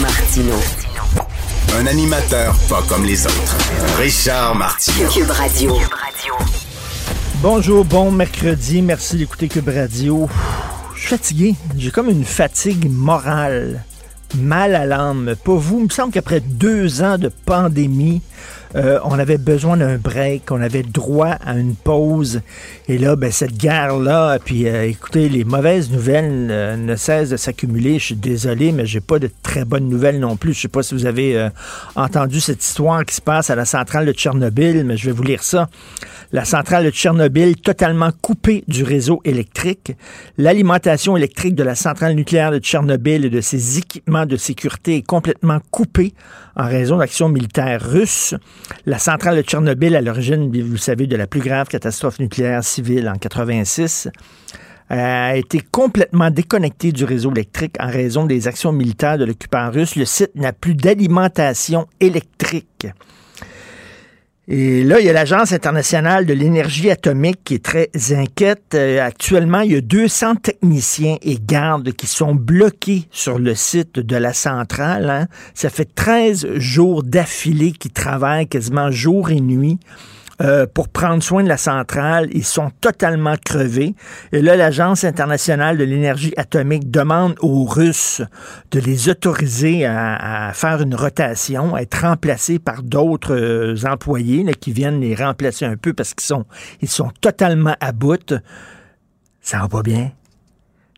Martino. Un animateur pas comme les autres. Richard Martineau. Cube Radio. Bonjour, bon mercredi. Merci d'écouter Cube Radio. Je suis fatigué. J'ai comme une fatigue morale. Mal à l'âme. Pas vous. Il me semble qu'après deux ans de pandémie, euh, on avait besoin d'un break, on avait droit à une pause. Et là, ben, cette guerre-là, puis euh, écoutez, les mauvaises nouvelles euh, ne cessent de s'accumuler. Je suis désolé, mais j'ai pas de très bonnes nouvelles non plus. Je sais pas si vous avez entendu cette histoire qui se passe à la centrale de Tchernobyl, mais je vais vous lire ça. La centrale de Tchernobyl totalement coupée du réseau électrique. L'alimentation électrique de la centrale nucléaire de Tchernobyl et de ses équipements de sécurité est complètement coupée en raison d'actions militaires russes. La centrale de Tchernobyl, à l'origine, vous le savez, de la plus grave catastrophe nucléaire civile en 86, a été complètement déconnectée du réseau électrique en raison des actions militaires de l'occupant russe. Le site n'a plus d'alimentation électrique. Et là, il y a l'Agence internationale de l'énergie atomique qui est très inquiète. Euh, actuellement, il y a 200 techniciens et gardes qui sont bloqués sur le site de la centrale. Hein. Ça fait 13 jours d'affilée qu'ils travaillent quasiment jour et nuit. Euh, pour prendre soin de la centrale. Ils sont totalement crevés. Et là, l'Agence internationale de l'énergie atomique demande aux Russes de les autoriser à, faire une rotation, à être remplacés par d'autres euh, employés qui viennent les remplacer un peu parce qu'ils sont, ils sont totalement à bout. Ça va pas bien.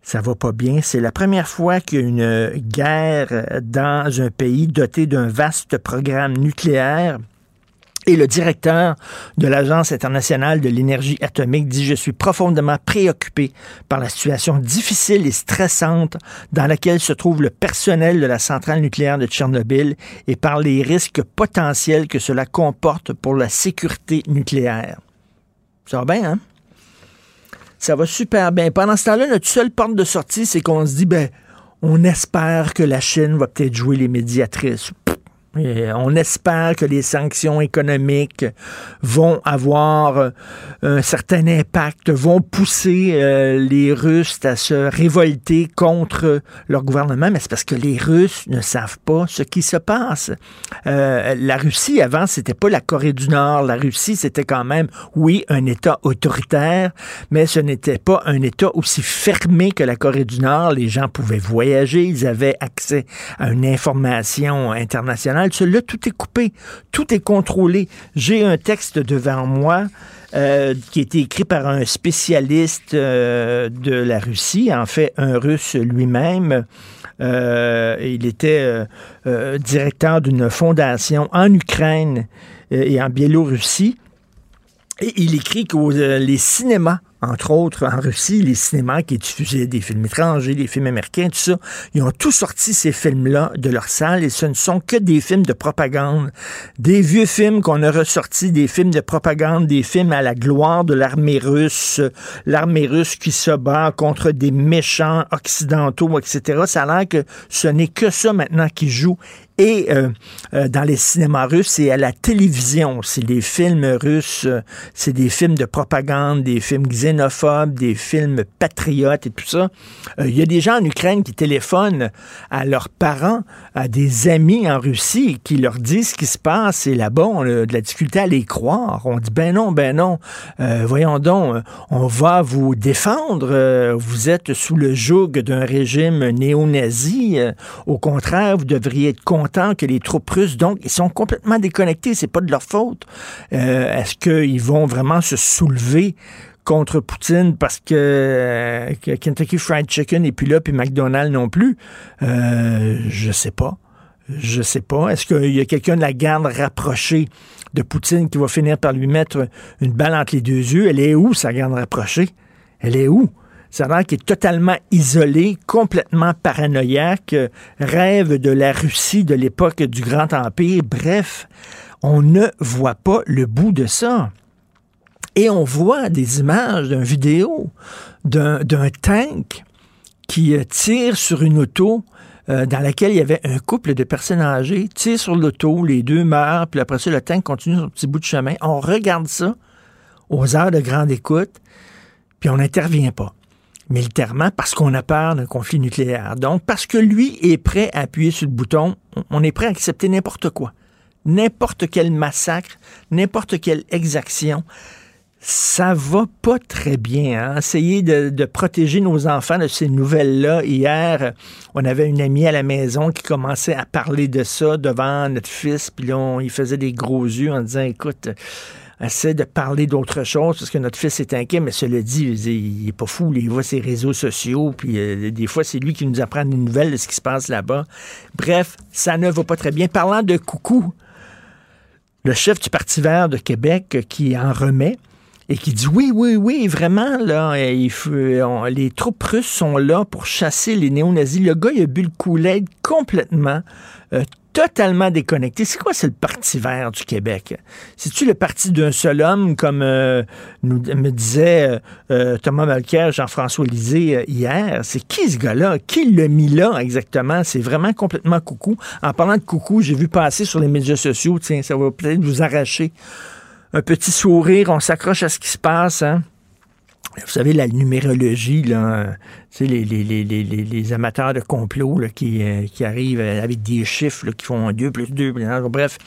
Ça va pas bien. C'est la première fois qu'il y a une guerre dans un pays doté d'un vaste programme nucléaire et le directeur de l'Agence internationale de l'énergie atomique dit Je suis profondément préoccupé par la situation difficile et stressante dans laquelle se trouve le personnel de la centrale nucléaire de Tchernobyl et par les risques potentiels que cela comporte pour la sécurité nucléaire. Ça va bien, hein? Ça va super bien. Pendant ce temps-là, notre seule porte de sortie, c'est qu'on se dit ben, on espère que la Chine va peut-être jouer les médiatrices on espère que les sanctions économiques vont avoir euh, un certain impact, vont pousser euh, les Russes à se révolter contre leur gouvernement, mais c'est parce que les Russes ne savent pas ce qui se passe. Euh, la Russie, avant, c'était pas la Corée du Nord. La Russie, c'était quand même, oui, un État autoritaire, mais ce n'était pas un État aussi fermé que la Corée du Nord. Les gens pouvaient voyager, ils avaient accès à une information internationale tout est coupé, tout est contrôlé. J'ai un texte devant moi. Euh, qui a été écrit par un spécialiste euh, de la Russie, en fait un russe lui-même. Euh, il était directeur d'une fondation en Ukraine et en Biélorussie. Il écrit que les cinémas entre autres en Russie, les cinémas qui diffusaient des films étrangers, des films américains, tout ça, ils ont tous sorti ces films-là de leur salle et ce ne sont que des films de propagande, des vieux films qu'on a ressortis, des films de propagande, des films à la gloire de l'armée russe, l'armée russe qui se bat contre des méchants occidentaux, etc. Ça a l'air que ce n'est que ça maintenant qui joue et euh, euh, dans les cinémas russes et à la télévision. C'est des films russes, euh, c'est des films de propagande, des films xénophobes, des films patriotes et tout ça. Il y a des gens en Ukraine qui téléphonent à leurs parents, à des amis en Russie, qui leur disent ce qui se passe. Et là-bas, on a de la difficulté à les croire. On dit, ben non, ben non, voyons donc, on va vous défendre. vous êtes sous le joug d'un régime néo-nazi. au contraire, vous devriez être content que les troupes russes, donc, ils sont complètement déconnectés. C'est pas de leur faute. Euh, est-ce qu'ils vont vraiment se soulever contre Poutine parce que, Kentucky Fried Chicken n'est plus là, puis McDonald's non plus? Euh, je sais pas. Je sais pas. Est-ce qu'il y a quelqu'un de la garde rapprochée de Poutine qui va finir par lui mettre une balle entre les deux yeux? Elle est où, sa garde rapprochée? Elle est où? Ça a qu'il est totalement isolé, complètement paranoïaque, rêve de la Russie de l'époque du Grand Empire. Bref, on ne voit pas le bout de ça. Et on voit des images d'une vidéo d'un tank qui euh, tire sur une auto euh, dans laquelle il y avait un couple de personnes âgées, tire sur l'auto, les deux meurent, puis après ça, le tank continue son petit bout de chemin. On regarde ça aux heures de grande écoute, puis on n'intervient pas militairement parce qu'on a peur d'un conflit nucléaire. Donc, parce que lui est prêt à appuyer sur le bouton, on est prêt à accepter n'importe quoi. N'importe quel massacre, n'importe quelle exaction. Ça va pas très bien. Hein? Essayer de, protéger nos enfants de ces nouvelles-là. Hier, on avait une amie à la maison qui commençait à parler de ça devant notre fils, puis là, il faisait des gros yeux en disant, écoute, essaie de parler d'autre chose parce que notre fils est inquiet, mais cela dit, il est pas fou, il voit ses réseaux sociaux, puis euh, des fois, c'est lui qui nous apprend des nouvelles de ce qui se passe là-bas. Bref, ça ne va pas très bien. Parlant de coucou, le chef du Parti vert de Québec euh, qui en remet, et qui dit oui, oui, oui, vraiment, là, il les troupes russes sont là pour chasser les néo-nazis. Le gars, il a bu le coup complètement. Euh, totalement déconnecté. C'est quoi, c'est le Parti vert du Québec? C'est-tu le parti d'un seul homme, comme euh, nous, me disait euh, euh, Thomas Mulcair, Jean-François Lisée hier? C'est qui ce gars-là? Qui l'a mis là exactement? C'est vraiment complètement coucou. En parlant de coucou, j'ai vu passer sur les médias sociaux, tiens, ça va peut-être vous arracher un petit sourire, on s'accroche à ce qui se passe, hein? Vous savez, la numérologie, là, les, les, les, les, amateurs de complot là, qui, euh, qui arrivent avec des chiffres là, qui font 2 plus 2. Bref,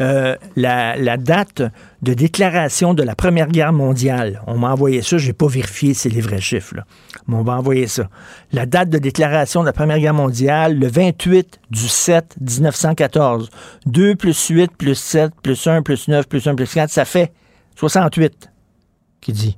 euh, la, la, date de déclaration de la Première Guerre mondiale, on m'a envoyé ça, je n'ai pas vérifié si c'est les vrais chiffres, là, mais on va envoyer ça. La date de déclaration de la Première Guerre mondiale, le 28 du 7 1914. 2 plus 8 plus 7 plus 1 plus 9 plus 1 plus 4, ça fait 68, qui dit.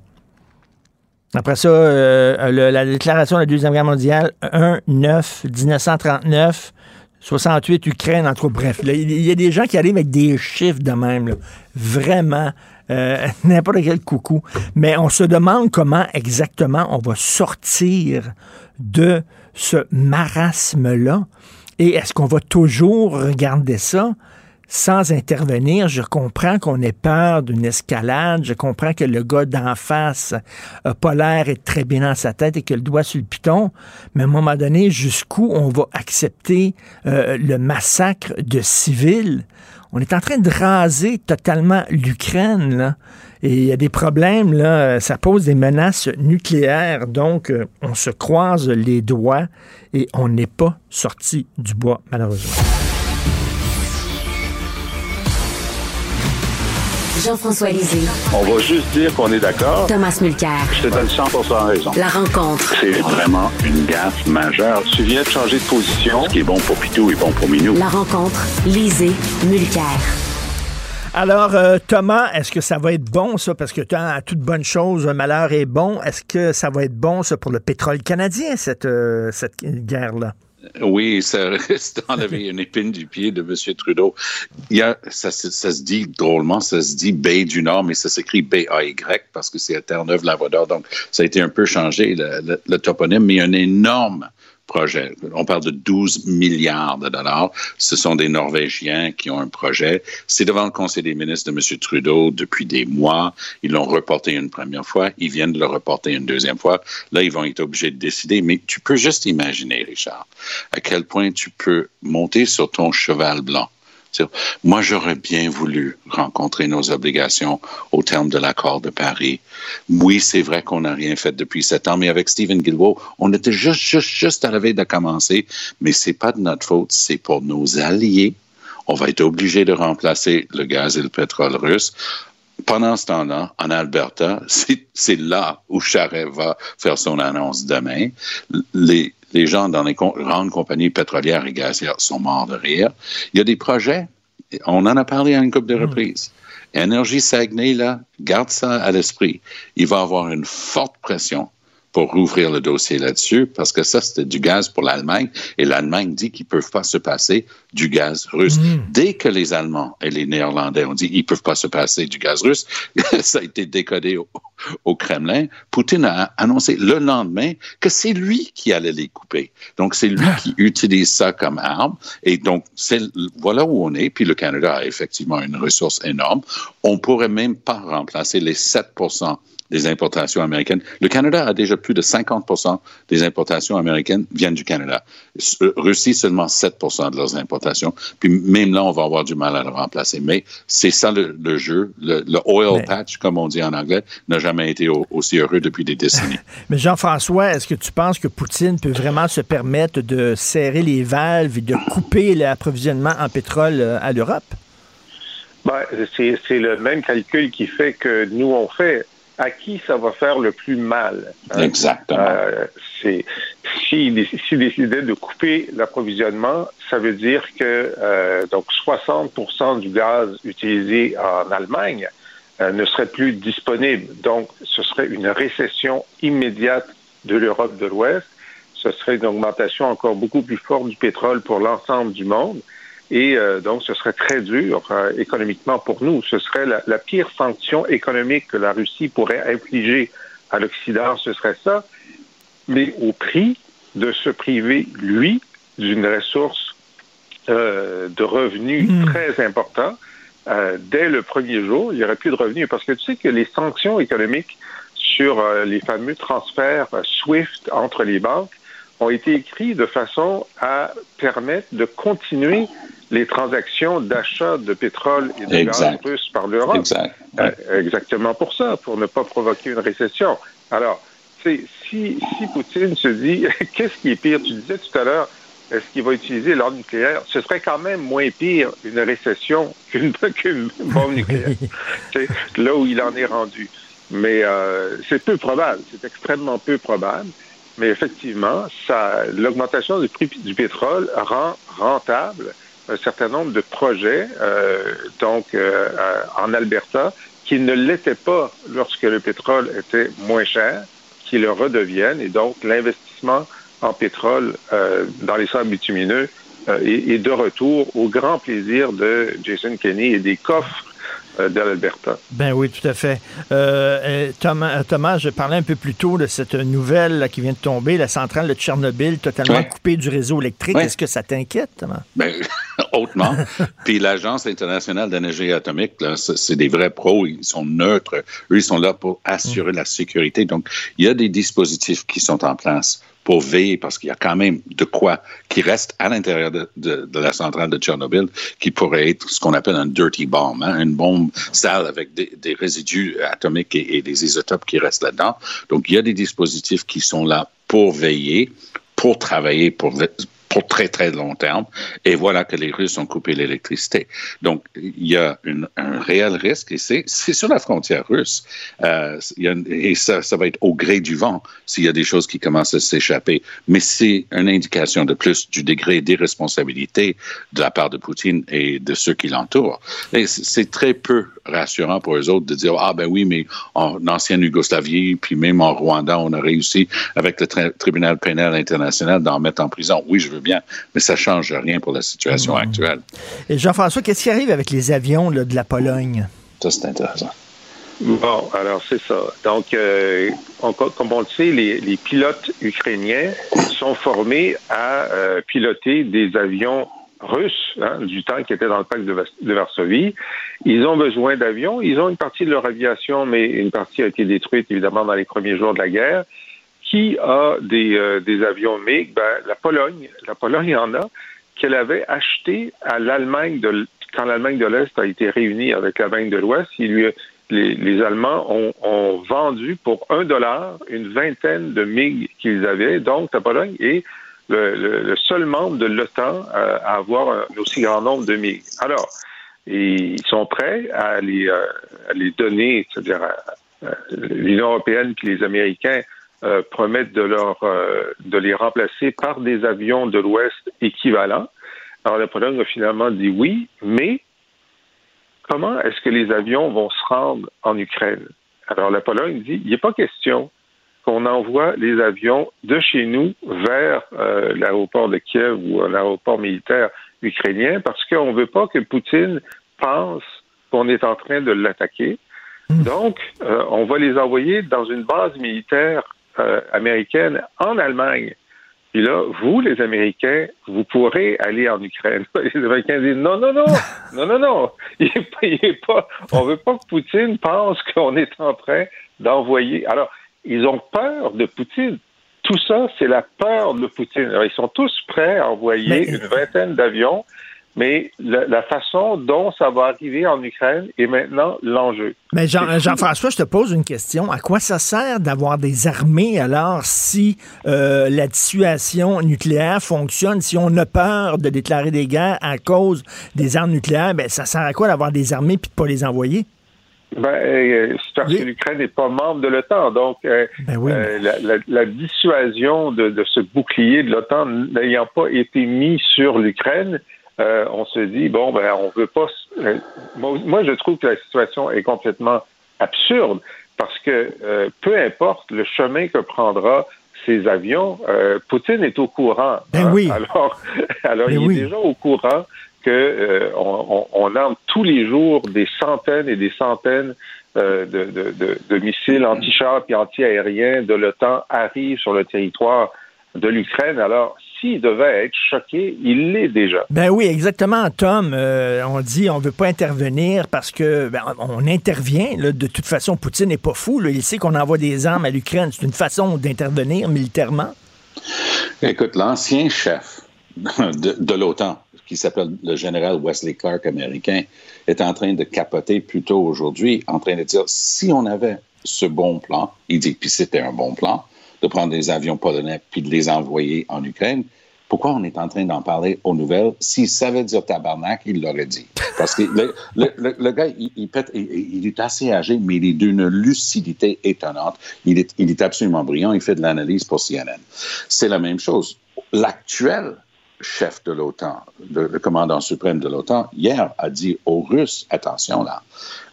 Après ça, euh, la déclaration de la Deuxième Guerre mondiale, 1, 9, 1939, 68, Ukraine, entre autres. Bref, il y a des gens qui arrivent avec des chiffres de même. Vraiment, euh, n'importe quel coucou. Mais on se demande comment exactement on va sortir de ce marasme-là. Et est-ce qu'on va toujours regarder ça? Sans intervenir. Je comprends qu'on ait peur d'une escalade. Je comprends que le gars d'en face a pas l'air très bien dans sa tête et que le doigt sur le piton. Mais à un moment donné, jusqu'où on va accepter euh, le massacre de civils? On est en train de raser totalement l'Ukraine. Et il y a des problèmes, là. Ça pose des menaces nucléaires. Donc, euh, on se croise les doigts et on n'est pas sorti du bois, malheureusement. Jean-François Lisée. On va juste dire qu'on est d'accord. Thomas Mulcair. Je te donne 100% raison. La rencontre. C'est vraiment une gaffe majeure. Tu viens de changer de position. Ce qui est bon pour Pitou est bon pour Minou. La rencontre. Lisée. Mulcair. Alors, euh, Thomas, est-ce que ça va être bon, ça? Parce que as toute bonne chose, un malheur est bon. Est-ce que ça va être bon, ça, pour le pétrole canadien, cette, euh, cette guerre-là? Oui, ça reste enlever une épine du pied de M. Trudeau. Il y a, ça, se dit drôlement, ça se dit Bay du Nord, mais ça s'écrit B-A-Y parce que c'est à Terre-Neuve-Labrador. Donc, ça a été un peu changé, le, le toponyme, mais il y a un énorme projet. On parle de 12 milliards de dollars. Ce sont des Norvégiens qui ont un projet. C'est devant le Conseil des ministres de M. Trudeau depuis des mois. Ils l'ont reporté une première fois. Ils viennent de le reporter une deuxième fois. Là, ils vont être obligés de décider. Mais tu peux juste imaginer, Richard, à quel point tu peux monter sur ton cheval blanc moi, j'aurais bien voulu rencontrer nos obligations au terme de l'accord de Paris. Oui, c'est vrai qu'on n'a rien fait depuis sept ans, mais avec Stephen Guilbeault, on était juste, juste, juste à la veille de commencer. Mais c'est pas de notre faute, c'est pour nos alliés. On va être obligé de remplacer le gaz et le pétrole russe pendant ce temps-là, en Alberta, c'est là où Charest va faire son annonce demain. Les, les gens dans les grandes compagnies pétrolières et gazières sont morts de rire. Il y a des projets, on en a parlé à une couple de hmm. reprises. Énergie Saguenay, là, garde ça à l'esprit. Il va avoir une forte pression pour rouvrir le dossier là-dessus, parce que ça, c'était du gaz pour l'Allemagne, et l'Allemagne dit qu'ils ne peuvent pas se passer du gaz russe. Mm. Dès que les Allemands et les Néerlandais ont dit qu'ils ne peuvent pas se passer du gaz russe, ça a été décodé au, Kremlin. Poutine a annoncé le lendemain que c'est lui qui allait les couper. Donc, c'est lui qui utilise ça comme arme, et donc, voilà où on est, puis le Canada a effectivement une ressource énorme. On pourrait même pas remplacer les 7 des importations américaines. Le Canada a déjà plus de 50 des importations américaines viennent du Canada. Euh, Russie, seulement 7 de leurs importations. Puis même là, on va avoir du mal à le remplacer. Mais c'est ça le, jeu. Le, oil patch, comme on dit en anglais, n'a jamais été aussi heureux depuis des décennies. Mais Jean-François, est-ce que tu penses que Poutine peut vraiment se permettre de serrer les valves et de couper l'approvisionnement en pétrole euh, à l'Europe? Ben, c'est le même calcul qui fait que nous, on fait à qui ça va faire le plus mal. Hein? Exactement. Euh, c'est s'il décidait de couper l'approvisionnement, ça veut dire que euh, donc 60% du gaz utilisé en Allemagne euh, ne serait plus disponible. Donc, ce serait une récession immédiate de l'Europe de l'Ouest. Ce serait une augmentation encore beaucoup plus forte du pétrole pour l'ensemble du monde. Et euh, donc, ce serait très dur euh, économiquement pour nous. Ce serait la, pire sanction économique que la Russie pourrait infliger à l'Occident, ce serait ça, mais au prix de se priver, lui, d'une ressource euh, de revenus hmm. très important. dès le premier jour, il n'y aurait plus de revenus parce que tu sais que les sanctions économiques sur les fameux transferts SWIFT entre les banques ont été écrits de façon à permettre de continuer les transactions d'achat de pétrole et de gaz russe par l'Europe. Euh, exactement pour ça, pour ne pas provoquer une récession. Alors, si, si Poutine se dit, qu'est-ce qui est pire? Tu disais tout à l'heure, est-ce qu'il va utiliser l'arme nucléaire? Ce serait quand même moins pire une récession qu'une bombe nucléaire. c'est là où il en est rendu. Mais euh, c'est peu probable, c'est extrêmement peu probable. Mais effectivement, l'augmentation du prix du pétrole rend rentable un certain nombre de projets, euh, donc euh, en Alberta, qui ne l'étaient pas lorsque le pétrole était moins cher, qui le redeviennent, et donc l'investissement en pétrole euh, dans les sables bitumineux est, de retour au grand plaisir de Jason Kenney et des coffres de l'Alberta. Ben oui, tout à fait. Euh, euh, Thomas, Thomas, je parlais un peu plus tôt de cette nouvelle qui vient de tomber, la centrale de Tchernobyl totalement coupée du réseau électrique. Est-ce que ça t'inquiète, Thomas? Ben, hautement. Puis l'Agence internationale d'énergie atomique, c'est des vrais pros, ils sont neutres. Eux, ils sont là pour assurer mm. la sécurité. Donc, il y a des dispositifs qui sont en place pour veiller, parce qu'il y a quand même de quoi qui reste à l'intérieur de, la centrale de Tchernobyl, qui pourrait être ce qu'on appelle un dirty bomb, hein, une bombe sale avec des, des résidus atomiques et, et, des isotopes qui restent là-dedans. Donc, il y a des dispositifs qui sont là pour veiller, pour travailler, pour très, très long terme. Et voilà que les Russes ont coupé l'électricité. Donc, il y a un réel risque et c'est sur la frontière russe. Euh, et ça, va être au gré du vent s'il y a des choses qui commencent à s'échapper. Mais c'est une indication de plus du degré d'irresponsabilité de la part de Poutine et de ceux qui l'entourent. C'est très peu rassurant pour eux autres de dire ah ben oui mais en ancienne Yougoslavie puis même en Rwanda on a réussi avec le tribunal pénal international d'en mettre en prison oui je veux bien. Mais ça change rien pour la situation Mhm. actuelle. Et Jean-François, qu'est-ce qui arrive avec les avions là, de la Pologne? Ça, c'est intéressant. Bon, alors c'est ça. Donc, euh, on- comme on le sait, les, les pilotes ukrainiens sont formés à euh, piloter des avions russes hein, du temps qui était dans le pacte de Varsovie. Ils ont besoin d'avions. Ils ont une partie de leur aviation, mais une partie a été détruite évidemment dans les premiers jours de la guerre. Qui a des, euh, des avions MiG? Ben, la Pologne. La Pologne en a qu'elle avait acheté à l'Allemagne de quand l'Allemagne de l'Est a été réunie avec l'Allemagne de l'Ouest, les, les Allemands ont, ont vendu pour un dollar une vingtaine de MiG qu'ils avaient. Donc, la Pologne est le, le- le seul membre de l'OTAN à avoir un aussi grand nombre de MiG. Alors, ils sont prêts à les, euh, à les donner, c'est-à-dire à l'Union européenne puis les Américains euh, promettent de, leur, euh, de les remplacer par des avions de l'Ouest équivalents. Alors, la Pologne a finalement dit oui, mais comment est-ce que les avions vont se rendre en Ukraine? Alors, la Pologne dit, il n'est pas question qu'on envoie les avions de chez nous vers euh, l'aéroport de Kiev ou l'aéroport militaire ukrainien parce qu'on ne veut pas que Poutine pense qu'on est en train de l'attaquer. Donc, euh, on va les envoyer dans une base militaire euh, américaine en Allemagne. Puis là, vous, les Américains, vous pourrez aller en Ukraine. Les Américains disent non, non, non, non, non, non. Il est pas, il est pas, on veut pas que Poutine pense qu'on est en train d'envoyer. Alors, ils ont peur de Poutine. Tout ça, c'est la peur de Poutine. Alors, ils sont tous prêts à envoyer Mais- une vingtaine d'avions, mais la, la façon dont ça va arriver en Ukraine est maintenant l'enjeu. Mais Jean. Jean-François, je te pose une question. À quoi ça sert d'avoir des armées alors si euh, la dissuasion nucléaire fonctionne, si on a peur de déclarer des guerres à cause des armes nucléaires, ben ça sert à quoi d'avoir des armées puis de pas les envoyer? Ben, euh, c'est parce que l'Ukraine n'est pas membre de l'OTAN. Donc, euh, Ben oui. euh, la, la- la dissuasion de, de ce bouclier de l'OTAN n'ayant pas été mis sur l'Ukraine, euh, on se dit, bon, ben, on veut pas... euh, moi, moi, je trouve que la situation est complètement absurde parce que euh, peu importe le chemin que prendra ces avions, Poutine est au courant. Ben oui. Alors, alors Ben il oui. est déjà au courant que on, on, on arme tous les jours des centaines et des centaines de, de, de, de missiles anti-chars et anti-aériens de l'OTAN arrivent sur le territoire de l'Ukraine. Alors, s'il devait être choqué, il l'est déjà. Ben oui, exactement, Tom. Euh, on dit on veut pas intervenir parce que ben, on intervient. là. de toute façon, Poutine n'est pas fou. là. Il sait qu'on envoie des armes à l'Ukraine. C'est une façon d'intervenir militairement. Écoute, l'ancien chef de, de l'OTAN, qui s'appelle le général Wesley Clark américain, est en train de capoter plus tôt aujourd'hui, en train de dire si on avait ce bon plan, il dit puis c'était un bon plan, de prendre des avions polonais puis de les envoyer en Ukraine. Pourquoi on est en train d'en parler aux nouvelles? S'il savait dire tabarnak, il l'aurait dit. Parce que le, le- le- gars, il- il est assez âgé, mais il est d'une lucidité étonnante. Il est, il est absolument brillant. Il fait de l'analyse pour CNN. C'est la même chose. L'actuel chef de l'OTAN, le, le commandant suprême de l'OTAN, hier a dit aux Russes, attention là,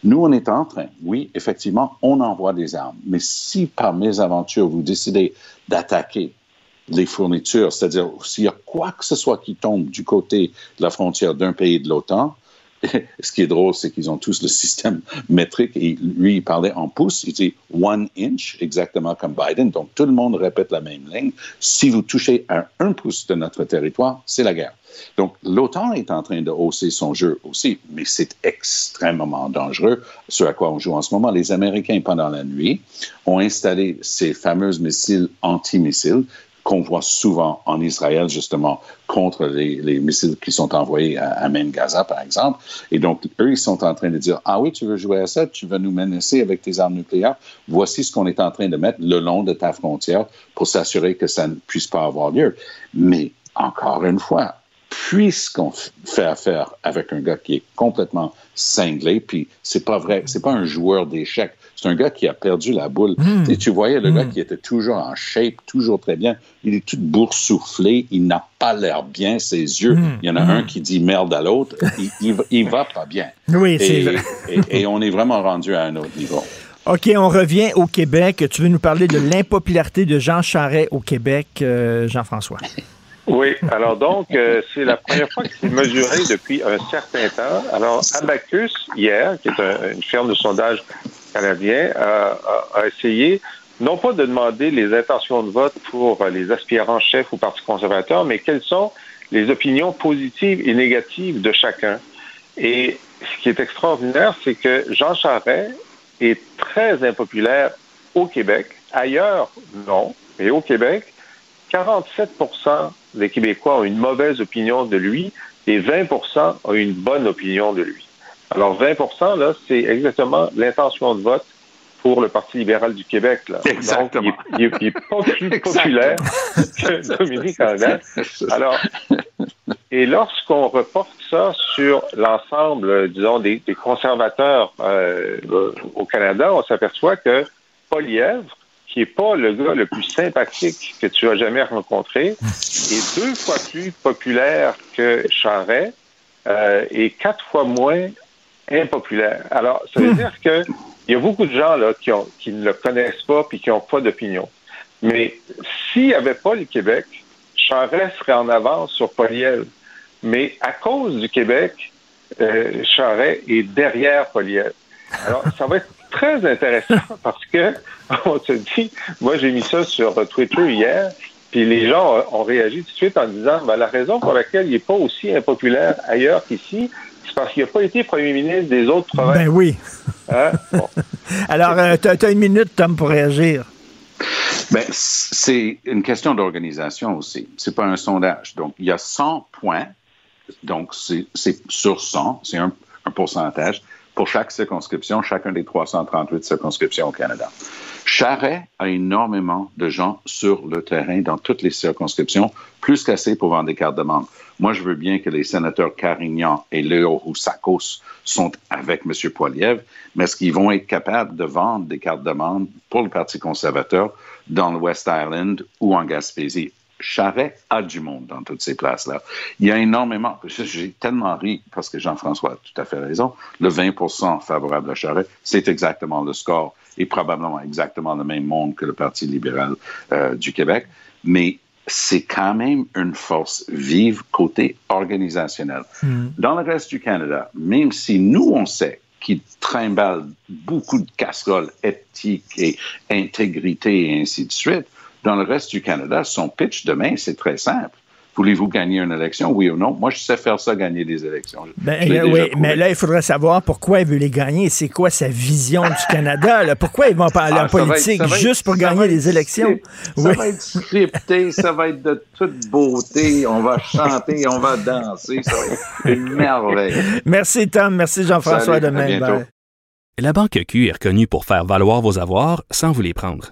nous on est en train, oui, effectivement, on envoie des armes, mais si par mésaventure vous décidez d'attaquer les fournitures, c'est-à-dire s'il y a quoi que ce soit qui tombe du côté de la frontière d'un pays de l'OTAN, ce qui est drôle, c'est qu'ils ont tous le système métrique et lui, il parlait en pouces, il dit one inch, exactement comme Biden. Donc, tout le monde répète la même ligne. Si vous touchez à un pouce de notre territoire, c'est la guerre. Donc, l'OTAN est en train de hausser son jeu aussi, mais c'est extrêmement dangereux, ce à quoi on joue en ce moment. Les Américains, pendant la nuit, ont installé ces fameux missiles antimissiles qu'on voit souvent en Israël, justement, contre les, les missiles qui sont envoyés à, à Gaza, par exemple. Et donc, eux, ils sont en train de dire, ah oui, tu veux jouer à ça, tu veux nous menacer avec tes armes nucléaires, voici ce qu'on est en train de mettre le long de ta frontière pour s'assurer que ça ne puisse pas avoir lieu. Mais, encore une fois, puisqu'on fait affaire avec un gars qui est complètement cinglé, puis c'est pas vrai, c'est pas un joueur d'échecs, c'est un gars qui a perdu la boule. Et tu voyais le gars qui était toujours en shape, toujours très bien, il est tout boursouflé, il n'a pas l'air bien, ses yeux, Mm. il y en a un qui dit merde à l'autre, il, il, va- il va pas bien. Oui, c'est Et, vrai. et- et on est vraiment rendu à un autre niveau. OK, on revient au Québec. Tu veux nous parler de l'impopularité de Jean Charest au Québec, euh, Jean-François? Oui, alors donc, euh, c'est la première fois que c'est mesuré depuis un certain temps. Alors, Abacus, hier, qui est un- une firme de sondage canadien, a, a- a essayé non pas de demander les intentions de vote pour les aspirants chefs au Parti conservateur, mais quelles sont les opinions positives et négatives de chacun. Et ce qui est extraordinaire, c'est que Jean Charest est très impopulaire au Québec. Ailleurs, non. Mais au Québec, 47 des Québécois ont une mauvaise opinion de lui et 20% ont une bonne opinion de lui. Alors 20% là, c'est exactement l'intention de vote pour le Parti libéral du Québec. Là. Exactement. Donc, il, est- il est pas plus populaire que Dominique Anglade. Alors, et lorsqu'on reporte ça sur l'ensemble, euh, disons, des, des conservateurs euh, euh, au Canada, on s'aperçoit que Polièvre, qui est pas le gars le plus sympathique que tu as jamais rencontré, est deux fois plus populaire que Charret euh, et quatre fois moins impopulaire. Alors, ça veut dire que il y a beaucoup de gens là qui, ont, qui ne le connaissent pas puis qui n'ont pas d'opinion. Mais s'il n'y avait pas le Québec, Charest serait en avance sur Polièvre. Mais à cause du Québec, euh, Charest est derrière Polièvre. Alors, ça va être très intéressant parce que on se dit, moi j'ai mis ça sur Twitter hier, puis les gens ont- ont réagi tout de suite en disant, ben, la raison pour laquelle il n'est pas aussi impopulaire ailleurs qu'ici, c'est parce qu'il n'a pas été premier ministre des autres provinces. Ben oui. Hein? Bon. Alors, euh, t'as as une minute, Tom, pour réagir. Ben, c'est une question d'organisation aussi. C'est pas un sondage. Donc, il y a 100 points. Donc, c'est c'est sur 100. C'est un, un pourcentage pour chaque circonscription, chacun des 338 circonscriptions au Canada. Charret a énormément de gens sur le terrain dans toutes les circonscriptions, plus qu'assez pour vendre des cartes de membres. Moi, je veux bien que les sénateurs Carignan et Léo Roussakos sont avec M. Poilievre, mais est-ce qu'ils vont être capables de vendre des cartes de membres pour le Parti conservateur dans le West Island ou en Gaspésie? Charret a du monde dans toutes ces places-là. Il y a énormément. J'ai tellement ri parce que Jean-François a tout à fait raison. Le 20% favorable à Charret, c'est exactement le score et probablement exactement le même monde que le Parti libéral euh, du Québec. Mais c'est quand même une force vive côté organisationnel. Dans le reste du Canada, même si nous, on sait qu'il trimballe beaucoup de casseroles éthiques et intégrité et ainsi de suite, dans le reste du Canada, son pitch demain, c'est très simple. Voulez-vous gagner une élection, oui ou non? Moi, je sais faire ça, gagner des élections. Ben, euh, oui, mais là, il faudrait savoir pourquoi il veut les gagner. C'est quoi sa vision du Canada? là? Pourquoi ils vont parler Ah, en être- politique être- juste pour gagner les élections? script- Ça Oui. va être scripté, ça va être de toute beauté, on va chanter, on va danser, ça va être une merveille. Merci, Tom. Merci, Jean-François. Demain. La Banque Q est reconnue pour faire valoir vos avoirs sans vous les prendre.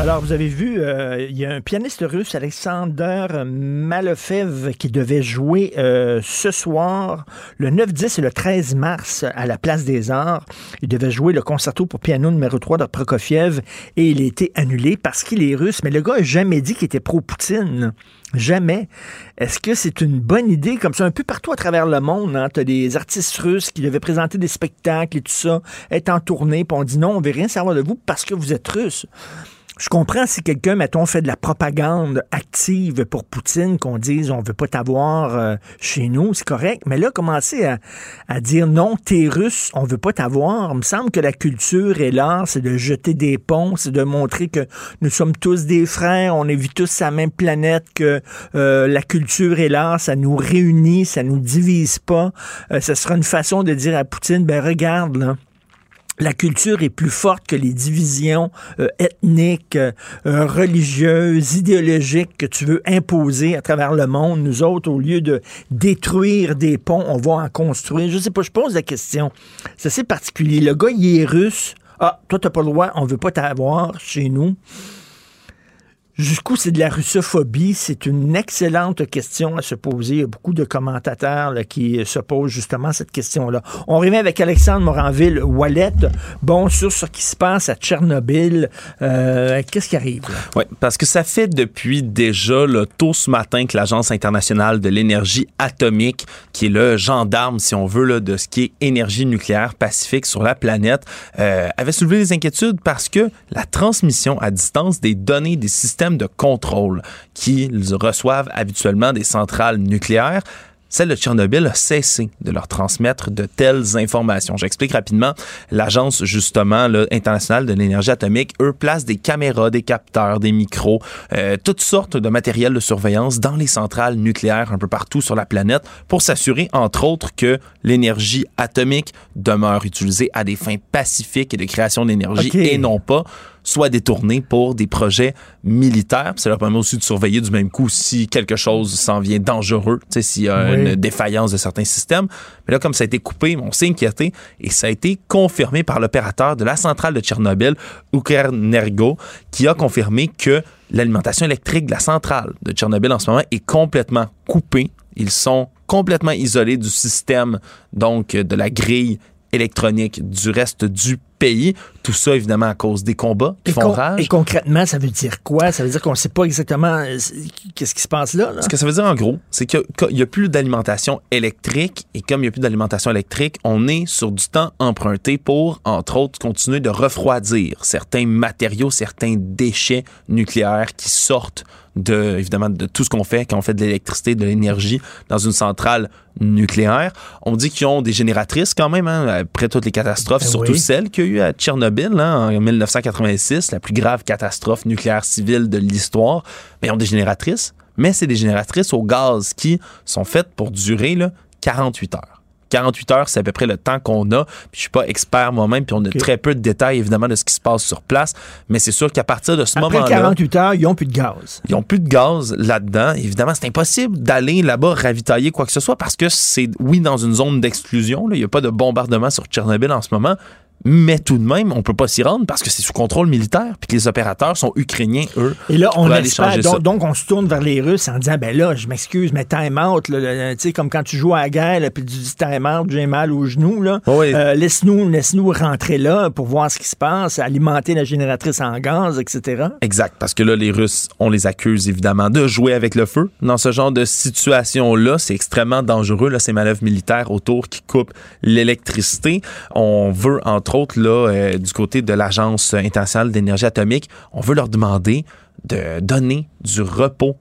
Alors, vous avez vu, euh, il y a un pianiste russe, Alexander Malofev, qui devait jouer euh, ce soir, le 9, 10 et le 13 mars, à la Place des Arts. Il devait jouer le concerto pour piano numéro 3 de Prokofiev et il a été annulé parce qu'il est russe. Mais le gars n'a jamais dit qu'il était pro-Poutine. Jamais. Est-ce que c'est une bonne idée, comme ça, un peu partout à travers le monde, hein, tu as des artistes russes qui devaient présenter des spectacles et tout ça, être en tournée, puis on dit non, on veut rien savoir de vous parce que vous êtes russe. Je comprends si quelqu'un, mettons, fait de la propagande active pour Poutine, qu'on dise on veut pas t'avoir euh, chez nous, c'est correct. Mais là, commencer à, dire non, t'es russe, on veut pas t'avoir. Il me semble que la culture et l'art, c'est de jeter des ponts, c'est de montrer que nous sommes tous des frères, on vit tous la même planète, que euh, la culture et l'art, ça nous réunit, ça nous divise pas. Euh, ce sera une façon de dire à Poutine, ben regarde, là, la culture est plus forte que les divisions euh, ethniques, euh, religieuses, idéologiques que tu veux imposer à travers le monde. Nous autres, au lieu de détruire des ponts, on va en construire. Je sais pas, je pose la question. C'est assez particulier. Le gars, il est russe. Ah, toi, t'as pas le droit, on veut pas t'avoir chez nous. Jusqu'où c'est de la russophobie? C'est une excellente question à se poser. Il y a beaucoup de commentateurs qui se posent justement cette question-là. On revient avec Alexandre Moranville-Wallet. Bon, sur ce qui se passe à Tchernobyl, euh, qu'est-ce qui arrive? Oui, parce que ça fait depuis déjà le tôt ce matin que l'Agence internationale de l'énergie atomique, qui est le gendarme, si on veut, là, de ce qui est énergie nucléaire pacifique sur la planète, euh, avait soulevé des inquiétudes parce que la transmission à distance des données des systèmes de contrôle qu'ils reçoivent habituellement des centrales nucléaires celle de Tchernobyl a cessé de leur transmettre de telles informations. J'explique rapidement. L'agence, justement, là, internationale de l'énergie atomique, eux, placent des caméras, des capteurs, des micros, euh, toutes sortes de matériel de surveillance dans les centrales nucléaires un peu partout sur la planète pour s'assurer, entre autres, que l'énergie atomique demeure utilisée à des fins pacifiques et de création d'énergie et non pas soit détournée pour des projets militaires. Puis Ça leur permet aussi de surveiller du même coup si quelque chose s'en vient dangereux, s'il y a Oui. une défaillance de certains systèmes. Mais là, comme ça a été coupé, on s'est inquiété et ça a été confirmé par l'opérateur de la centrale de Tchernobyl, Ukrenergo, qui a confirmé que l'alimentation électrique de la centrale de Tchernobyl en ce moment est complètement coupée. Ils sont complètement isolés du système, donc de la grille électronique du reste du pays. Tout ça, évidemment, à cause des combats qui Et, font con- rage. et concrètement, ça veut dire quoi? Ça veut dire qu'on ne sait pas exactement euh, qu'est-ce qui se passe là. là? Ce que ça veut dire en gros, c'est qu'il n'y a plus d'alimentation électrique et comme il n'y a plus d'alimentation électrique, on est sur du temps emprunté pour, entre autres, continuer de refroidir certains matériaux, certains déchets nucléaires qui sortent de, évidemment, de tout ce qu'on fait quand on fait de l'électricité, de l'énergie dans une centrale nucléaire. On dit qu'ils ont des génératrices quand même, hein, après toutes les catastrophes, Ben surtout oui. celle qu'il y a eu à Tchernobyl hein, en 1986, la plus grave catastrophe nucléaire civile de l'histoire. Mais ils ont des génératrices, mais c'est des génératrices au gaz qui sont faites pour durer là, 48 heures. 48 heures, c'est à peu près le temps qu'on a. Puis je suis pas expert moi-même, puis on a très peu de détails évidemment de ce qui se passe sur place, mais c'est sûr qu'à partir de ce Après moment-là, 48 heures, ils n'ont plus de gaz. ils ont plus de gaz là-dedans. Évidemment, c'est impossible d'aller là-bas ravitailler quoi que ce soit parce que c'est, oui, dans une zone d'exclusion. Il n'y a pas de bombardement sur Tchernobyl en ce moment. Mais tout de même, on peut pas s'y rendre parce que c'est sous contrôle militaire puis que les opérateurs sont ukrainiens, eux. Et là, on espère. ça. Donc, donc, on se tourne vers les Russes en disant ben là, je m'excuse, mais time out. Tu sais, comme quand tu joues à la guerre, puis tu dis time out, j'ai mal au genou. Là. Oui. Euh, laisse-nous, laisse-nous rentrer là pour voir ce qui se passe, alimenter la génératrice en gaz, etc. Exact, parce que là, les Russes, on les accuse évidemment de jouer avec le feu. Dans ce genre de situation-là, c'est extrêmement dangereux, là, ces manœuvres militaires autour qui coupent l'électricité. On veut, entre là, euh, du côté de l'Agence internationale d'énergie atomique, on veut leur demander de donner du repos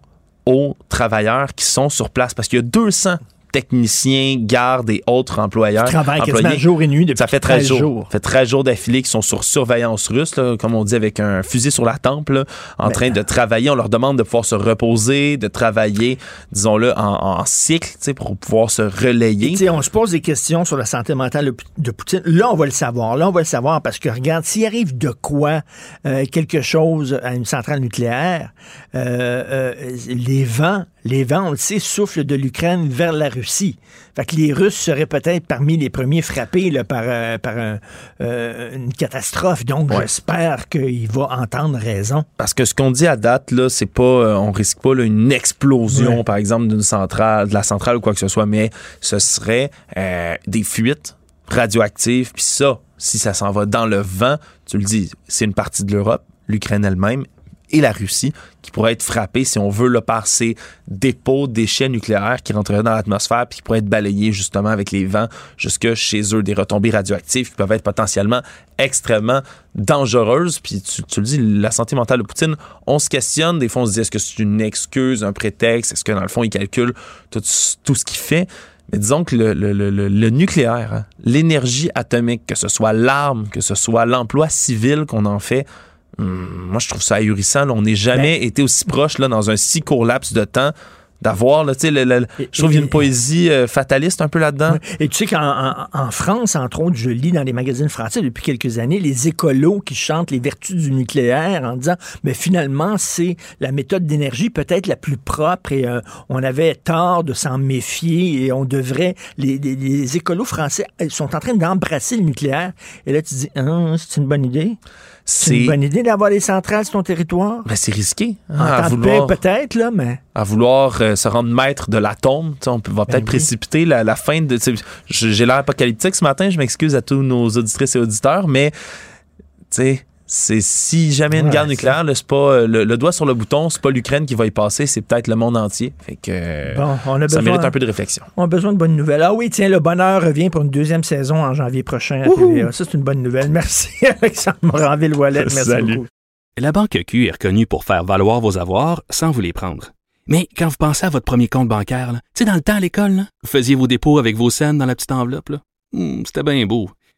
aux travailleurs qui sont sur place, parce qu'il y a 200 techniciens, gardes et autres employeurs. Ils travaillent quasiment jour et nuit depuis Ça fait 13 13 jours. jours. Ça fait 13 jours d'affilée qui sont sur surveillance russe, là, comme on dit, avec un fusil sur la tempe, là, en Mais- train de travailler. On leur demande de pouvoir se reposer, de travailler, disons-le, en, en cycle, pour pouvoir se relayer. On se pose des questions sur la santé mentale de Poutine. Là, on va le savoir. Là, on va le savoir parce que, regarde, s'il arrive de quoi, euh, quelque chose à une centrale nucléaire, euh, euh, les vents, les vents, on le sait, soufflent de l'Ukraine vers la Russie. Fait que les Russes seraient peut-être parmi les premiers frappés là, par, euh, par un- euh, une catastrophe. Donc, Ouais. j'espère qu'il va entendre raison. Parce que ce qu'on dit à date, là, c'est pas, euh, on risque pas là, une explosion, Ouais. par exemple, d'une centrale, de la centrale ou quoi que ce soit, mais ce serait euh, des fuites radioactives. Puis ça, si ça s'en va dans le vent, tu le dis, c'est une partie de l'Europe, l'Ukraine elle-même, et la Russie qui pourraient être frappés, si on veut, là, par ces dépôts déchets nucléaires qui rentreraient dans l'atmosphère puis qui pourraient être balayés justement avec les vents jusque chez eux, des retombées radioactives qui peuvent être potentiellement extrêmement dangereuses. Puis tu, le dis, la santé mentale de Poutine, on se questionne, des fois on se dit est-ce que c'est une excuse, un prétexte, est-ce que dans le fond il calcule tout, ce qu'il fait? Mais disons que le, nucléaire, hein, l'énergie atomique, que ce soit l'arme, que ce soit l'emploi civil qu'on en fait, moi je trouve ça ahurissant. On n'est jamais Ben- été aussi proche là, dans un si court laps de temps d'avoir, là, tu sais, le- le- Et- je trouve qu'il y a une poésie euh, fataliste un peu là-dedans. Et tu sais qu'en en, en France, entre autres, je lis dans les magazines français depuis quelques années les écolos qui chantent les vertus du nucléaire en disant, mais finalement, c'est la méthode d'énergie peut-être la plus propre et euh, on avait tort de s'en méfier et on devrait, les, les, les écolos français sont en train d'embrasser le nucléaire. Et là, tu dis, ah, c'est une bonne idée? C'est une bonne idée d'avoir des centrales sur ton territoire? ben, c'est risqué hein, En à vouloir, peut-être, là, mais... à vouloir euh, se rendre maître de l'atome. On peut- va peut-être Ben oui. précipiter la, la fin de. j'ai l'air apocalyptique ce matin, je m'excuse à tous nos auditrices et auditeurs, mais tu sais, c'est si jamais une guerre nucléaire, là, c'est pas euh, le, le doigt sur le bouton, c'est pas l'Ukraine qui va y passer, c'est peut-être le monde entier. Fait que Bon, on a ça besoin... mérite un peu de réflexion. On a besoin de bonnes nouvelles. Ah oui, tiens, le bonheur revient pour une deuxième saison en janvier prochain à TVA. Ça, c'est une bonne nouvelle. Merci, Alexandre Moranville-Wallet. Merci Salut. beaucoup. La Banque Q est reconnue pour faire valoir vos avoirs sans vous les prendre. Mais quand vous pensez à votre premier compte bancaire, tu sais, dans le temps à l'école, là, vous faisiez vos dépôts avec vos scènes dans la petite enveloppe. là. Hmm, C'était bien beau.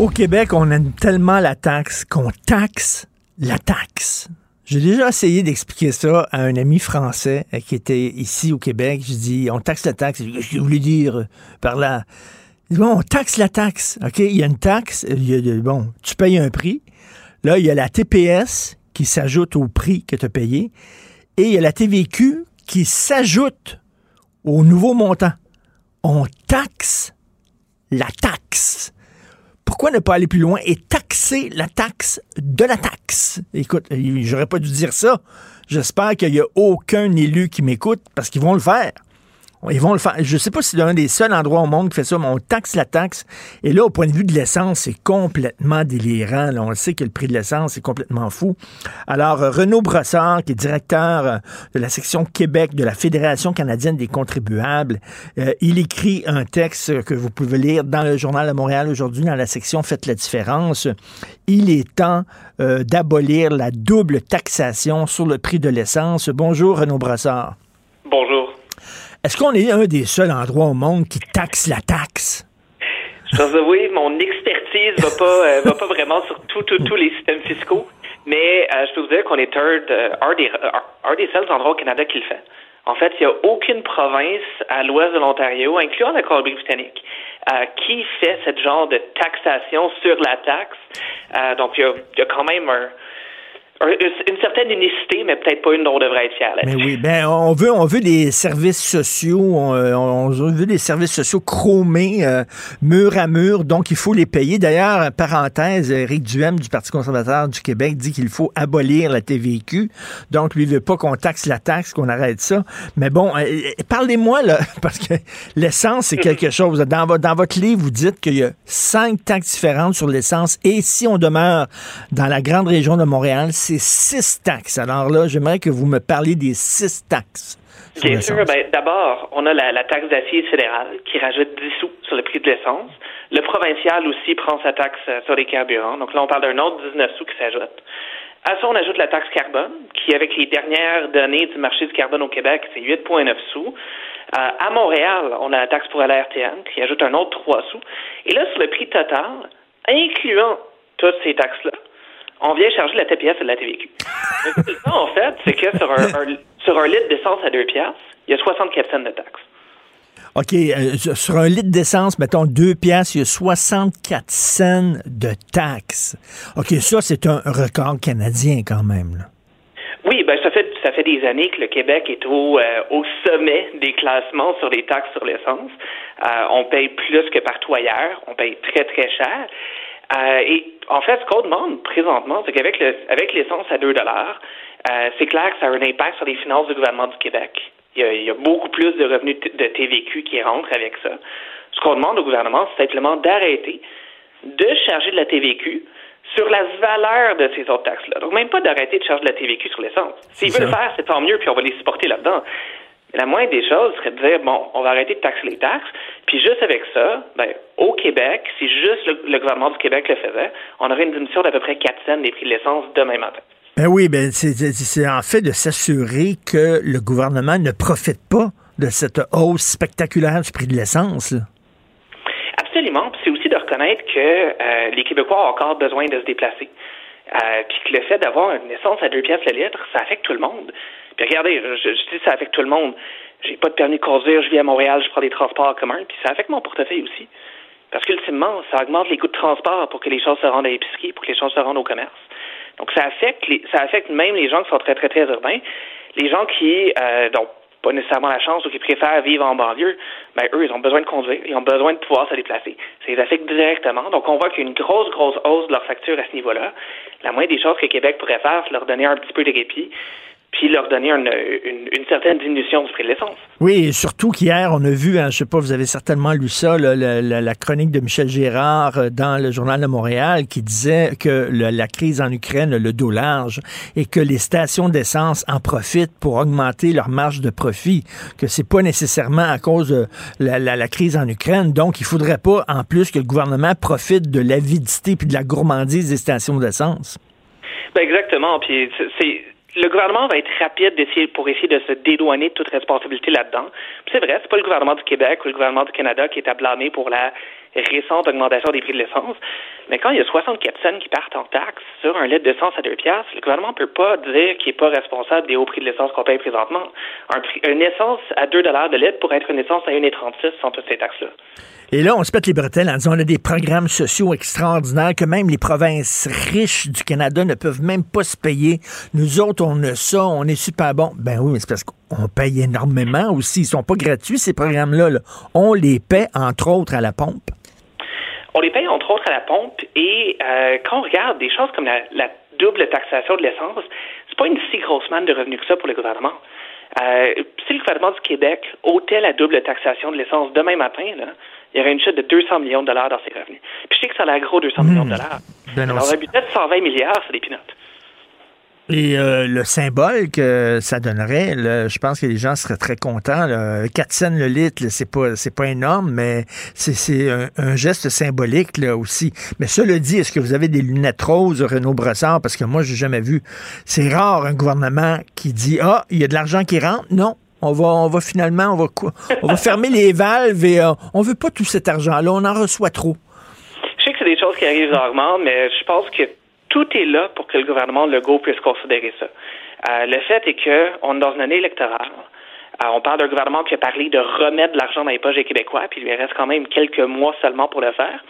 Au Québec, on aime tellement la taxe qu'on taxe la taxe. J'ai déjà essayé d'expliquer ça à un ami français euh, qui était ici au Québec. Je dis, on taxe la taxe. Je voulais dire euh, par là? Bon, on taxe la taxe. OK, il y a une taxe. bon, tu payes un prix. Là, il y a la TPS qui s'ajoute au prix que tu as payé. Et il y a la TVQ qui s'ajoute au nouveau montant. On taxe la taxe. Pourquoi ne pas aller plus loin et taxer la taxe de la taxe? Écoute, euh, j'aurais pas dû dire ça. J'espère qu'il n'y a aucun élu qui m'écoute parce qu'ils vont le faire. Ils vont le faire. Je sais pas si c'est un des seuls endroits au monde qui fait ça, mais on taxe la taxe. Et là, au point de vue de l'essence, c'est complètement délirant. On le sait que le prix de l'essence est complètement fou. Alors, euh, Renaud Brossard, qui est directeur euh, de la section Québec de la Fédération canadienne des contribuables, euh, il écrit un texte que vous pouvez lire dans le Journal de Montréal aujourd'hui, dans la section Faites la différence. Il est temps d'abolir la double taxation sur le prix de l'essence. Bonjour, Renaud Brossard. Bonjour. Est-ce qu'on est un des seuls endroits au monde qui taxe la taxe? Avouer, mon expertise va pas euh, va pas vraiment sur tous les systèmes fiscaux, mais euh, je peux vous dire qu'on est un, un des, un- des seuls endroits au Canada qui le fait. En fait, il n'y a aucune province à l'ouest de l'Ontario, incluant la Colombie-Britannique, euh, qui fait ce genre de taxation sur la taxe. Donc, il y a, il y a quand même un- une certaine unicité, mais peut-être pas une dont on devrait être fier. Mais oui, ben on veut, on veut des services sociaux, on, on veut des services sociaux chromés, euh, mur à mur, donc il faut les payer. D'ailleurs, parenthèse, Éric Duhem du Parti conservateur du Québec dit qu'il faut abolir la TVQ, donc lui veut pas qu'on taxe la taxe, qu'on arrête ça. Mais bon, euh, euh, parlez-moi là, parce que l'essence c'est quelque chose. Dans, vo- dans votre livre, vous dites qu'il y a cinq taxes différentes sur l'essence, et si on demeure dans la grande région de Montréal, six taxes. Alors là, j'aimerais que vous me parliez des six taxes. Bien sûr, ben, d'abord, on a la, la taxe d'assiette fédérale qui rajoute 10 sous sur le prix de l'essence. Le provincial aussi prend sa taxe euh, sur les carburants. Donc là, on parle d'un autre 19 sous qui s'ajoute. À ça, on ajoute la taxe carbone, qui, avec les dernières données du marché du carbone au Québec, c'est 8,9 sous. Euh, à Montréal, on a la taxe pour la RTN, qui ajoute un autre 3 sous. Et là, sur le prix total, incluant toutes ces taxes-là, on vient charger la TPS et la TVQ. Le en fait, c'est que sur un, sur un litre d'essence à 2 piastres, il y a 64 cents de taxes. OK, euh, sur un litre d'essence, mettons 2 piastres, il y a 64 cents de taxes. OK, ça, c'est un record canadien quand même. Là. Oui, ben ça fait ça fait des années que le Québec est au, euh, au sommet des classements sur les taxes sur l'essence. Euh, on paye plus que partout ailleurs. On paye très très cher. Et en fait, ce qu'on demande présentement, c'est qu'avec le, avec l'essence à 2 dollars, c'est clair que ça a un impact sur les finances du gouvernement du Québec. Il y a, il y a beaucoup plus de revenus de TVQ qui rentrent avec ça. Ce qu'on demande au gouvernement, c'est simplement d'arrêter de charger de la TVQ sur la valeur de ces autres taxes-là. Donc, même pas d'arrêter de charger de la TVQ sur l'essence. S'ils veulent le faire, c'est tant mieux, puis on va les supporter là-dedans. La moindre des choses serait de dire, bon, on va arrêter de taxer les taxes, puis juste avec ça, ben, au Québec, si juste le, gouvernement du Québec le faisait, on aurait une diminution d'à peu près 4 cents des prix de l'essence demain matin. Ben oui, ben c'est en fait de s'assurer que le gouvernement ne profite pas de cette hausse spectaculaire du prix de l'essence. Absolument. c'est aussi de reconnaître que euh, les Québécois ont encore besoin de se déplacer. Euh, puis que le fait d'avoir une essence à deux pièces le litre, ça affecte tout le monde. Regardez, je, je dis ça affecte tout le monde. J'ai pas de permis de conduire, je vis à Montréal, je prends des transports en commun, puis ça affecte mon portefeuille aussi. Parce qu'ultimement, ça augmente les coûts de transport pour que les choses se rendent à l'épicerie, pour que les choses se rendent au commerce. Donc ça affecte les, ça affecte même les gens qui sont très, très, très urbains. Les gens qui euh, donc pas nécessairement la chance ou qui préfèrent vivre en banlieue, ben eux, ils ont besoin de conduire, ils ont besoin de pouvoir se déplacer. Ça les affecte directement. Donc, on voit qu'il y a une grosse, grosse hausse de leur facture à ce niveau-là. La moindre des choses que Québec pourrait faire, c'est leur donner un petit peu de répit, puis leur donner une, une, certaine diminution du prix de l'essence. Oui, et surtout qu'hier, on a vu, hein, je sais pas, vous avez certainement lu ça, la, chronique de Michel Gérard euh, dans le Journal de Montréal qui disait que la crise en Ukraine le dos large et que les stations d'essence en profitent pour augmenter leur marge de profit, que c'est pas nécessairement à cause de la, la, crise en Ukraine. Donc, il faudrait pas, en plus, que le gouvernement profite de l'avidité puis de la gourmandise des stations d'essence. Ben exactement. Puis c'est le gouvernement va être rapide d'essayer pour essayer de se dédouaner de toute responsabilité là-dedans. C'est vrai, c'est pas le gouvernement du Québec ou le gouvernement du Canada qui est à blâmer pour la récente augmentation des prix de l'essence. Mais quand il y a 64 cents qui partent en taxes sur un litre d'essence à 2 piastres, le gouvernement ne peut pas dire qu'il n'est pas responsable des hauts prix de l'essence qu'on paye présentement. Un une essence à 2 de litre pourrait être une essence à 1,36 sans toutes ces taxes-là. Et là, on se pète les bretelles en disant on a des programmes sociaux extraordinaires que même les provinces riches du Canada ne peuvent même pas se payer. Nous autres, on a ça, on est super bon. Ben oui, mais c'est parce qu'on paye énormément aussi. Ils sont pas gratuits, ces programmes-là. On les paie, entre autres, à la pompe. On les paye, entre autres, à la pompe. Et euh, quand on regarde des choses comme la, double taxation de l'essence, c'est pas une si grosse manne de revenus que ça pour le gouvernement. Euh, si le gouvernement du Québec ôtait la double taxation de l'essence demain matin, là, il y aurait une chute de 200 millions de dollars dans ses revenus. Puis je sais que ça a l'air gros 200 millions de hmm. dollars. Ben Alors, un budget de 120 milliards, c'est des pinottes. Et euh, le symbole que ça donnerait, je pense que les gens seraient très contents. Là. 4 cents le litre, c'est pas c'est pas énorme, mais c'est un, geste symbolique là aussi. Mais cela dit, est-ce que vous avez des lunettes roses Renaud Brossard? Parce que moi, j'ai jamais vu. C'est rare un gouvernement qui dit ah il y a de l'argent qui rentre. Non, on va, on va finalement, on va, on va fermer les valves et euh, on veut pas tout cet argent-là. On en reçoit trop. Je sais que c'est des choses qui arrivent rarement, mais je pense que tout est là pour que le gouvernement Legault puisse considérer ça. Euh, le fait est qu'on est dans une année électorale. Euh, on parle d'un gouvernement qui a parlé de remettre de l'argent dans les poches des Québécois, puis il lui reste quand même quelques mois seulement pour le faire.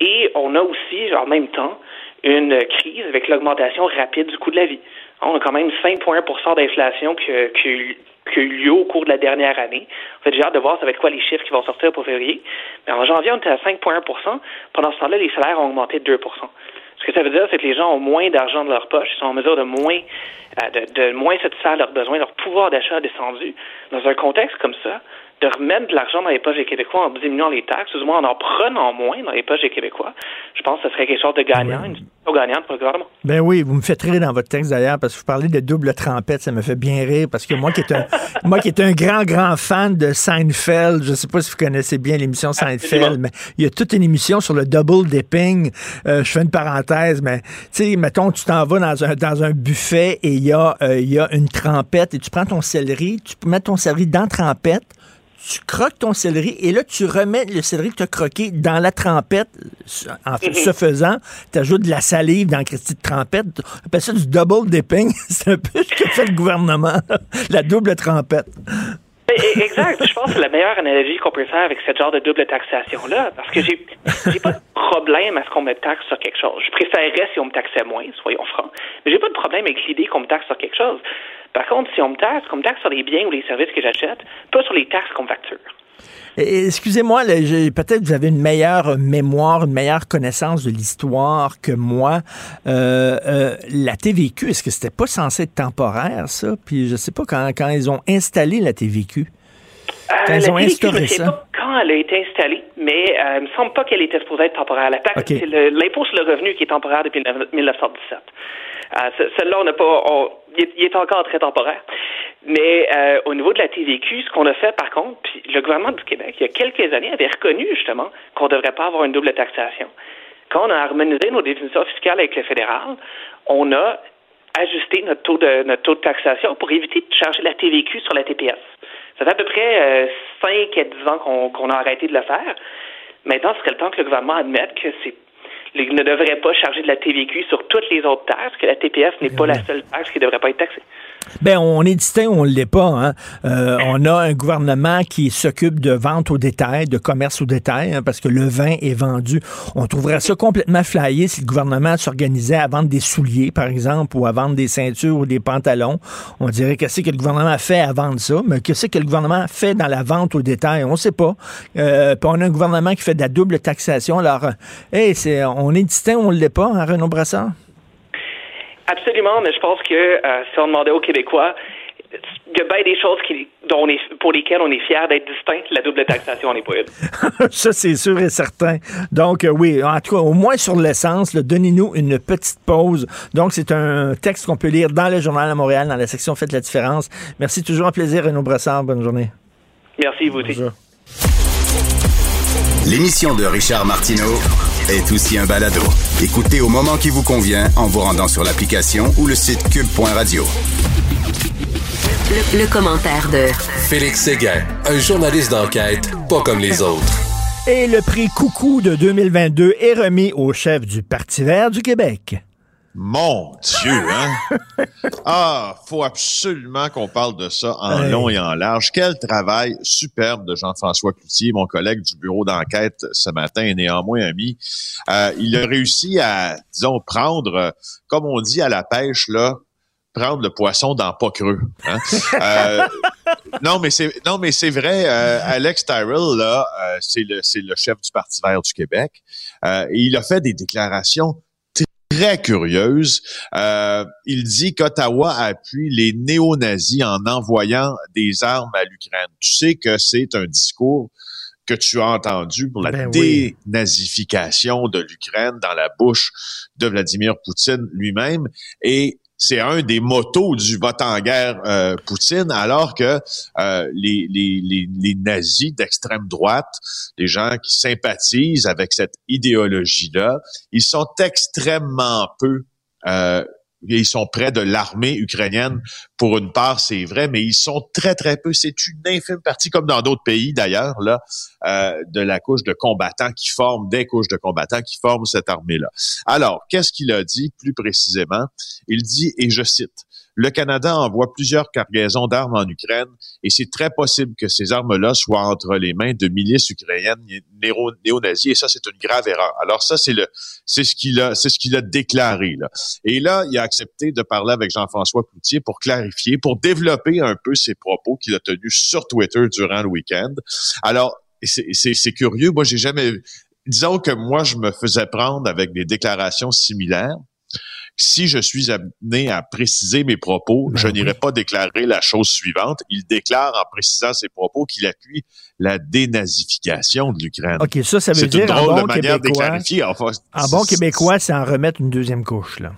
et on a aussi, en même temps, une crise avec l'augmentation rapide du coût de la vie. On a quand même 5,1% d'inflation qui, a eu lieu au cours de la dernière année. En fait, j'ai hâte de voir ça va être quoi les chiffres qui vont sortir pour février. Mais en janvier, on était à 5,1 Pendant ce temps-là, les salaires ont augmenté de 2 ce que ça veut dire, c'est que les gens ont moins d'argent dans leur poche, ils sont en mesure de moins, euh, de, de moins satisfaire leurs besoins, leur pouvoir d'achat a descendu. Dans un contexte comme ça, de remettre de l'argent dans les poches des Québécois en diminuant les taxes, ou du moins en en prenant moins dans les poches des Québécois, je pense que ce serait quelque chose de gagnant, une situation gagnante pour le gouvernement. Ben oui, vous me faites rire dans votre texte d'ailleurs parce que vous parlez de double trempette, ça me fait bien rire parce que moi qui est un moi qui est un grand grand fan de Seinfeld, je sais pas si vous connaissez bien l'émission Seinfeld, mais il y a toute une émission sur le double dipping. Euh, je fais une parenthèse, mais tu sais, mettons tu t'en vas dans un dans un buffet et il y a euh, il y a une trempette et tu prends ton céleri, tu peux mettre ton céleri dans la trempette tu croques ton céleri et là, tu remets le céleri que tu as croqué dans la trempette. En fait, ce faisant, tu ajoutes de la salive dans Christie de trempette. On appelle ça du double dipping. C'est un peu ce que fait le gouvernement, la double trempette. Exact. Je pense que c'est la meilleure analogie qu'on peut faire avec ce genre de double taxation-là. Parce que j'ai, j'ai pas de problème à ce qu'on me taxe sur quelque chose. Je préférerais si on me taxait moins, soyons francs. Mais j'ai pas de problème avec l'idée qu'on me taxe sur quelque chose. Par contre, si on me taxe, qu'on me taxe sur les biens ou les services que j'achète, pas sur les taxes qu'on me facture. Excusez-moi, peut-être que vous avez une meilleure mémoire, une meilleure connaissance de l'histoire que moi. Euh, euh, la TVQ, est-ce que c'était pas censé être temporaire, ça? Puis je sais pas, quand, quand ils ont installé la TVQ, quand Euh, ils la ont TVQ, instauré je ne sais ça. pas quand elle a été installée, mais il me semble pas qu'elle était supposée être temporaire. La taxe, c'est l'impôt sur le revenu qui est temporaire depuis le- 1917. Euh, ce- Celle-là, on n'a pas. on- il, est, encore très temporaire. Mais euh, au niveau de la TVQ, ce qu'on a fait, par contre, puis le gouvernement du Québec, il y a quelques années, avait reconnu justement qu'on ne devrait pas avoir une double taxation. Quand on a harmonisé nos définitions fiscales avec le fédéral, on a ajusté notre taux de notre taux de taxation pour éviter de charger la TVQ sur la TPS. Ça fait à peu près euh, 5 à 10 ans qu'on a arrêté de le faire. Maintenant, ce serait le temps que le gouvernement admette que c'est ne devrait pas charger de la TVQ sur toutes les autres taxes, que la TPS n'est pas la seule taxe qui ne devrait pas être taxée. Ben, on est distinct on ne l'est pas. Hein. Euh, on a un gouvernement qui s'occupe de vente au détail, de commerce au détail, hein, parce que le vin est vendu. On trouverait ça complètement flyé si le gouvernement s'organisait à vendre des souliers, par exemple, ou à vendre des ceintures ou des pantalons. On dirait qu'est-ce que le gouvernement fait à vendre ça, mais qu'est-ce que le gouvernement fait dans la vente au détail? On ne sait pas. Euh, on a un gouvernement qui fait de la double taxation. Alors, euh, hey, c'est, on est distinct on ne l'est pas, hein, Renaud Brassard? Absolument, mais je pense que euh, si on demandait aux Québécois, il y a bien des choses qui, dont on est, pour lesquelles on est fier d'être distinct. La double taxation n'est pas une. ça, c'est sûr et certain. Donc, euh, oui, en tout cas, au moins sur l'essence, donnez-nous une petite pause. Donc, c'est un texte qu'on peut lire dans le Journal à Montréal, dans la section Faites la différence. Merci, toujours un plaisir, Renaud Brassard. Bonne journée. Merci, vous aussi. L'émission de Richard Martineau est aussi un balado. Écoutez au moment qui vous convient en vous rendant sur l'application ou le site cube.radio. Le, le commentaire de Félix Séguin, un journaliste d'enquête pas comme les autres. Et le prix Coucou de 2022 est remis au chef du Parti vert du Québec. Mon Dieu, hein? Ah, faut absolument qu'on parle de ça en Hey. long et en large. Quel travail superbe de Jean-François Cloutier, mon collègue du bureau d'enquête ce matin et néanmoins ami. Euh, il a réussi à, disons, prendre, euh, comme on dit à la pêche, là, prendre le poisson dans pas creux. hein? Euh, non, mais c'est non, mais c'est vrai. euh, Alex Tyrell là, euh, c'est le c'est le chef du Parti Vert du Québec. Euh, et il a fait des déclarations très curieuses. Euh, il dit qu'Ottawa appuie les néo-nazis en envoyant des armes à l'Ukraine. Tu sais que c'est un discours que tu as entendu pour la Ben oui. dénazification de l'Ukraine dans la bouche de Vladimir Poutine lui-même. Et c'est un des motos du vote en guerre euh, Poutine, alors que euh, les, les, les, nazis d'extrême droite, les gens qui sympathisent avec cette idéologie-là, ils sont extrêmement peu euh, ils sont près de l'armée ukrainienne pour une part, c'est vrai, mais ils sont très, très peu. C'est une infime partie, comme dans d'autres pays d'ailleurs, là, euh, de la couche de combattants qui forment, des couches de combattants qui forment cette armée-là. Alors, qu'est-ce qu'il a dit plus précisément? Il dit, et je cite, le Canada envoie plusieurs cargaisons d'armes en Ukraine et c'est très possible que ces armes-là soient entre les mains de milices ukrainiennes néo- néo-nazis et ça, c'est une grave erreur. Alors ça, c'est le, ce qu'il a, déclaré, là. Et là, il a accepté de parler avec Jean-François Cloutier pour clarifier, pour développer un peu ses propos qu'il a tenus sur Twitter durant le week-end. Alors, c'est curieux. Moi, j'ai jamais... Disons que moi, je me faisais prendre avec des déclarations similaires. Si je suis amené à préciser mes propos, Ben je n'irai pas déclarer la chose suivante. Il déclare en précisant ses propos qu'il appuie la dénazification de l'Ukraine. OK, ça, ça veut C'est une dire en drôle de bon manière québécois. Enfin, En bon québécois, c'est en remettre une deuxième couche, là.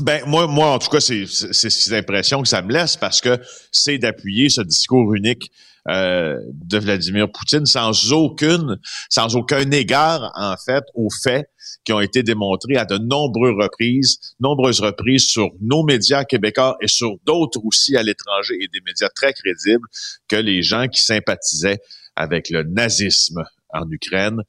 Ben moi, moi en tout cas, c'est c'est c'est cette impression que ça me laisse parce que c'est d'appuyer ce discours unique euh, de Vladimir Poutine sans aucune, sans aucun égard en fait aux faits qui ont été démontrés à de nombreuses reprises, nombreuses reprises sur nos médias québécois et sur d'autres aussi à l'étranger et des médias très crédibles que les gens qui sympathisaient avec le nazisme en Ukraine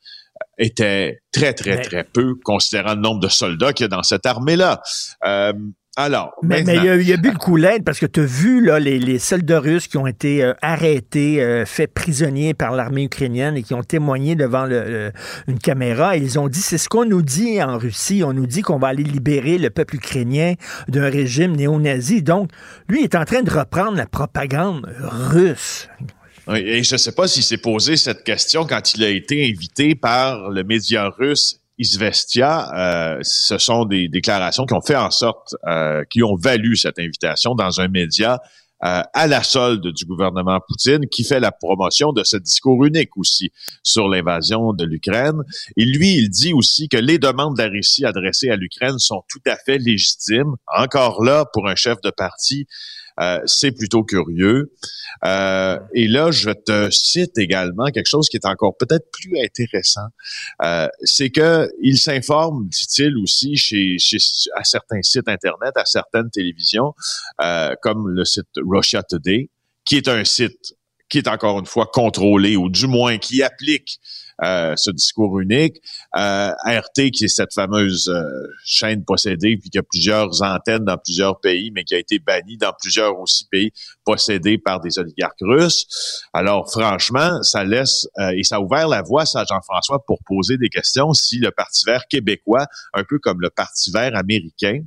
étaient très, très, très peu, considérant le nombre de soldats qu'il y a dans cette armée-là. Euh, alors, Mais, il, y y a bu le l'aide parce que tu as vu là, les, les soldats russes qui ont été euh, arrêtés, euh, faits prisonniers par l'armée ukrainienne et qui ont témoigné devant le- le- une caméra. Et ils ont dit, c'est ce qu'on nous dit en Russie. On nous dit qu'on va aller libérer le peuple ukrainien d'un régime néo-nazi. Donc, lui est en train de reprendre la propagande russe. Et je ne sais pas s'il s'est posé cette question quand il a été invité par le média russe Izvestia. Euh, ce sont des déclarations qui ont fait en sorte, euh, qui ont valu cette invitation dans un média euh, à la solde du gouvernement Poutine, qui fait la promotion de ce discours unique aussi sur l'invasion de l'Ukraine. Et lui, il dit aussi que les demandes de la Russie adressées à l'Ukraine sont tout à fait légitimes. Encore là, pour un chef de parti, euh, c'est plutôt curieux. Euh, et là, je te cite également quelque chose qui est encore peut-être plus intéressant. Euh, c'est que il s'informe, dit-il aussi, chez, chez, à certains sites internet, à certaines télévisions, euh, comme le site Russia Today, qui est un site qui est encore une fois contrôlé, ou du moins qui applique euh, ce discours unique. Euh, RT, qui est cette fameuse euh, chaîne possédée, puis qui a plusieurs antennes dans plusieurs pays, mais qui a été bannie dans plusieurs aussi pays possédés par des oligarques russes. Alors, franchement, ça laisse euh, et ça a ouvert la voie, ça, Jean-François, pour poser des questions si le Parti vert québécois, un peu comme le Parti vert américain,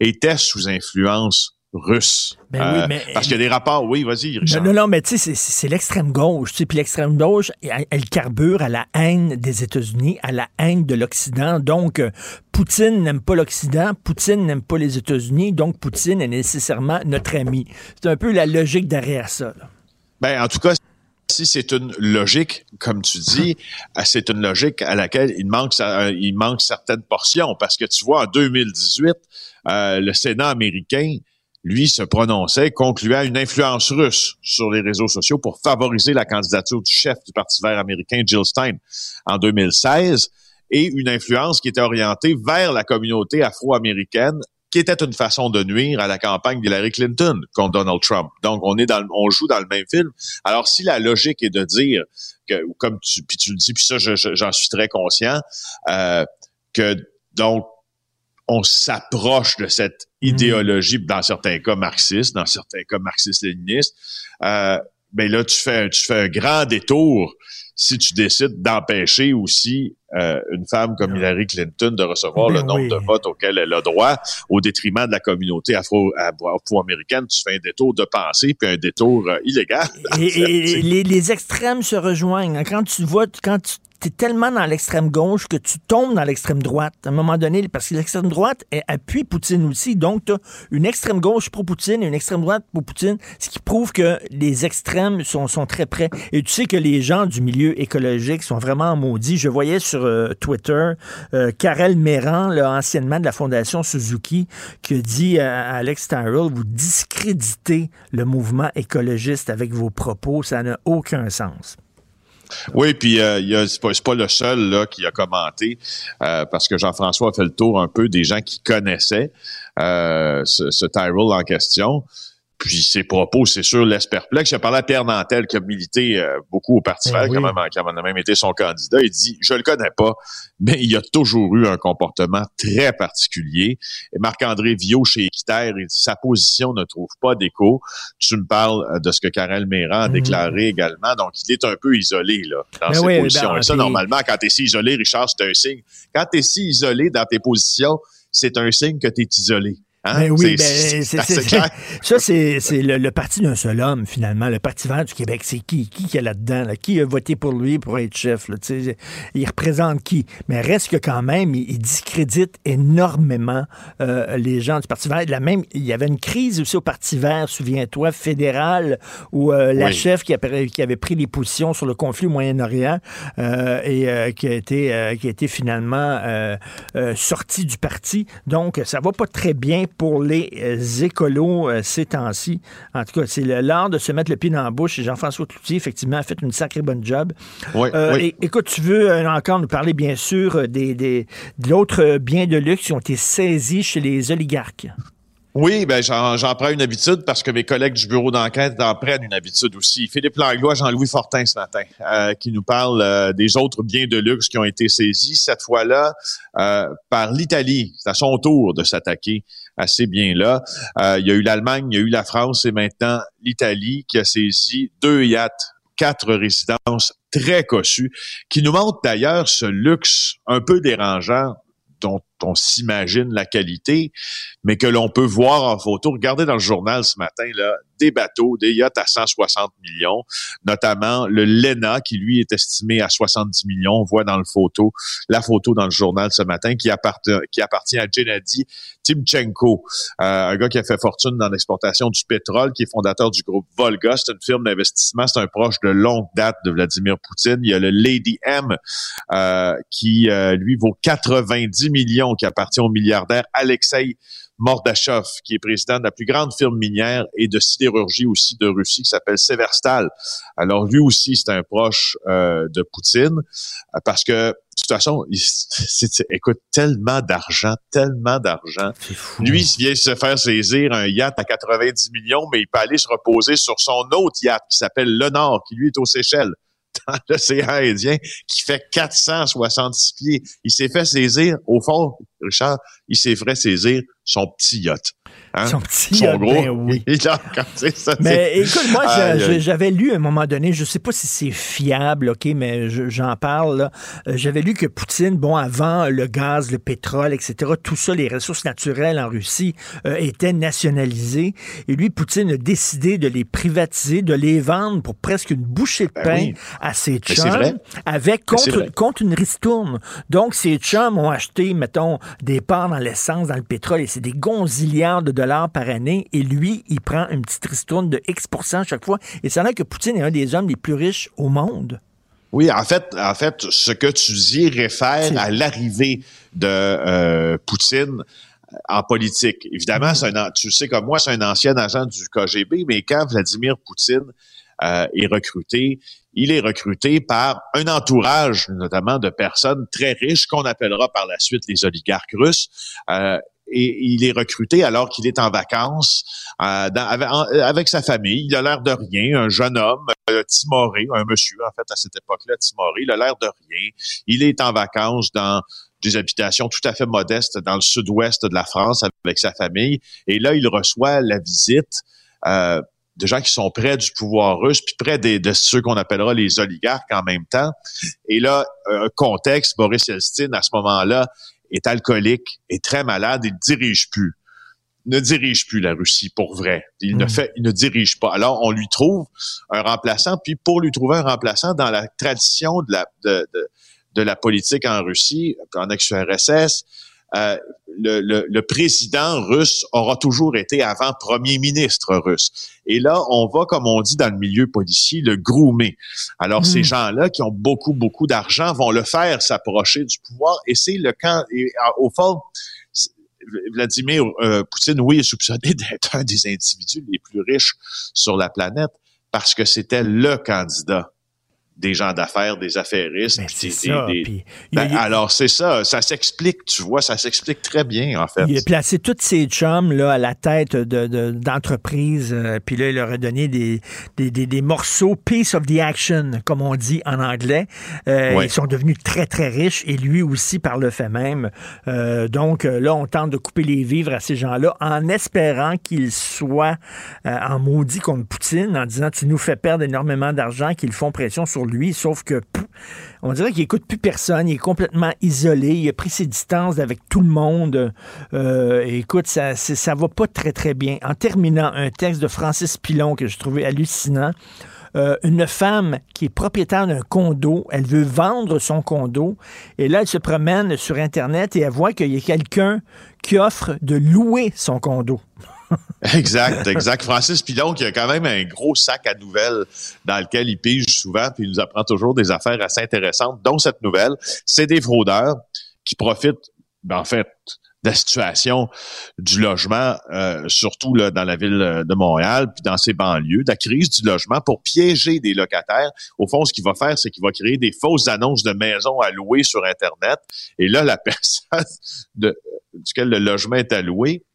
était sous influence russe. Ben oui, Euh, mais- parce qu'il y a des rapports, oui, vas-y, Richard. Non, non, non, mais tu sais, c'est- l'extrême gauche. Puis l'extrême gauche, elle, elle carbure à la haine des États-Unis, à la haine de l'Occident. Donc, euh, Poutine n'aime pas l'Occident, Poutine n'aime pas les États-Unis, donc Poutine est nécessairement notre ami. C'est un peu la logique derrière ça. là. Ben, en tout cas, si c'est une logique, comme tu dis, euh, c'est une logique à laquelle il manque, euh, il manque certaines portions. Parce que tu vois, en 2018, euh, le Sénat américain, lui, se prononçait, concluait une influence russe sur les réseaux sociaux pour favoriser la candidature du chef du Parti vert américain, Jill Stein, en 2016, et une influence qui était orientée vers la communauté afro-américaine qui était une façon de nuire à la campagne d'Hillary Clinton contre Donald Trump. Donc, on est dans, le- on joue dans le même film. Alors, si la logique est de dire que, comme tu, puis tu le dis, puis ça, je- je- j'en suis très conscient, euh, que donc on s'approche de cette idéologie, dans certains cas marxiste, dans certains cas marxiste-léniniste, euh, ben là, tu fais, un- tu fais un grand détour si tu décides d'empêcher aussi euh, une femme comme Hillary Clinton de recevoir Ben le nombre oui. de votes auxquels elle a droit au détriment de la communauté afro- afro-américaine. Tu fais un détour de pensée puis un détour euh, illégal. Et, les extrêmes se rejoignent. Quand tu vois, quand tu tellement dans l'extrême gauche que tu tombes dans l'extrême droite, à un moment donné, parce que l'extrême droite appuie Poutine aussi. Donc, tu as une extrême gauche pro-Poutine et une extrême droite pro-Poutine, ce qui prouve que les extrêmes sont, très près. Et tu sais que les gens du milieu écologique sont vraiment maudits. Je voyais sur euh, Twitter euh, Karel Méran, là, anciennement de la Fondation Suzuki, qui dit à, Alex Tyrrell, vous discréditez le mouvement écologiste avec vos propos, ça n'a aucun sens. Oui, puis euh, c'est pas, pas le seul là qui a commenté euh, parce que Jean-François a fait le tour un peu des gens qui connaissaient euh, ce, ce Tyrell en question. Puis ses propos, c'est sûr, laissent perplexe. J'ai parlé à Pierre Nantel, qui a milité euh, beaucoup au Parti Eh vert, oui. a même, qui a même été son candidat. Il dit, je le connais pas, mais il a toujours eu un comportement très particulier. Et Marc-André Viau, chez Équiterre, il dit, sa position ne trouve pas d'écho. Tu me parles euh, de ce que Karel Méran a Mhm. déclaré également. Donc, il est un peu isolé là, dans Ben ses oui, positions. ben, Et ça, puis- normalement, quand tu es si isolé, Richard, c'est un signe. Quand tu es si isolé dans tes positions, c'est un signe que tu es isolé. Hein? Ben oui, C'est- ben, ça, c'est le, le parti d'un seul homme, finalement. Le Parti vert du Québec, c'est qui? Qui qui est là-dedans? là? Qui a voté pour lui pour être chef? là? Il représente qui? Mais reste que quand même, il, il discrédite énormément euh, les gens du Parti vert. La même, il y avait une crise aussi au Parti vert, souviens-toi, fédéral, où euh, la Oui. chef qui, a- qui avait pris les positions sur le conflit au Moyen-Orient euh, et euh, qui, a été, qui a été finalement euh, euh, sorti du parti. Donc, ça va pas très bien pour les euh, écolos euh, ces temps-ci. En tout cas, c'est l'art de se mettre le pied dans la bouche. Et Jean-François Cloutier, effectivement, a fait une sacrée bonne job. Oui, Euh, oui. écoute, tu veux encore nous parler, bien sûr, des, des, de l'autre biens de luxe qui ont été saisis chez les oligarques. Oui, ben j'en j'en prends une habitude parce que mes collègues du bureau d'enquête en prennent une habitude aussi. Philippe Langlois, Jean-Louis Fortin ce matin, euh, qui nous parle euh, des autres biens de luxe qui ont été saisis, cette fois-là euh, par l'Italie. C'est à son tour de s'attaquer à ces biens-là. Euh, il y a eu l'Allemagne, il y a eu la France et maintenant l'Italie qui a saisi deux yachts, quatre résidences très cossues, qui nous montrent d'ailleurs ce luxe un peu dérangeant dont on s'imagine la qualité, mais que l'on peut voir en photo. Regardez dans le journal ce matin, là, des bateaux, des yachts à 160 millions, notamment le Lena, qui lui est estimé à 70 millions. On voit dans le photo, la photo dans le journal ce matin, qui appartient, à Gennady Timchenko, euh, un gars qui a fait fortune dans l'exportation du pétrole, qui est fondateur du groupe Volga. C'est une firme d'investissement, c'est un proche de longue date de Vladimir Poutine. Il y a le Lady M, euh, qui, euh, lui, vaut 90 millions, qui appartient au milliardaire Alexei Mordachov, qui est président de la plus grande firme minière et de sidérurgie aussi de Russie, qui s'appelle Severstal. Alors, lui aussi, c'est un proche euh, de Poutine, euh, parce que, de toute façon, il- écoute, tellement d'argent, tellement d'argent. Lui, il vient se faire saisir un yacht à 90 millions, mais il peut aller se reposer sur son autre yacht qui s'appelle Le Nord, qui lui est aux Seychelles dans l'océan Indien, qui fait 466 pieds. Il s'est fait saisir, au fond, Richard, il s'est fait saisir son petit yacht. Hein? Son petit yacht, gros. ben oui. Ça, Mais écoute, moi, j'avais lu à un moment donné, je sais pas si c'est fiable, OK, mais je- j'en parle. Euh, J'avais lu que Poutine, bon, avant le gaz, le pétrole, etc., tout ça, les ressources naturelles en Russie euh, étaient nationalisées. Et lui, Poutine a décidé de les privatiser, de les vendre pour presque une bouchée de Ben pain oui. à ses chums, vrai. avec contre, vrai. contre une ristourne. Donc, ces chums ont acheté, mettons, des parts dans l'essence, dans le pétrole, et c'est des gonzillards de dollars par année. Et lui, il prend une petite ristourne de X à chaque fois. Et c'est là que Poutine est un des hommes les plus riches au monde. Oui, en fait, en fait, ce que tu dis réfère à l'arrivée de euh, Poutine en politique. Évidemment, c'est un, tu sais comme moi, c'est un ancien agent du KGB, mais quand Vladimir Poutine euh, est recruté, il est recruté par un entourage, notamment de personnes très riches qu'on appellera par la suite les oligarques russes. Euh, et il est recruté alors qu'il est en vacances euh, dans- avec, sa famille. Il a l'air de rien, un jeune homme, euh, timoré, un monsieur en fait à cette époque-là, timoré. Il a l'air de rien. Il est en vacances dans des habitations tout à fait modestes dans le sud-ouest de la France avec sa famille. Et là, il reçoit la visite euh, de gens qui sont près du pouvoir russe, puis près de ceux qu'on appellera les oligarques en même temps. Et là, un contexte, Boris Yeltsin, à ce moment-là, est alcoolique, est très malade, il ne dirige plus. Il ne dirige plus la Russie pour vrai. Il ne Mm. fait, il ne dirige pas. Alors, on lui trouve un remplaçant, puis pour lui trouver un remplaçant dans la tradition de la, de, de, de la politique en Russie, en ex-URSS, euh, le, le, le président russe aura toujours été avant premier ministre russe. Et là, on va, comme on dit dans le milieu policier, le groomer. Alors, ces gens-là qui ont beaucoup, beaucoup d'argent vont le faire s'approcher du pouvoir. Et c'est le camp, et, euh, au fond, Vladimir euh, Poutine, oui, est soupçonné d'être un des individus les plus riches sur la planète parce que c'était le candidat des gens d'affaires, des affairistes. puis des- ça, des- puis il y a- Ben, a- alors, c'est ça. Ça s'explique, tu vois, ça s'explique très bien, en fait. Il a placé tous ses chums là, à la tête de- de- d'entreprises, euh, puis là, il leur a donné des, des, des- des morceaux piece of the action, comme on dit en anglais. Euh. Ils sont devenus très, très riches, et lui aussi par le fait même. Euh, donc là, on tente de couper les vivres à ces gens-là en espérant qu'ils soient en maudit contre Poutine. Poutine en disant tu nous fais perdre énormément d'argent, qu'ils font pression sur lui, sauf que on dirait qu'il écoute plus personne, il est complètement isolé, il a pris ses distances avec tout le monde. Euh, écoute, ça, ça va pas très très bien. En terminant, un texte de Francis Pilon que je trouvais hallucinant. Euh, une femme qui est propriétaire d'un condo, elle veut vendre son condo, et là, elle se promène sur Internet et elle voit qu'il y a quelqu'un qui offre de louer son condo. Exact, exact. Francis Pilon, qui a quand même un gros sac à nouvelles dans lequel il pige souvent, puis il nous apprend toujours des affaires assez intéressantes, dont cette nouvelle. C'est des fraudeurs qui profitent, ben, en fait, de la situation du logement, euh, surtout là, dans la ville de Montréal, puis dans ses banlieues, de la crise du logement pour piéger des locataires. Au fond, ce qu'il va faire, c'est qu'il va créer des fausses annonces de maisons à louer sur Internet. Et là, la personne de, duquel le logement est alloué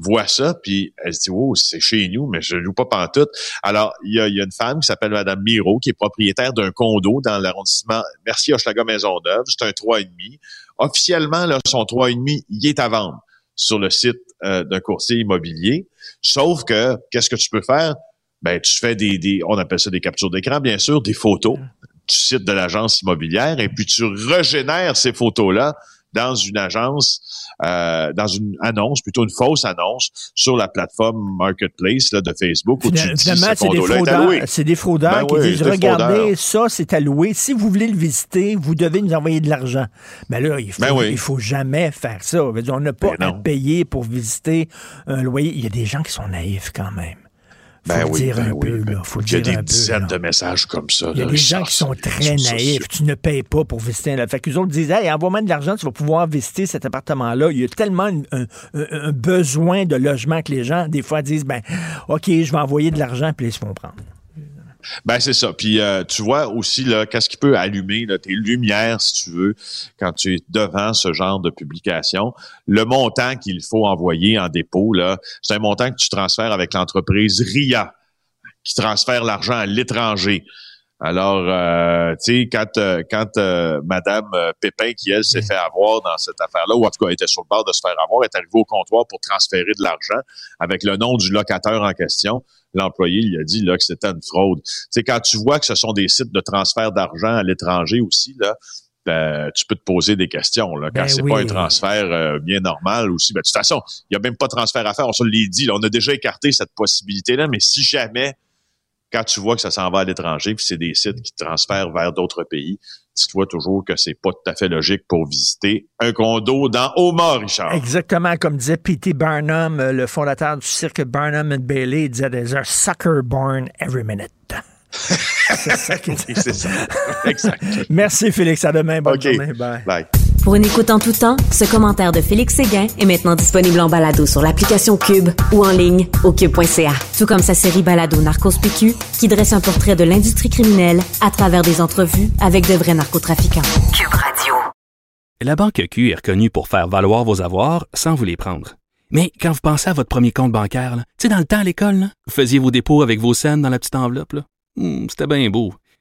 voit ça, puis elle se dit, oh, c'est chez nous, mais je loue pas pantoute. Alors, il y a, il y a une femme qui s'appelle Madame Miro, qui est propriétaire d'un condo dans l'arrondissement Mercier Hochelaga Maisonneuve. C'est un 3,5. Officiellement, là, son 3,5, il est à vendre sur le site euh, d'un courtier immobilier. Sauf que, qu'est-ce que tu peux faire? Ben, tu fais des, des, on appelle ça des captures d'écran, bien sûr, des photos du site de l'agence immobilière, et puis tu régénères ces photos-là dans une agence, euh, dans une annonce, plutôt une fausse annonce, sur la plateforme Marketplace là, de Facebook, où tu dis ce c'est des condo-là c'est des fraudeurs Ben qui oui, disent Regardez, fraudeurs. ça, c'est alloué. Si vous voulez le visiter, vous devez nous envoyer de l'argent. Mais là, il faut, Ben oui. il faut jamais faire ça. On n'a pas Ben à payer pour visiter un loyer. Il y a des gens qui sont naïfs quand même. Faut Ben le oui, dire ben un oui, peu, ben, là. Faut Il y a dire des peu, dizaines là. de messages comme ça. Il y a là, des gens qui sont très naïfs. Tu ne payes pas pour visiter un. Fait qu'ils autres disent Hey, envoie-moi de l'argent, tu vas pouvoir visiter cet appartement-là. Il y a tellement un, un- un besoin de logement que les gens, des fois, disent ben, OK, je vais envoyer de l'argent, puis là, ils se font prendre. Ben c'est ça. Puis euh, tu vois aussi là, qu'est-ce qui peut allumer là, tes lumières, si tu veux, quand tu es devant ce genre de publication. Le montant qu'il faut envoyer en dépôt là, c'est un montant que tu transfères avec l'entreprise RIA, qui transfère l'argent à l'étranger. Alors, euh, tu sais, quand euh, quand euh, Madame Pépin, qui elle s'est fait avoir dans cette affaire-là, ou en tout cas était sur le bord de se faire avoir, est arrivée au comptoir pour transférer de l'argent avec le nom du locataire en question. L'employé lui a dit là que c'était une fraude. Sais, quand tu vois que ce sont des sites de transfert d'argent à l'étranger aussi, là, ben, tu peux te poser des questions. Là. Quand Ben c'est oui. pas un transfert euh, bien normal aussi, ben, de toute façon, il n'y a même pas de transfert à faire. On se l'est dit. Là, on a déjà écarté cette possibilité-là, mais si jamais quand tu vois que ça s'en va à l'étranger, puis c'est des sites qui transfèrent vers d'autres pays, dis-toi toujours que c'est pas tout à fait logique pour visiter un condo dans Oma, Richard. Exactement, comme disait P.T. Barnum, euh, le fondateur du cirque Barnum and Bailey, il disait There's a sucker born every minute. C'est ça qu'il dit. c'est ça. exact. Merci, Félix. À demain. Bonne OK. journée. Bye. Bye. Pour une écoute en tout temps, ce commentaire de Félix Séguin est maintenant disponible en balado sur l'application Cube ou en ligne au cube.ca. Tout comme sa série balado Narcos PQ qui dresse un portrait de l'industrie criminelle à travers des entrevues avec de vrais narcotrafiquants. Cube Radio. La Banque Q est reconnue pour faire valoir vos avoirs sans vous les prendre. Mais quand vous pensez à votre premier compte bancaire, tu sais, dans le temps à l'école, là, vous faisiez vos dépôts avec vos scènes dans la petite enveloppe. Hmm, C'était bien beau.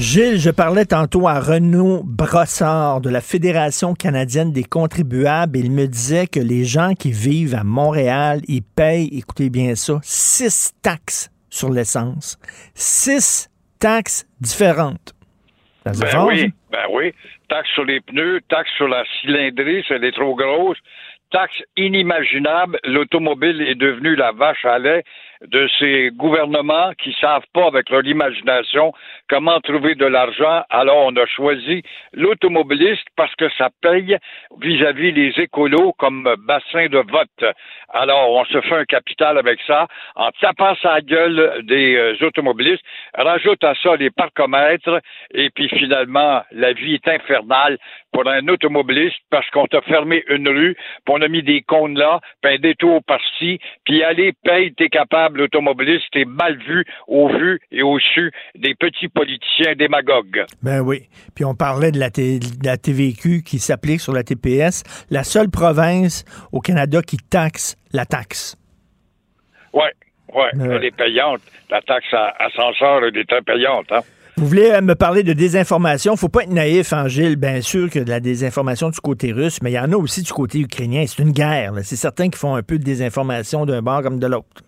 Gilles, je parlais tantôt à Renaud Brossard de la Fédération canadienne des contribuables. Il me disait que les gens qui vivent à Montréal, ils payent, écoutez bien ça, six taxes sur l'essence. Six taxes différentes. Ça se Ben oui, ben oui. Taxe sur les pneus, taxe sur la cylindrée, c'est elle est trop grosse. Taxe inimaginable. L'automobile est devenue la vache à lait de ces gouvernements qui savent pas avec leur imagination comment trouver de l'argent? Alors on a choisi l'automobiliste parce que ça paye vis-à-vis les écolos comme bassin de vote. Alors on se fait un capital avec ça en tapant sa gueule des euh, automobilistes. Rajoute à ça les parcomètres et puis finalement la vie est infernale pour un automobiliste parce qu'on t'a fermé une rue, puis on a mis des cônes là, puis un détour par-ci, puis allez, paye, t'es capable, l'automobiliste, t'es mal vu au vu et au su des petits politiciens démagogues. Ben oui. Puis on parlait de la, T- de la TVQ qui s'applique sur la TPS. La seule province au Canada qui taxe la taxe. Ouais, ouais, Ouais. elle est payante. La taxe à ascenseur, est très payante, hein. Vous voulez euh, me parler de désinformation? Faut pas être naïf, hein, Gilles. Bien sûr que de la désinformation du côté russe, mais il y en a aussi du côté ukrainien. C'est une guerre. C'est certains qui font un peu de désinformation d'un bord comme de l'autre.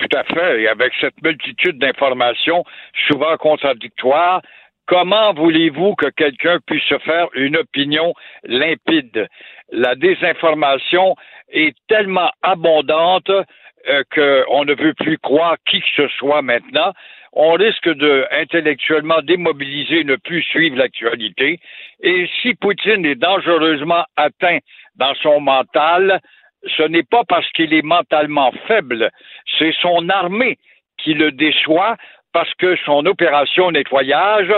Tout à fait. Et avec cette multitude d'informations, souvent contradictoires, comment voulez-vous que quelqu'un puisse se faire une opinion limpide? La désinformation est tellement abondante euh, qu'on ne veut plus croire qui que ce soit maintenant. On risque de intellectuellement démobiliser, ne plus suivre l'actualité. Et si Poutine est dangereusement atteint dans son mental, ce n'est pas parce qu'il est mentalement faible, c'est son armée qui le déçoit parce que son opération nettoyage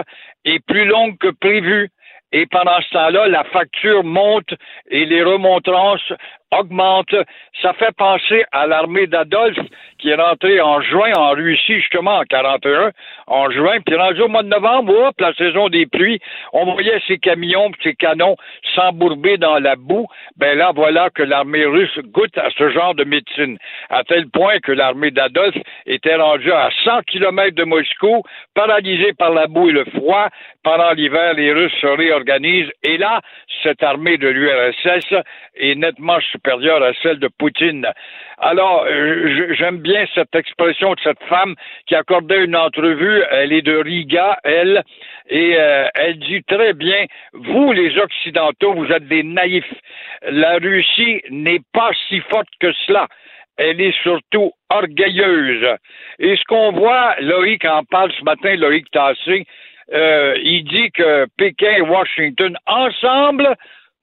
est plus longue que prévu. Et pendant ce temps-là, la facture monte et les remontrances augmentent. Ça fait penser à l'armée d'Adolphe qui est rentrée en juin en Russie, justement en 41, en juin, puis rendu au mois de novembre, hop, la saison des pluies, on voyait ces camions, ces canons s'embourber dans la boue. Ben là, voilà que l'armée russe goûte à ce genre de médecine, à tel point que l'armée d'Adolphe était rendue à 100 kilomètres de Moscou, paralysée par la boue et le froid. Pendant l'hiver, les Russes se réorganisent. Et là, cette armée de l'URSS est nettement supérieure à celle de Poutine. Alors, euh, j'aime bien cette expression de cette femme qui accordait une entrevue. Elle est de Riga, elle, et euh, elle dit très bien, vous les Occidentaux, vous êtes des naïfs. La Russie n'est pas si forte que cela. Elle est surtout orgueilleuse. Et ce qu'on voit, Loïc en parle ce matin, Loïc Tassé, euh, il dit que Pékin et Washington, ensemble,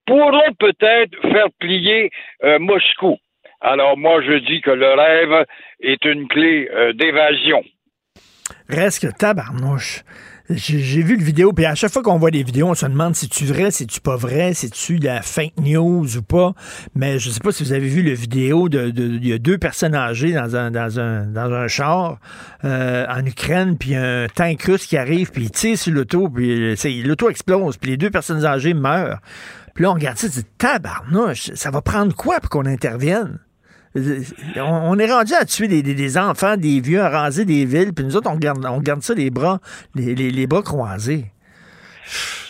pourront peut-être faire plier euh, Moscou. Alors moi, je dis que le rêve est une clé euh, d'évasion. Reste tabarnouche. J'ai vu le vidéo, puis à chaque fois qu'on voit des vidéos, on se demande si tu vrai, si tu pas vrai, si tu de la fake news ou pas. Mais je sais pas si vous avez vu le vidéo de, de- il y a deux personnes âgées dans un dans un dans un char euh, en Ukraine, puis un tank russe qui arrive, puis il tire sur l'auto, puis euh, c'est- l'auto explose, puis les deux personnes âgées meurent. Puis là on regarde ça, dit tabarnouche, ça va prendre quoi pour qu'on intervienne? On, est rendu à tuer des, enfants, des vieux, à raser des villes, puis nous autres, on garde, ça les bras, les bras croisés.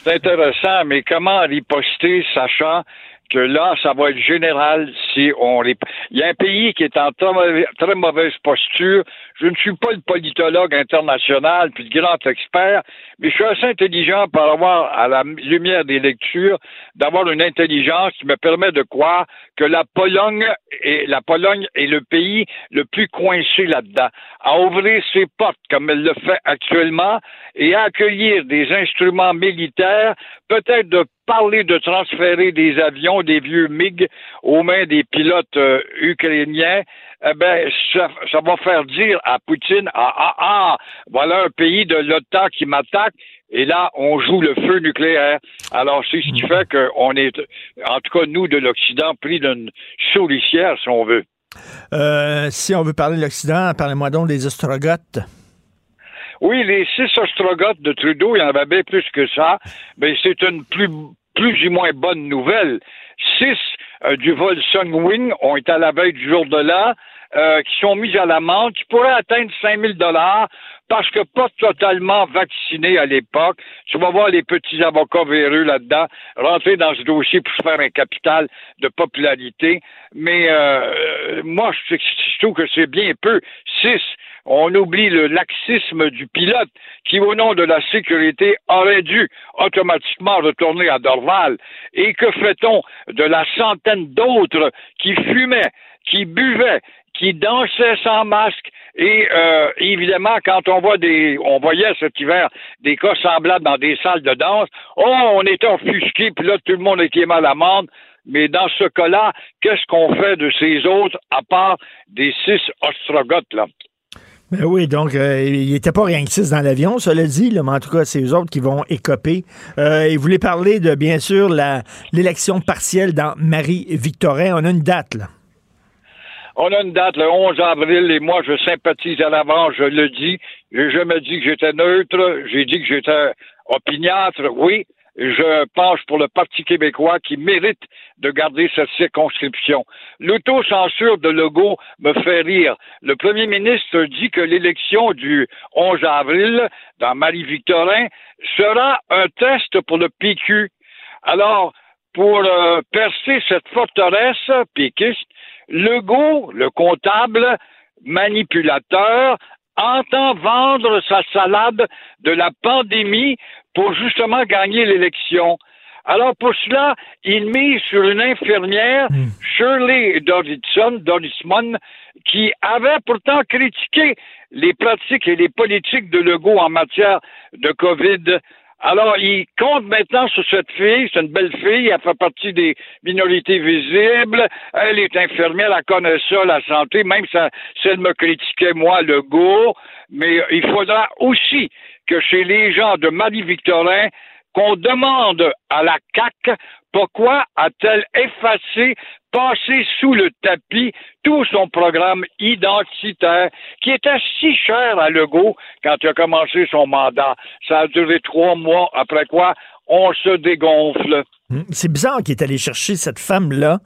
C'est intéressant, mais comment riposter sachant que là, ça va être général si on rip... Il y a un pays qui est en très mauvaise, très mauvaise posture. Je ne suis pas le politologue international puis le grand expert, mais je suis assez intelligent pour avoir, à la lumière des lectures, d'avoir une intelligence qui me permet de croire que la Pologne est, la Pologne est le pays le plus coincé là-dedans, à ouvrir ses portes comme elle le fait actuellement et à accueillir des instruments militaires, peut-être de parler de transférer des avions, des vieux MiG aux mains des pilotes euh, ukrainiens, eh ben, ça, ça va faire dire à Poutine, ah, ah, ah, voilà un pays de l'OTAN qui m'attaque, et là, on joue le feu nucléaire. Alors, c'est ce qui fait qu'on est, en tout cas, nous, de l'Occident, pris d'une souricière, si on veut. Euh, si on veut parler de l'Occident, parlez-moi donc des ostrogoths. Oui, les six ostrogoths de Trudeau, il y en avait bien plus que ça, mais c'est une plus, plus ou moins bonne nouvelle. Six euh, du vol Sunwing ont été à la veille du jour de l'an, euh, qui sont mis à l'amende, qui pourraient atteindre 5 000 dollars parce que pas totalement vacciné à l'époque. Tu vas voir les petits avocats véreux là-dedans rentrer dans ce dossier pour se faire un capital de popularité. Mais euh, moi, je trouve que c'est bien peu. Six, on oublie le laxisme du pilote qui, au nom de la sécurité, aurait dû automatiquement retourner à Dorval. Et que fait-on de la centaine d'autres qui fumaient, qui buvaient, qui dansaient sans masque? Et euh, évidemment, quand on voit des, on voyait cet hiver des cas semblables dans des salles de danse, oh, on était offusqué, puis là, tout le monde était mal à. Mais dans ce cas-là, qu'est-ce qu'on fait de ces autres, à part des six ostrogoths, là? Ben oui, donc euh, il n'était pas rien que six dans l'avion, cela dit, là, mais en tout cas, c'est eux autres qui vont écoper. Euh, il voulait parler de, bien sûr, l'élection partielle dans Marie-Victorin. On a une date, là. On a une date le 11 avril et moi, je sympathise à l'avance, je le dis. J'ai jamais dit que j'étais neutre. J'ai dit que j'étais opiniâtre. Oui, je penche pour le Parti québécois qui mérite de garder cette circonscription. L'autocensure de Legault me fait rire. Le premier ministre dit que l'élection du 11 avril dans Marie-Victorin sera un test pour le PQ. Alors, pour euh, percer cette forteresse péquiste, Legault, le comptable, manipulateur, entend vendre sa salade de la pandémie pour justement gagner l'élection. Alors pour cela, il mise sur une infirmière, Shirley Dorisman, Dorisman, qui avait pourtant critiqué les pratiques et les politiques de Legault en matière de COVID. Alors, il compte maintenant sur cette fille. C'est une belle fille. Elle fait partie des minorités visibles. Elle est infirmière. Elle connaît ça, la santé. Même si elle me critiquait, moi, le go. Mais il faudra aussi que chez les gens de Marie-Victorin, qu'on demande à la CAC pourquoi a-t-elle effacé, passé sous le tapis tout son programme identitaire qui était si cher à Legault quand il a commencé son mandat? Ça a duré trois mois, après quoi on se dégonfle. Hmm. C'est bizarre qu'il est allé chercher cette femme-là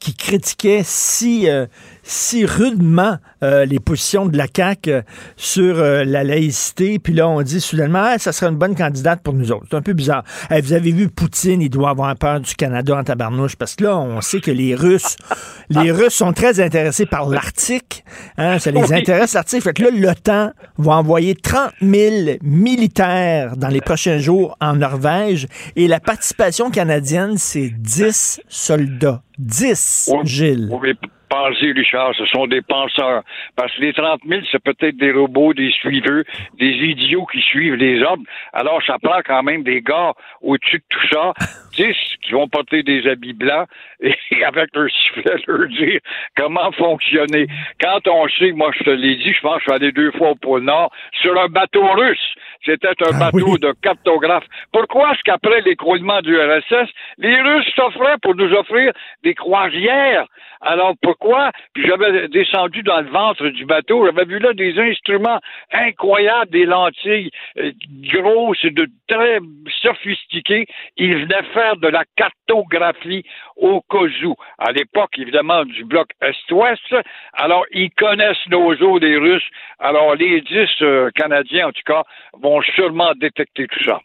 qui critiquait si, euh, si rudement euh, les positions de la CAQ euh, sur la laïcité. Puis là, on dit soudainement, ah, ça serait une bonne candidate pour nous autres. C'est un peu bizarre. vous avez vu Poutine, il doit avoir peur du Canada en tabarnouche parce que là, on sait que les Russes, les Russes sont très intéressés par l'Arctique. Hein, ça les intéresse, l'Arctique. Fait que là, l'OTAN va envoyer 30 000 militaires dans les prochains jours en Norvège et la participation canadienne, c'est 10 soldats. 10, Gilles. Oui, pensez, Richard, ce sont des penseurs. Parce que les 30 000, c'est peut-être des robots, des suiveux, des idiots qui suivent les ordres. Alors, ça prend quand même des gars au-dessus de tout ça, 10 qui vont porter des habits blancs et avec leur sifflet leur dire comment fonctionner. Quand on sait, moi, je te l'ai dit, je pense que je suis allé deux fois au pôle Nord sur un bateau russe. C'était un Ah bateau de cartographes. Pourquoi est-ce qu'après l'écroulement du RSS, les Russes s'offraient pour nous offrir des croisières? Alors pourquoi? Puis j'avais descendu dans le ventre du bateau, j'avais vu là des instruments incroyables, des lentilles euh, grosses de très sophistiquées. Ils venaient faire de la cartographie au cas où. À l'époque, évidemment, du bloc Est-Ouest. Alors, ils connaissent nos eaux des Russes. Alors, les dix euh, Canadiens, en tout cas, vont sûrement détecter tout ça.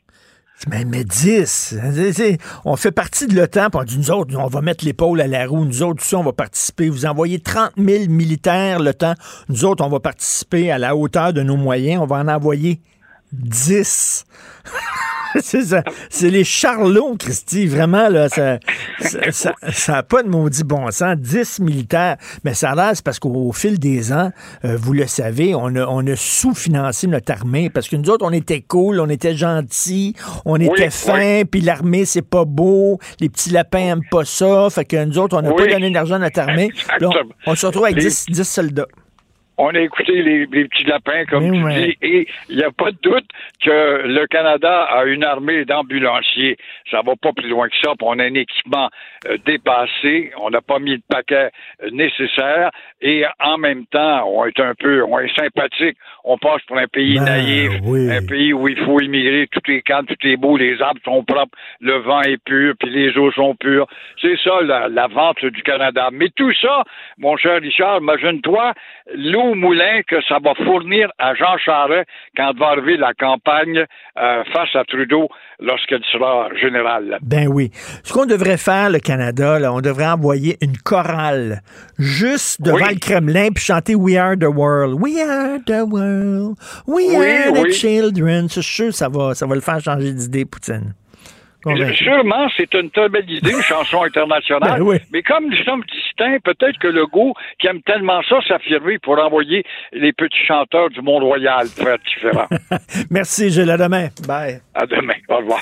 Mais, mais 10, hein, c'est- c'est- on fait partie de l'OTAN, puis on dit, nous autres, on va mettre l'épaule à la roue, nous autres, ça, on va participer. Vous envoyez 30 000 militaires, l'OTAN, nous autres, on va participer à la hauteur de nos moyens, on va en envoyer 10. c'est les charlots, Christy, vraiment, là, ça ça, ça, ça a pas de maudit bon sens. 10 militaires, mais ça a l'air, c'est parce qu'au fil des ans, euh, vous le savez, on a, on a sous-financé notre armée, parce que nous autres, on était cool, on était gentils, on était fins, puis l'armée, c'est pas beau, les petits lapins aiment pas ça, fait que nous autres, on n'a Oui. pas donné d'argent à notre armée. Là, on, on se retrouve avec Les- 10, 10 soldats. On a écouté les, les petits lapins, comme Mais tu ouais. dis, et il n'y a pas de doute que le Canada a une armée d'ambulanciers. Ça va pas plus loin que ça, puis on a un équipement euh, dépassé, on n'a pas mis le paquet euh, nécessaire, et en même temps, on est un peu, on est sympathique, on passe pour un pays Ben, naïf, oui. un pays où il faut immigrer, tout est calme, tout est beau, les arbres sont propres, le vent est pur, puis les eaux sont pures. C'est ça la, la vente du Canada. Mais tout ça, mon cher Richard, imagine-toi, au moulin que ça va fournir à Jean Charest quand va arriver la campagne euh, face à Trudeau lorsqu'elle sera générale. Ben oui. Ce qu'on devrait faire, le Canada, là, on devrait envoyer une chorale juste devant le Kremlin puis chanter We are the world. We are the world. We Oui, are the oui. children. Suis sûr ça va, ça va le faire changer d'idée, Poutine. Convaincu. Sûrement, c'est une très belle idée, une chanson internationale. Ben oui. Mais comme nous sommes distincts, peut-être que Legault, qui aime tellement ça s'affirmer pour envoyer les petits chanteurs du Mont-Royal pour être différents. Merci, Gilles. À demain. Bye. à demain. Au revoir.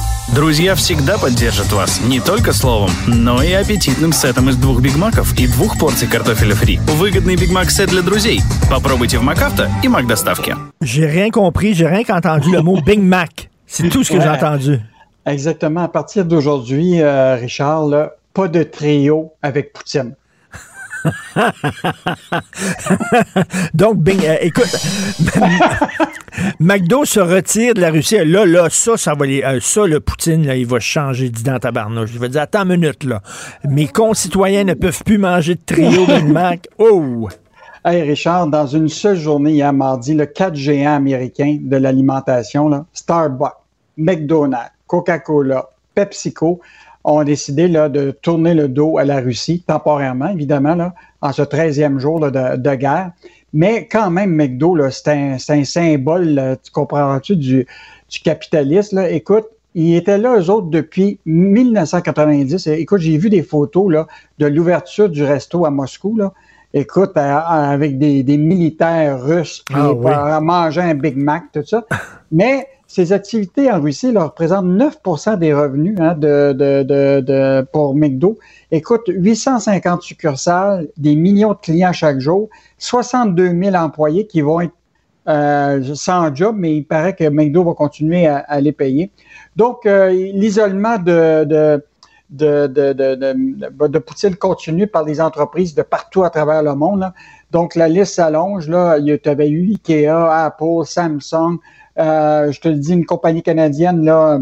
Друзья всегда поддержат вас не только словом, но и аппетитным сетом из двух бигмаков и двух порций картофеля фри. Выгодный бигмак-сет для друзей. Попробуйте в Макавто и Мак доставки. J'ai rien compris, j'ai rien qu'entendu le mot Big Mac. C'est tout ce que j'ai entendu. Exactement. À partir d'aujourd'hui, euh, Richard, là, pas de trio avec Poutine. Donc, Bing, euh, écoute, McDo se retire de la Russie. Là, là, ça, ça va les, euh, ça, le Poutine, là, il va changer d'idée en tabarnouche. Il va dire, attends une minute, là. Mes concitoyens ne peuvent plus manger de trio Big Mac. Oh! Hey Richard, dans une seule journée hier mardi, le quatre géants américains de l'alimentation, là, Starbucks, McDonald's, Coca-Cola, PepsiCo, ont décidé là, de tourner le dos à la Russie, temporairement, évidemment, là, en ce 13e jour là, de, de guerre. Mais quand même, McDo, là, c'est un, un symbole, là, tu comprends-tu, du, du capitalisme. Là. Écoute, ils étaient là, eux autres, depuis 1990. Et Écoute, j'ai vu des photos là, de l'ouverture du resto à Moscou. Là. Écoute, à- à- avec des, des militaires russes qui Ah oui. mangeaient un Big Mac, tout ça. Mais ces activités en Russie là, représentent 9% des revenus hein, pour McDo. Écoute, 850 succursales, des millions de clients chaque jour, 62 000 employés qui vont être euh, sans job, mais il paraît que McDo va continuer à, les payer. Donc, euh, l'isolement de, Poutine continue par les entreprises de partout à travers le monde. Donc, la liste s'allonge. Là, il y eu Ikea, Apple, Samsung, je te le dis, une compagnie canadienne, là,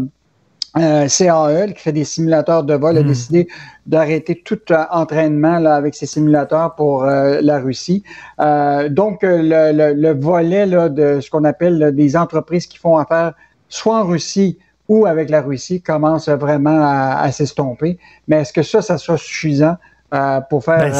euh, CAE, qui fait des simulateurs de vol, a Mm. décidé d'arrêter tout euh, entraînement là, avec ces simulateurs pour euh, la Russie. Euh, donc, euh, le, le- le volet là, de ce qu'on appelle là, des entreprises qui font affaire soit en Russie ou avec la Russie commence vraiment à, à s'estomper. Mais est-ce que ça, ça sera suffisant euh, pour faire Ben,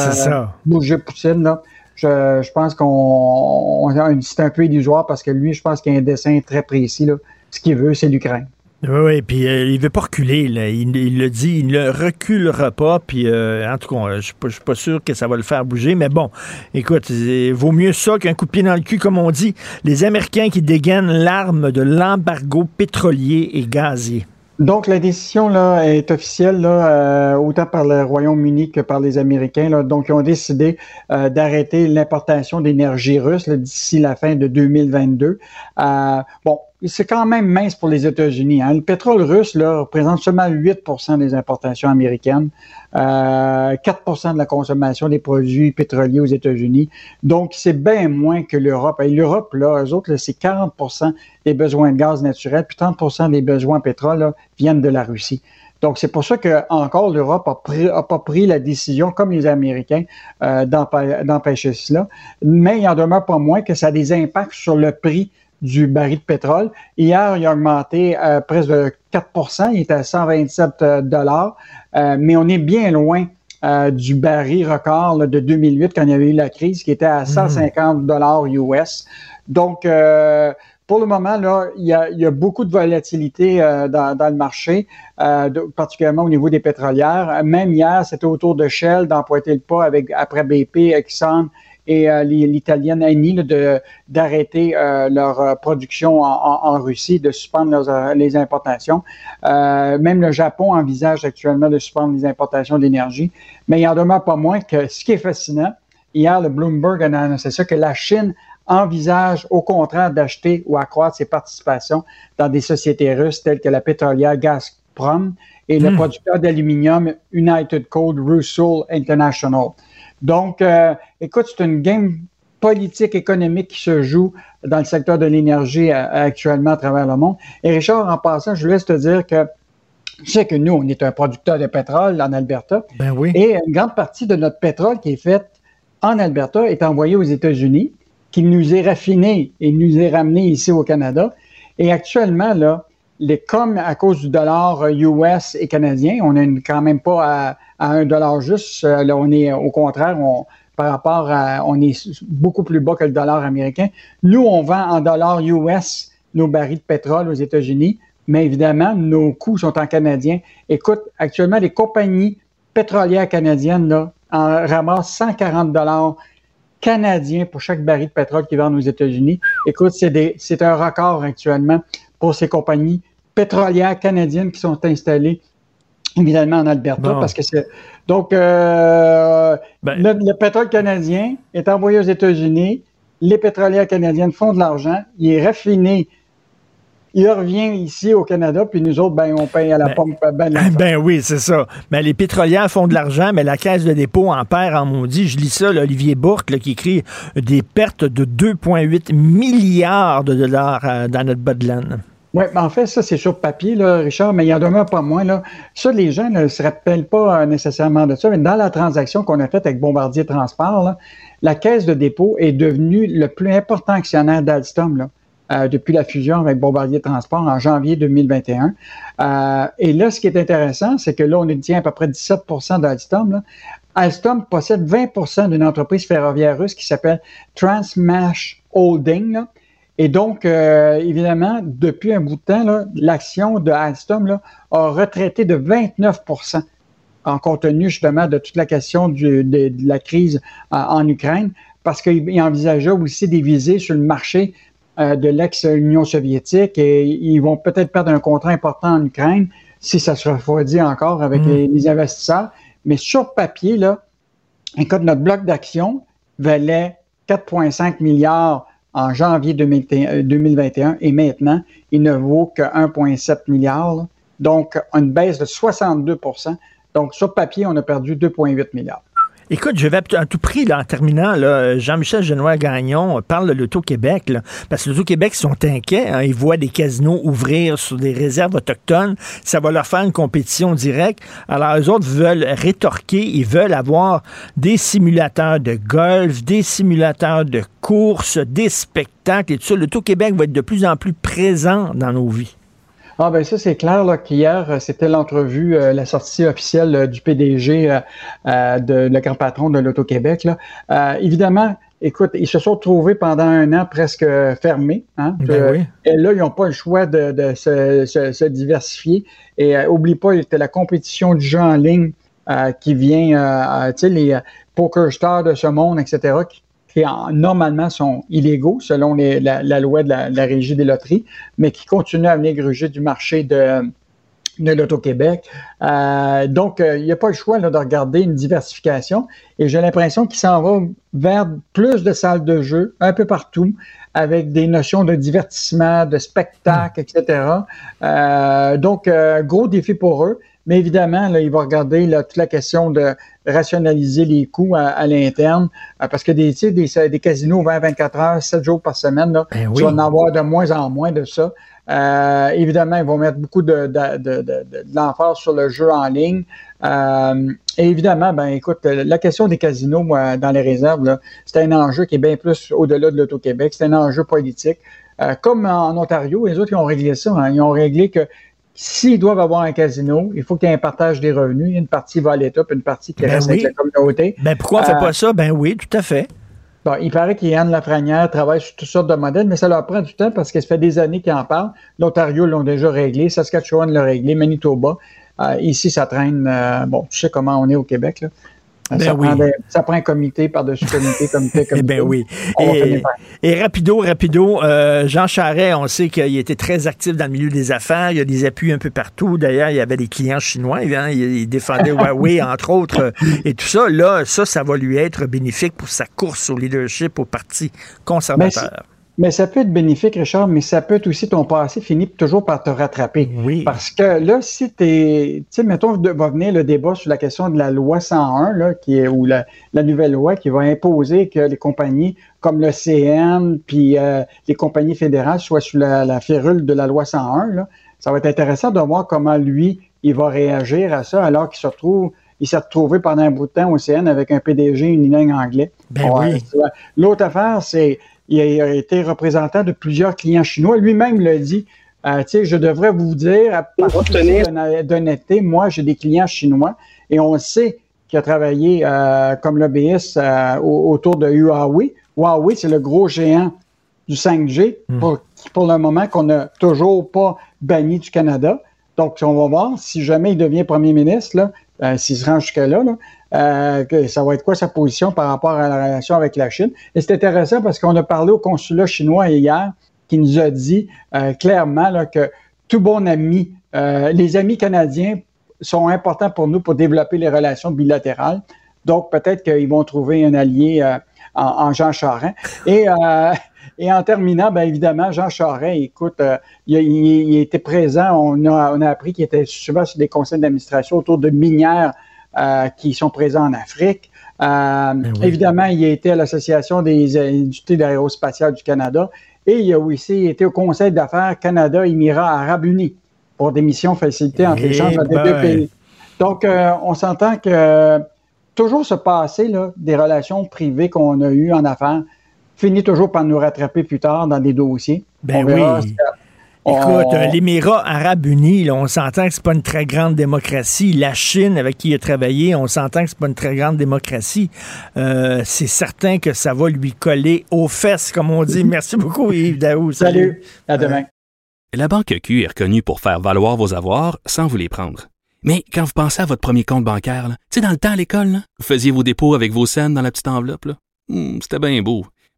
bouger Poutine? Là? Je, pense qu'on on- c'est un peu illusoire parce que lui, je pense qu'il a un dessin très précis. Ce qu'il veut, c'est l'Ukraine. Oui, oui, puis euh, il veut pas reculer. Il, le dit, il ne reculera pas. Puis, euh, en tout cas, je je suis pas sûr que ça va le faire bouger. Mais bon, écoute, il vaut mieux ça qu'un coup de pied dans le cul, comme on dit. Les Américains qui dégainent l'arme de l'embargo pétrolier et gazier. Donc, la décision là, est officielle, là, euh, autant par le Royaume-Uni que par les Américains. Donc, ils ont décidé euh, d'arrêter l'importation d'énergie russe d'ici la fin de 2022. Euh, bon, c'est quand même mince pour les États-Unis. Hein. Le pétrole russe là, représente seulement 8% des importations américaines, euh, 4% de la consommation des produits pétroliers aux États-Unis. Donc, c'est bien moins que l'Europe. Et l'Europe, là, eux autres, c'est 40% des besoins de gaz naturel, puis 30% des besoins en pétrole là, viennent de la Russie. Donc, c'est pour ça que encore l'Europe a, pris- a pas pris la décision, comme les Américains, euh, d'empêcher cela. Mais il en demeure pas moins que ça a des impacts sur le prix du baril de pétrole. Hier, il a augmenté euh, presque de 4% il était à 127 dollars, Euh, mais on est bien loin euh, du baril record là, de 2008 quand il y avait eu la crise, qui était à 150 dollars US. Donc, euh, pour le moment, là, il y a, il y a beaucoup de volatilité euh, dans, dans le marché, euh, de- particulièrement au niveau des pétrolières. Même hier, c'était autour de Shell d'empointer le pas avec après BP, Exxon et euh, l'italienne Eni d'arrêter euh, leur euh, production en, Russie, de suspendre leurs, les importations. Même le Japon envisage actuellement de suspendre les importations d'énergie. Mais il en demeure pas moins que ce qui est fascinant, hier, le Bloomberg a annoncé ça, que la Chine envisage au contraire d'acheter ou accroître ses participations dans des sociétés russes telles que la pétrolière Gazprom et le Hmm. producteur d'aluminium United Cold Russell International. Donc, euh, écoute, c'est une game politique économique qui se joue dans le secteur de l'énergie euh, actuellement à travers le monde. Et Richard, en passant, je laisse te dire que tu sais que nous, on est un producteur de pétrole en Alberta. Ben oui. Et une grande partie de notre pétrole qui est fait en Alberta est envoyé aux États-Unis, qui nous est raffiné et nous est ramené ici au Canada. Et actuellement, là, les, comme à cause du dollar euh, US et canadien, on n'est quand même pas à, un dollar juste. Euh, Là, on est au contraire, on, par rapport à, on est beaucoup plus bas que le dollar américain. Nous, on vend en dollars US nos barils de pétrole aux États-Unis, mais évidemment, nos coûts sont en canadien. Écoute, actuellement, les compagnies pétrolières canadiennes là, en ramassent 140 dollars canadiens pour chaque baril de pétrole qui vendent aux États-Unis. Écoute, c'est un record actuellement pour ces compagnies pétrolières canadiennes qui sont installées évidemment en Alberta Bon. parce que c'est donc euh, Ben- le, le pétrole canadien est envoyé aux États-Unis, les pétrolières canadiennes font de l'argent, il est raffiné, il revient ici au Canada, puis nous autres, ben on paye à la Ben- pompe ben l'argent. Ben oui, c'est ça. Mais les pétrolières font de l'argent, mais la caisse de dépôt en perd en maudit. Je lis ça, là, Olivier Bourque, là, qui écrit des pertes de 2,8 milliards de dollars euh, dans notre bas de laine. Oui, mais en fait, ça, c'est sur papier, là, Richard, mais il en demeure pas moins. Là. Ça, les gens ne se rappellent pas euh, nécessairement de ça, mais dans la transaction qu'on a faite avec Bombardier Transport, là, la caisse de dépôt est devenue le plus important actionnaire d'Alstom euh, depuis la fusion avec Bombardier Transport en janvier 2021. Euh, et là, ce qui est intéressant, c'est que là, on détient à peu près 17% d'Alstom. Alstom possède 20% d'une entreprise ferroviaire russe qui s'appelle Transmash Holding. là. Et donc, euh, évidemment, depuis un bout de temps, l'action de Alstom là, a retraité de 29% en compte tenu justement de toute la question du- de, de la crise euh, en Ukraine, parce qu'il envisageait aussi des visées sur le marché euh, de l'ex-Union soviétique et ils vont peut-être perdre un contrat important en Ukraine si ça se refroidit encore avec Mm. les, les investisseurs. Mais sur papier, là, écoute, notre bloc d'action valait 4,5 milliards en janvier 2021 2021 et maintenant, il ne vaut que 1,7 milliard. Donc, une baisse de 62% Donc, sur papier, on a perdu 2,8 milliards. Écoute, je vais à tout prix, là, en terminant, Jean-Michel Genois-Gagnon parle de l'Auto-Québec, parce que l'Auto-Québec sont inquiets. hein, ils voient des casinos ouvrir sur des réserves autochtones. Ça va leur faire une compétition directe. Alors, eux autres veulent rétorquer. Ils veulent avoir des simulateurs de golf, des simulateurs de course, des spectacles et tout ça. L'Auto-Québec va être de plus en plus présent dans nos vies. Ah ben ça c'est clair là qu'hier euh, c'était l'entrevue, euh, la sortie officielle euh, du PDG euh, de le grand patron de l'Auto-Québec là. Évidemment, écoute, ils se sont trouvés pendant un an presque fermés. Hein, Ben oui. Et là, ils n'ont pas le choix de, de se, se- se diversifier. Et oublie pas, a la compétition du jeu en ligne qui vient, tu sais, les poker stars de ce monde, etc., qui, qui en- normalement sont illégaux selon la, loi de la, régie des loteries, mais qui continuent à venir gruger du marché de, de l'Auto-Québec. Euh, donc, euh, il n'y a pas le choix de regarder une diversification. Et j'ai l'impression qu'il s'en va vers plus de salles de jeu un peu partout, avec des notions de divertissement, de spectacle, etc. Euh, donc, gros défi pour eux. Mais évidemment, là, il va regarder là, toute la question de rationaliser les coûts à, à l'interne, euh, parce que des, tu des, des casinos 20-24 heures, 7 jours par semaine, là, Ben tu oui. vas en avoir de moins en moins de ça. Euh, évidemment, ils vont mettre beaucoup de, de, de, de, de- de l'emphase sur le jeu en ligne. Euh, et évidemment, ben écoute, la question des casinos moi, dans les réserves, c'est un enjeu qui est bien plus au-delà de l'Auto-Québec. C'est un enjeu politique. Euh, comme en Ontario, les autres, ils ont réglé ça. hein. Ils ont réglé que s'ils doivent avoir un casino, il faut qu'il y ait un partage des revenus. Une partie va à l'État, puis une partie qui Ben reste oui. avec la communauté. Ben pourquoi on ne fait Euh, pas ça? Ben oui, tout à fait. Bon, il paraît qu'Yann Lafrenière travaille sur toutes sortes de modèles, mais ça leur prend du temps parce que ça fait des années qu'ils en parlent. L'Ontario l'ont déjà réglé, Saskatchewan l'a réglé, Manitoba. Euh, ici, ça traîne. euh, bon, tu sais comment on est au Québec. Là. Ben ça, oui. prend des- ça prend un comité par-dessus comité, comité, comité. Eh ben oui. Et, et rapido, rapido, euh, Jean Charest, on sait qu'il était très actif dans le milieu des affaires. Il y a des appuis un peu partout. D'ailleurs, il y avait des clients chinois. hein. Il, défendait Huawei, entre autres, euh, et tout ça. Là, ça, ça va lui être bénéfique pour sa course au leadership au Parti conservateur. Mais ça peut être bénéfique, Richard, mais ça peut être aussi ton passé finit toujours par te rattraper. Oui. Parce que là, si tu es. Tu sais, mettons, va venir le débat sur la question de la loi 101, là, qui est, ou la, la nouvelle loi qui va imposer que les compagnies comme le CN puis euh, les compagnies fédérales soient sous la, la férule de la loi 101. Là. Ça va être intéressant de voir comment lui, il va réagir à ça alors qu'il se retrouve. Il s'est retrouvé pendant un bout de temps au CN avec un PDG unilingue anglais. Ben Ouais, oui. L'autre affaire, c'est il a, été représentant de plusieurs clients chinois. Lui-même l'a dit. Euh, tu sais, je devrais vous dire, à d'honnêteté, moi, j'ai des clients chinois et on sait qu'il a travaillé euh, comme lobbyiste euh, au- autour de Huawei. Huawei, c'est le gros géant du 5G pour, pour le moment qu'on n'a toujours pas banni du Canada. Donc, on va voir si jamais il devient premier ministre, là, euh, s'il se rend jusque-là, là, euh, que ça va être quoi sa position par rapport à la relation avec la Chine? Et c'est intéressant parce qu'on a parlé au consulat chinois hier qui nous a dit euh, clairement que tout bon ami, euh, les amis canadiens sont importants pour nous pour développer les relations bilatérales. Donc, peut-être qu'ils vont trouver un allié en, Jean Charest. Et, en terminant, bien évidemment, Jean Charest, écoute, il était présent, on a, on a appris qu'il était souvent sur des conseils d'administration autour de minières euh, qui sont présents en Afrique. Euh, Évidemment, il a été à l'Association des industries d'aérospatiale du Canada et il a aussi été au Conseil d'affaires Canada-Émirats arabes unis pour des missions facilitées entre Eh l'échange entre les deux ben. pays. Donc, euh, on s'entend que toujours se passer là, des relations privées qu'on a eues en affaires finit toujours par nous rattraper plus tard dans des dossiers. Ben On verra oui. Écoute, euh, l'Émirat arabe uni, là, on s'entend que c'est pas une très grande démocratie. La Chine, avec qui il a travaillé, on s'entend que c'est pas une très grande démocratie. Euh, c'est certain que ça va lui coller aux fesses, comme on dit. Merci beaucoup, Yves Daou. Salut, à demain. La Banque Q est reconnue pour faire valoir vos avoirs sans vous les prendre. Mais quand vous pensez à votre premier compte bancaire, là, tu sais, dans le temps à l'école, là, vous faisiez vos dépôts avec vos scènes dans la petite enveloppe. là. Hmm, C'était bien beau.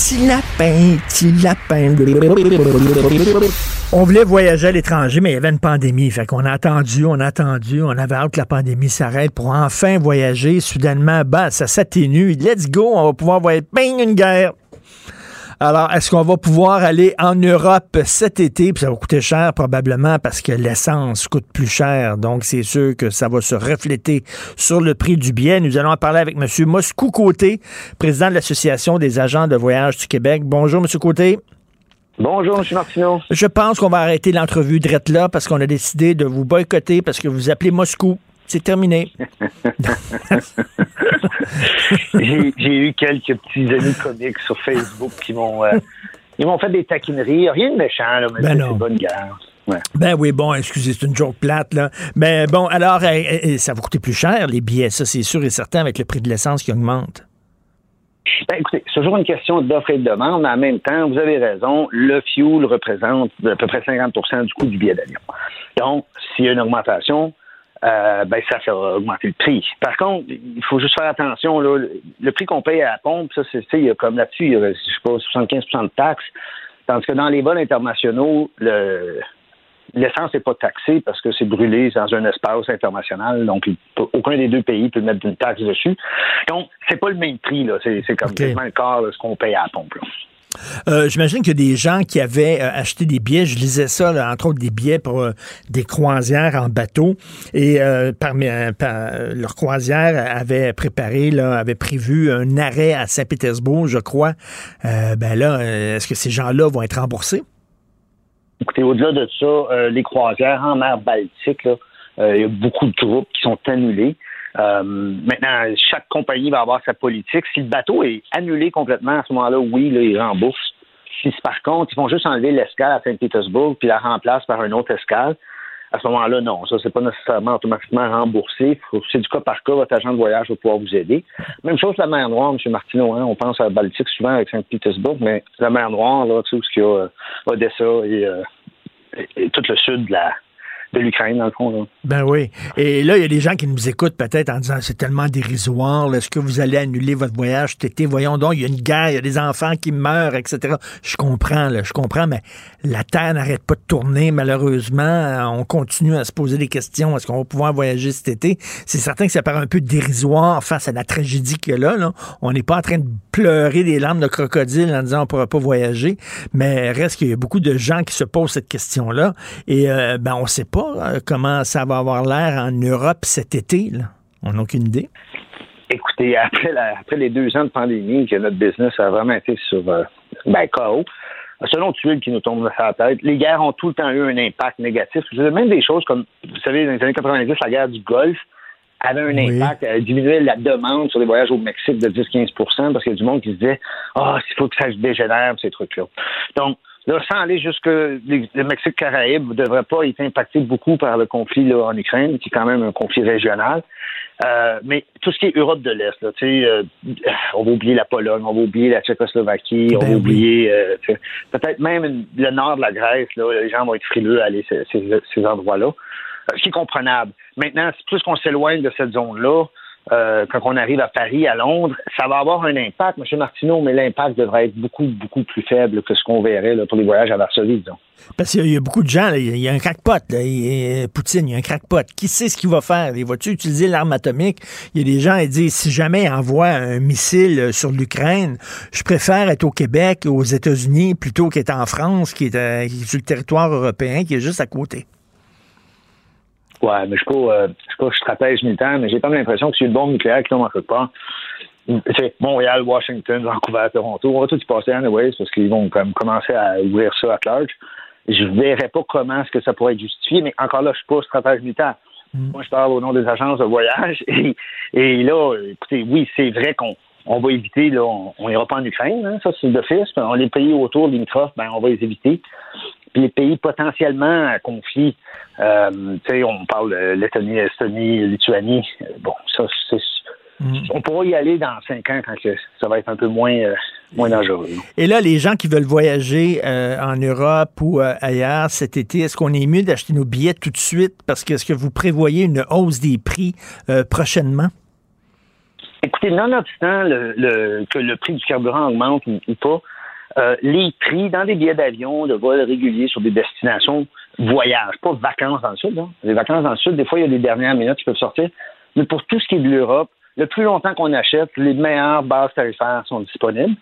Petit lapin, petit lapin. On voulait voyager à l'étranger, mais il y avait une pandémie. Fait qu'on a attendu, on a attendu, on avait hâte que la pandémie s'arrête pour enfin voyager. Soudainement, bah, ça s'atténue. Let's go, on va pouvoir voyager. Une guerre. Alors, est-ce qu'on va pouvoir aller en Europe cet été? Puis ça va coûter cher probablement parce que l'essence coûte plus cher. Donc, c'est sûr que ça va se refléter sur le prix du billet. Nous allons en parler avec M. Moscou Côté, président de l'Association des agents de voyage du Québec. Bonjour, M. Côté. Bonjour, M. Martineau. Je pense qu'on va arrêter l'entrevue direct là parce qu'on a décidé de vous boycotter parce que vous appelez Moscou. C'est terminé. j'ai eu quelques petits amis comiques sur Facebook qui m'ont euh, ils m'ont fait des taquineries. Rien de méchant, là, mais Ben c'est bonne guerre. Ouais. Ben oui, bon, excusez, c'est une joke plate, là. Mais bon, alors, ça va coûter plus cher, les billets, ça, c'est sûr et certain, avec le prix de l'essence qui augmente. Ben, écoutez, c'est toujours une question d'offre et de demande, mais en même temps, vous avez raison, le fuel représente à peu près 50% du coût du billet d'avion. Donc, s'il y a une augmentation, euh, ben, ça fait augmenter le prix. Par contre, il faut juste faire attention, là, le- prix qu'on paye à la pompe, ça, c'est, tu sais, il y a comme là-dessus, il y a, je sais pas, 75% de taxes, tandis que dans les vols internationaux, le, l'essence n'est pas taxée parce que c'est brûlé dans un espace international, donc aucun des deux pays peut mettre une taxe dessus. Donc, c'est pas le même prix, là. C'est, c'est comme quasiment le quart de ce qu'on paye à la pompe. là. Euh, J'imagine a des gens qui avaient euh, acheté des billets. Je lisais ça, entre autres des billets pour euh, des croisières en bateau. Et parmi, par- leur croisière avait préparé, là, avait prévu un arrêt à Saint-Pétersbourg, je crois. Ben là, est-ce que ces gens-là vont être remboursés? Écoutez, au-delà de ça, les croisières en mer Baltique, il y a beaucoup de groupes qui sont annulés. Euh, maintenant, chaque compagnie va avoir sa politique. Si le bateau est annulé complètement, à ce moment-là, oui, là, ils remboursent. Si par contre, ils vont juste enlever l'escale à Saint-Pétersbourg puis la remplacent par une autre escale, à ce moment-là, non. Ça, c'est pas nécessairement automatiquement remboursé. C'est du cas par cas. Votre agent de voyage va pouvoir vous aider. Même chose la mer Noire, M. Martineau. Hein. On pense à la Baltique souvent avec Saint-Pétersbourg, mais la mer Noire, là, tu sais, où il y a euh, Odessa et, euh, et- et tout le sud de la de l'Ukraine, dans le fond. Là. Ben oui. Et là, il y a des gens qui nous écoutent peut-être en disant c'est tellement dérisoire. Est-ce que vous allez annuler votre voyage cet été? Voyons donc, il y a une guerre, il y a des enfants qui meurent, etc. Je comprends, là, je comprends, mais la Terre n'arrête pas de tourner, malheureusement. On continue à se poser des questions. Est-ce qu'on va pouvoir voyager cet été? C'est certain que ça paraît un peu dérisoire face à la tragédie qu'il y a là. là. On n'est pas en train de pleurer des larmes de crocodile en disant on ne pourra pas voyager, mais reste qu'il y a beaucoup de gens qui se posent cette question-là. Et euh, ben, on ne sait pas euh, comment ça va avoir l'air en Europe cet été. Là. On n'a aucune idée. Écoutez, après, la- après les deux ans de pandémie, que notre business a vraiment été sur euh, ben, KO, selon tuile qui nous tombe sur la tête, les guerres ont tout le temps eu un impact négatif. Je veux dire, même des choses comme, vous savez, dans les années 90, la guerre du Golfe avait un impact, elle diminuait la demande sur les voyages au Mexique de 10-15% parce qu'il y a du monde qui se disait Ah, il faut que ça se dégénère, ces trucs-là. Donc, Là, sans aller jusque le Mexique Caraïbe ne devrait pas être impacté beaucoup par le conflit là, en Ukraine, qui est quand même un conflit régional. Euh, mais tout ce qui est Europe de l'Est, là, tu sais, euh, on va oublier la Pologne, on va oublier la Tchécoslovaquie, on va oublier euh, peut-être même le nord de la Grèce. Là, les gens vont être frileux à aller ces, ces- ces endroits-là. Euh, Ce qui est comprenable. Maintenant, c'est plus qu'on s'éloigne de cette zone-là, euh, quand on arrive à Paris, à Londres, ça va avoir un impact, M. Martineau, mais l'impact devrait être beaucoup, beaucoup plus faible que ce qu'on verrait pour les voyages à Varsovie, disons. Parce qu'il y a- a beaucoup de gens, il y a- a un crackpot, là, il- Poutine, il y a un crackpot. Qui sait ce qu'il va faire? Il va-tu utiliser l'arme atomique? Il y a des gens qui disent, si jamais il envoie un missile euh, sur l'Ukraine, je préfère être au Québec, aux États-Unis, plutôt qu'être en France, euh, qui est sur le territoire européen, qui est juste à côté. Ouais, mais je suis pas, euh, je suis pas stratège militaire, mais j'ai comme l'impression que c'est une bombe nucléaire qui tombe en quelque part. C'est Montréal, Washington, Vancouver, Toronto, on va tout y passer anyways parce qu'ils vont comme commencer à ouvrir ça à large. Je verrais pas comment est-ce que ça pourrait être justifié, mais encore là, je suis pas stratège militaire. Moi, je parle au nom des agences de voyage. Et, et là, écoutez, oui, c'est vrai qu'on on va éviter, là, on n'ira pas en Ukraine, hein, ça c'est d'office. On les pays autour limitrophes, ben on va les éviter. Puis les pays potentiellement à conflit, euh, tu sais, on parle de Lettonie, Estonie, Lituanie. Euh, Bon, ça, c'est. On pourra y aller dans cinq ans quand que ça va être un peu moins, euh, moins dangereux. Et là, les gens qui veulent voyager euh, en Europe ou euh, ailleurs cet été, est-ce qu'on est mieux d'acheter nos billets tout de suite? Parce que est-ce que vous prévoyez une hausse des prix euh, prochainement? Écoutez, nonobstant le, le- que le prix du carburant augmente ou, ou pas, euh, les prix dans des billets d'avion, de vols réguliers sur des destinations voyage, pas vacances dans le sud. Hein. Les vacances dans le sud, des fois, il y a des dernières minutes qui peuvent sortir. Mais pour tout ce qui est de l'Europe, le plus longtemps qu'on achète, les meilleures bases tarifaires sont disponibles.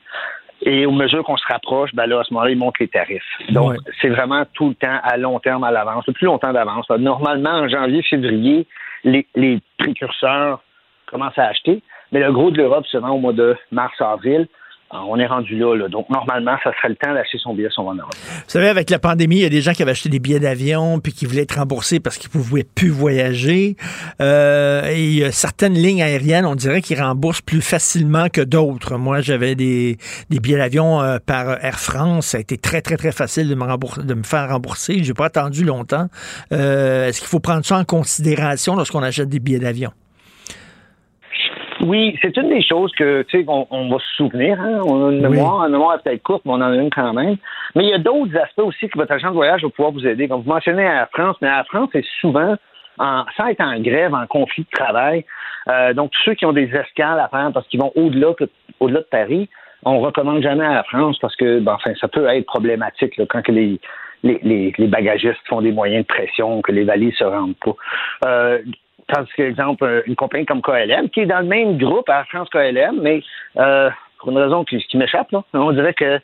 Et au mesure qu'on se rapproche, ben là, à ce moment-là, ils montent les tarifs. Donc, c'est vraiment tout le temps à long terme à l'avance, le plus longtemps d'avance. Normalement, en janvier, février, les, les précurseurs commencent à acheter, mais le gros de l'Europe se vend au mois de mars-avril. Alors, On est rendu là, là. Donc, normalement, ça serait le temps d'acheter son billet sur. Vous savez, avec la pandémie, il y a des gens qui avaient acheté des billets d'avion puis qui voulaient être remboursés parce qu'ils ne pouvaient plus voyager. Euh, et a certaines lignes aériennes, on dirait qu'ils remboursent plus facilement que d'autres. Moi, j'avais des, billets d'avion euh, par Air France. Ça a été très, très, très facile de me, rembourser, de me faire rembourser. J'ai pas attendu longtemps. Euh, Est-ce qu'il faut prendre ça en considération lorsqu'on achète des billets d'avion? Oui, c'est une des choses que, tu sais, on, on va se souvenir. Hein? On a une mémoire, une mémoire peut-être courte, mais on en a une quand même. Mais il y a d'autres aspects aussi que votre agent de voyage va pouvoir vous aider. Comme vous mentionnez Air France, mais Air France est souvent, en, sans être en grève, en conflit de travail. Euh, donc, tous ceux qui ont des escales à faire parce qu'ils vont au-delà au-delà de Paris, on recommande jamais à Air France parce que, ben, enfin, ça peut être problématique là, quand que les, les, les, les, bagagistes font des moyens de pression, que les valises se rendent pas. Euh, tandis que, exemple, une compagnie comme KLM, qui est dans le même groupe à France KLM, mais euh, pour une raison qui, qui m'échappe, on dirait que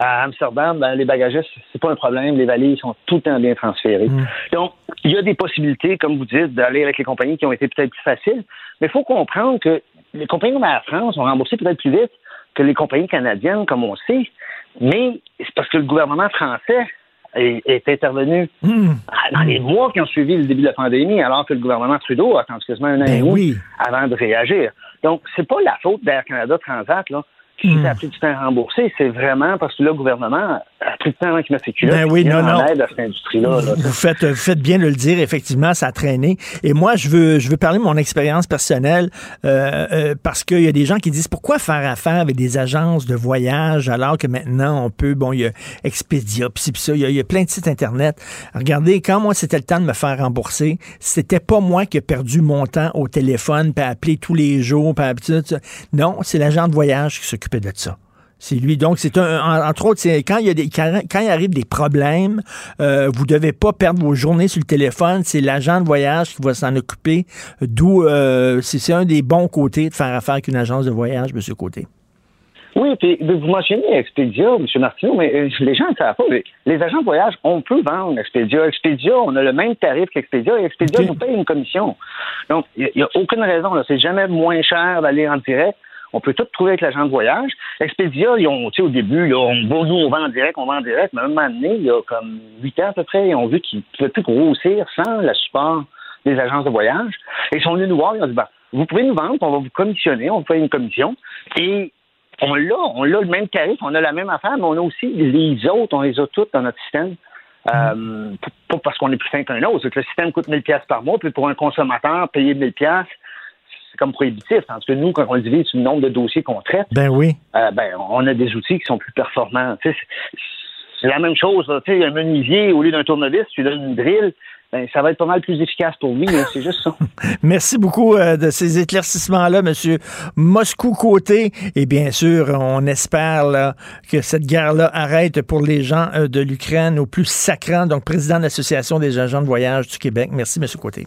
à Amsterdam, ben, les bagagistes, c'est pas un problème. Les valises sont tout le temps bien transférées. Mm. Donc, il y a des possibilités, comme vous dites, d'aller avec les compagnies qui ont été peut-être plus faciles. Mais il faut comprendre que les compagnies comme Air France ont remboursé peut-être plus vite que les compagnies canadiennes, comme on sait. Mais c'est parce que le gouvernement français est, est intervenu Mm. dans les mois qui ont suivi le début de la pandémie, alors que le gouvernement Trudeau a attendu quasiment un an Ben et demi oui. avant de réagir. Donc, c'est pas la faute d'Air Canada Transat, là, qui Mm. a pris du temps à rembourser. C'est vraiment parce que le gouvernement pris du temps avant qu'il mette ses culottes. Ben oui, non, non. aide à cette industrie-là. là. Vous faites, vous faites bien de le dire, effectivement, ça a traîné. Et moi, je veux, je veux parler de mon expérience personnelle euh, euh, parce qu'il y a des gens qui disent pourquoi faire affaire avec des agences de voyage alors que maintenant on peut, bon, il y a Expedia, puis ça, il y, a, il y a plein de sites Internet. Regardez, quand moi c'était le temps de me faire rembourser, c'était pas moi qui ai perdu mon temps au téléphone, puis appeler tous les jours, puis tout. Non, c'est l'agent de voyage qui s'occupait de ça. C'est lui. Donc, c'est un, en- entre autres, c'est quand il y a des, quand, quand il arrive des problèmes, euh, vous devez pas perdre vos journées sur le téléphone. C'est l'agent de voyage qui va s'en occuper. D'où, euh, c'est un des bons côtés de faire affaire avec une agence de voyage, Monsieur Côté. Oui, puis vous mentionnez Expedia, M. Martineau, mais euh, les gens ne savent pas. Les agents de voyage, on peut vendre Expedia. Expedia, on a le même tarif qu'Expedia et Expedia nous paye une commission. Donc, il n'y a, aucune raison. C'est jamais moins cher d'aller en direct. On peut tout trouver avec l'agent de voyage. Expedia, ils ont, tu sais, au début, là, on, bon, nous, on vend en direct, on vend en direct, mais à un moment donné, il y a comme huit ans à peu près, ils ont vu qu'ils ne pouvaient plus grossir sans le support des agences de voyage. Et ils sont venus nous voir, ils ont dit, ben, vous pouvez nous vendre, on va vous commissionner, on vous fait une commission. Et on l'a, on a le même tarif, on a la même affaire, mais on a aussi les autres, on les a toutes dans notre système. Euh, p- pas parce qu'on est plus fin qu'un autre, c'est que le système coûte 1000 pièces par mois, puis pour un consommateur, payer 1000 pièces, comme prohibitif. Tandis que nous, quand on divise le nombre de dossiers qu'on traite, Ben oui. euh, ben, on a des outils qui sont plus performants. C'est- la même chose. sais, un menuisier, au lieu d'un tournevis, tu donnes une drill, ben, ça va être pas mal plus efficace pour lui. hein. C'est juste ça. Merci beaucoup euh, de ces éclaircissements-là, Monsieur Moscou Côté. Et bien sûr, on espère là, que cette guerre-là arrête pour les gens euh, de l'Ukraine au plus sacrant. Donc, président de l'Association des agents de voyage du Québec. Merci, Monsieur Côté.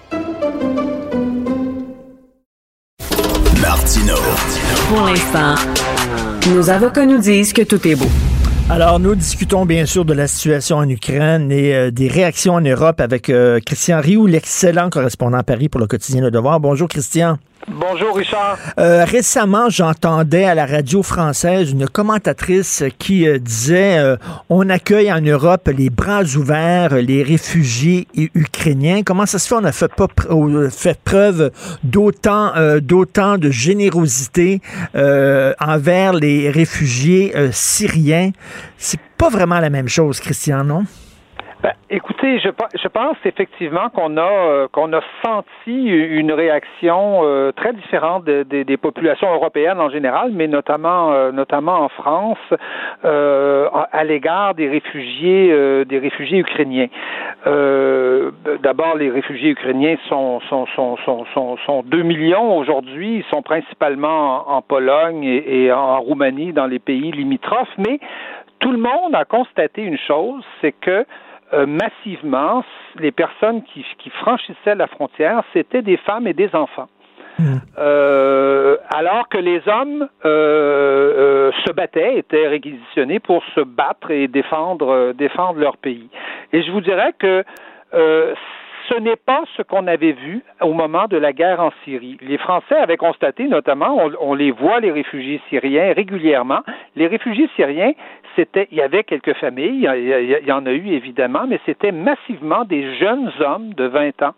Martino. Pour l'instant, nos avocats nous disent que tout est beau. Alors, nous discutons bien sûr de la situation en Ukraine et euh, des réactions en Europe avec euh, Christian Rioux, l'excellent correspondant à Paris pour le quotidien Le Devoir. Bonjour, Christian. Bonjour Richard. Euh, récemment, j'entendais à la radio française une commentatrice qui euh, disait euh, on accueille en Europe les bras ouverts les réfugiés ukrainiens. Comment ça se fait? On a fait pas fait preuve d'autant euh, d'autant de générosité envers les réfugiés syriens C'est pas vraiment la même chose, Christian, non? Ben, écoutez, je, je pense effectivement qu'on a euh, qu'on a senti une réaction euh, très différente de- de- des populations européennes en général, mais notamment euh, notamment en France euh, à l'égard des réfugiés euh, des réfugiés ukrainiens. D'abord, les réfugiés ukrainiens sont sont sont sont sont, sont 2 millions aujourd'hui. Ils sont principalement en, en Pologne et, et en Roumanie, dans les pays limitrophes, mais tout le monde a constaté une chose, c'est que euh, massivement, les personnes qui, qui franchissaient la frontière, c'était des femmes et des enfants. Euh, alors que les hommes euh, euh, se battaient, étaient réquisitionnés pour se battre et défendre, défendre leur pays. Et je vous dirais que ce n'est pas ce qu'on avait vu au moment de la guerre en Syrie. Les Français avaient constaté, notamment, on, on les voit, les réfugiés syriens, régulièrement. Les réfugiés syriens, il y avait quelques familles, il y, il y en a eu évidemment, mais c'était massivement des jeunes hommes de 20 ans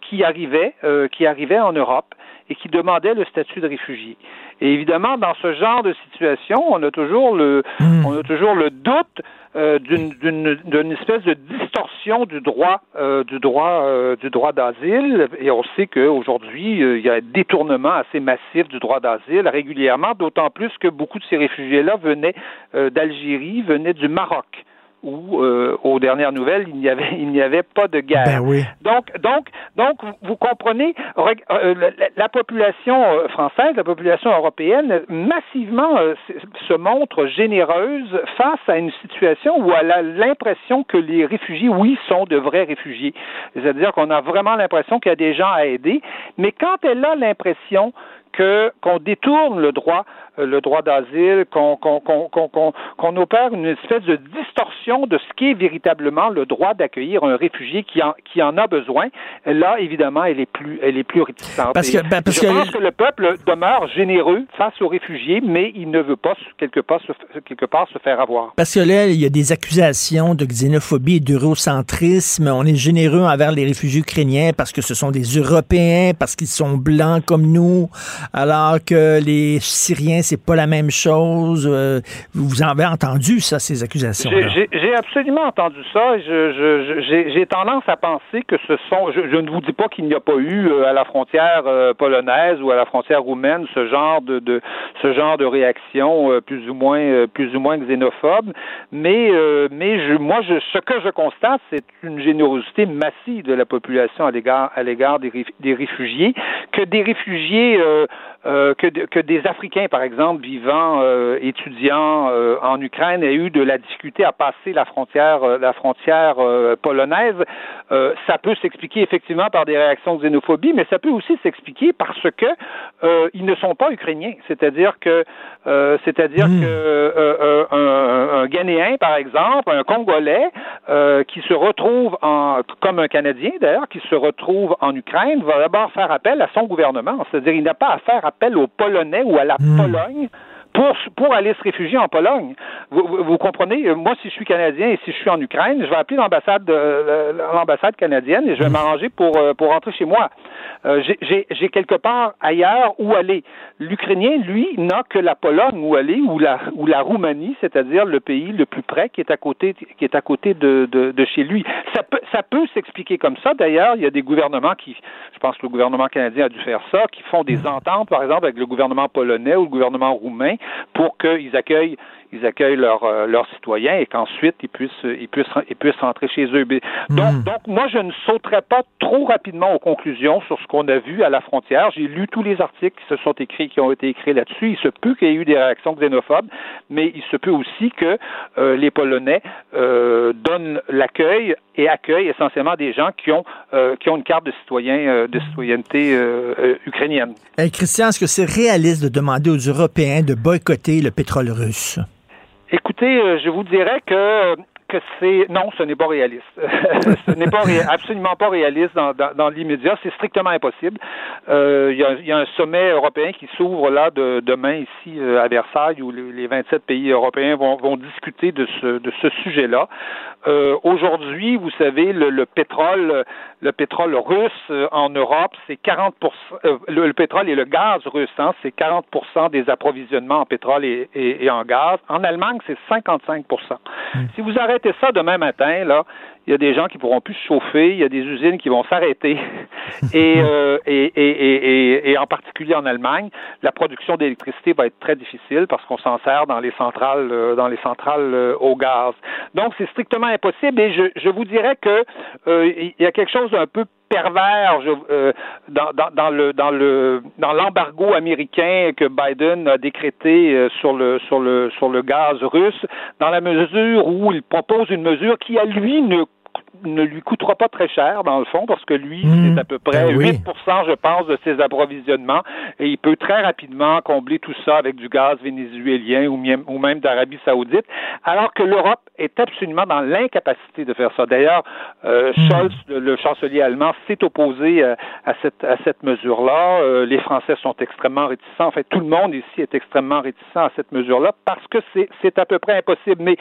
qui arrivaient, euh, qui arrivaient en Europe et qui demandaient le statut de réfugié. Et évidemment, dans ce genre de situation, on a toujours le, on a toujours le doute euh, d'une, d'une, d'une espèce de distorsion du droit, euh, du droit, euh, du droit d'asile. Et on sait qu'aujourd'hui, euh, il y a un détournement assez massif du droit d'asile régulièrement, d'autant plus que beaucoup de ces réfugiés-là venaient euh, d'Algérie, venaient du Maroc où, euh, aux dernières nouvelles, il n'y avait, il n'y avait pas de guerre. Ben oui. Donc, donc, donc, vous- comprenez, euh, la, la population euh, française, la population européenne, massivement euh, se- montre généreuse face à une situation où elle a l'impression que les réfugiés, oui, sont de vrais réfugiés. C'est-à-dire qu'on a vraiment l'impression qu'il y a des gens à aider, mais quand elle a l'impression que qu'on détourne le droit le droit d'asile, qu'on qu'on qu'on qu'on opère une espèce de distorsion de ce qu'est véritablement le droit d'accueillir un réfugié qui en qui en a besoin. Là, évidemment, elle est plus elle est plus réticente. Parce que- ben, parce je que- pense que le peuple demeure généreux face aux réfugiés, mais il ne veut pas quelque part se, quelque part se faire avoir. Parce que là, il y a des accusations de xénophobie et d'eurocentrisme. On est généreux envers les réfugiés ukrainiens parce que ce sont des Européens, parce qu'ils sont blancs comme nous, alors que les Syriens, c'est pas la même chose. Euh, Vous en avez entendu, ça, ces accusations J'ai- absolument entendu ça. J'ai tendance à penser que ce sont. Je, ne vous dis pas qu'il n'y a pas eu euh, à la frontière euh, polonaise ou à la frontière roumaine ce genre de, ce genre de réaction euh, plus ou moins plus ou moins xénophobe. Mais mais moi, ce que je constate, c'est une générosité massive de la population à l'égard à l'égard des, des réfugiés, que des réfugiés euh, que, de- que des Africains, par exemple, vivant, euh, étudiants euh, en Ukraine, aient eu de la difficulté à passer la frontière, euh, la frontière euh, polonaise, euh, ça peut s'expliquer effectivement par des réactions de xénophobie, mais ça peut aussi s'expliquer parce que euh, ils ne sont pas ukrainiens. C'est-à-dire que, euh, c'est-à-dire que euh, euh, un, un Ghanéen, par exemple, un Congolais euh, qui se retrouve en, comme un Canadien d'ailleurs, qui se retrouve en Ukraine, va d'abord faire appel à son gouvernement. C'est-à-dire, il n'a pas à faire appel aux Polonais ou à la Pologne pour, pour aller se réfugier en Pologne. Vous, vous, vous comprenez? Moi, si je suis Canadien et si je suis en Ukraine, je vais appeler l'ambassade de- l'ambassade canadienne et je vais m'arranger pour, euh, pour rentrer chez moi. Euh, j'ai- quelque part ailleurs où aller. L'Ukrainien, lui, n'a que la Pologne où aller ou la, ou la Roumanie, c'est-à-dire le pays le plus près qui est à côté, qui est à côté de, de, de chez lui. Ça peut, ça peut s'expliquer comme ça. D'ailleurs, il y a des gouvernements qui, je pense que le gouvernement canadien a dû faire ça, qui font des ententes, par exemple, avec le gouvernement polonais ou le gouvernement roumain pour qu'ils accueillent ils accueillent leurs euh, leurs citoyens et qu'ensuite ils puissent ils puissent ils puissent rentrer chez eux. Mais- Donc donc moi je ne sauterai pas trop rapidement aux conclusions sur ce qu'on a vu à la frontière. J'ai lu tous les articles qui se sont écrits qui ont été écrits là-dessus. Il se peut qu'il y ait eu des réactions xénophobes, mais il se peut aussi que euh, les Polonais euh, donnent l'accueil et accueillent essentiellement des gens qui ont euh, qui ont une carte de citoyen euh, de citoyenneté euh, euh, ukrainienne. Hey, Christian, est-ce que c'est réaliste de demander aux Européens de boycotter le pétrole russe? Écoutez, euh, je vous dirais que que c'est non, ce n'est pas réaliste. ce n'est pas ré- absolument pas réaliste dans, dans, dans l'immédiat. C'est strictement impossible. Euh, Il y, y a un sommet européen qui s'ouvre là de, demain ici euh, à Versailles où les, les 27 pays européens vont, vont discuter de ce, de ce sujet-là. Euh, Aujourd'hui, vous savez, le, le pétrole, le pétrole russe euh, en Europe, c'est 40 euh, le, le pétrole et le gaz russe, hein, c'est 40% des approvisionnements en pétrole et, et, et en gaz. En Allemagne, c'est 55% Si vous arrêtez ça demain matin, là, il y a des gens qui pourront plus se chauffer, il y a des usines qui vont s'arrêter, et, euh, et, et, et, en particulier en Allemagne, la production d'électricité va être très difficile parce qu'on s'en sert dans les centrales, euh, dans les centrales euh, au gaz. Donc c'est strictement impossible, et je, je vous dirais que euh, il y a quelque chose d'un peu pervers je, euh, dans, dans, dans le dans le dans l'embargo américain que Biden a décrété euh, sur le sur le sur le gaz russe dans la mesure où il propose une mesure qui à lui ne ne lui coûtera pas très cher, dans le fond, parce que lui, Mmh. c'est à peu près Ben oui. 8 je pense, de ses approvisionnements, et il peut très rapidement combler tout ça avec du gaz vénézuélien ou, même d'Arabie saoudite, alors que l'Europe est absolument dans l'incapacité de faire ça. D'ailleurs, euh, Scholz, le, le chancelier allemand, s'est opposé euh, à cette, à cette mesure-là. Euh, les Français sont extrêmement réticents. En fait, tout le monde ici est extrêmement réticent à cette mesure-là parce que c'est à peu près impossible. Mais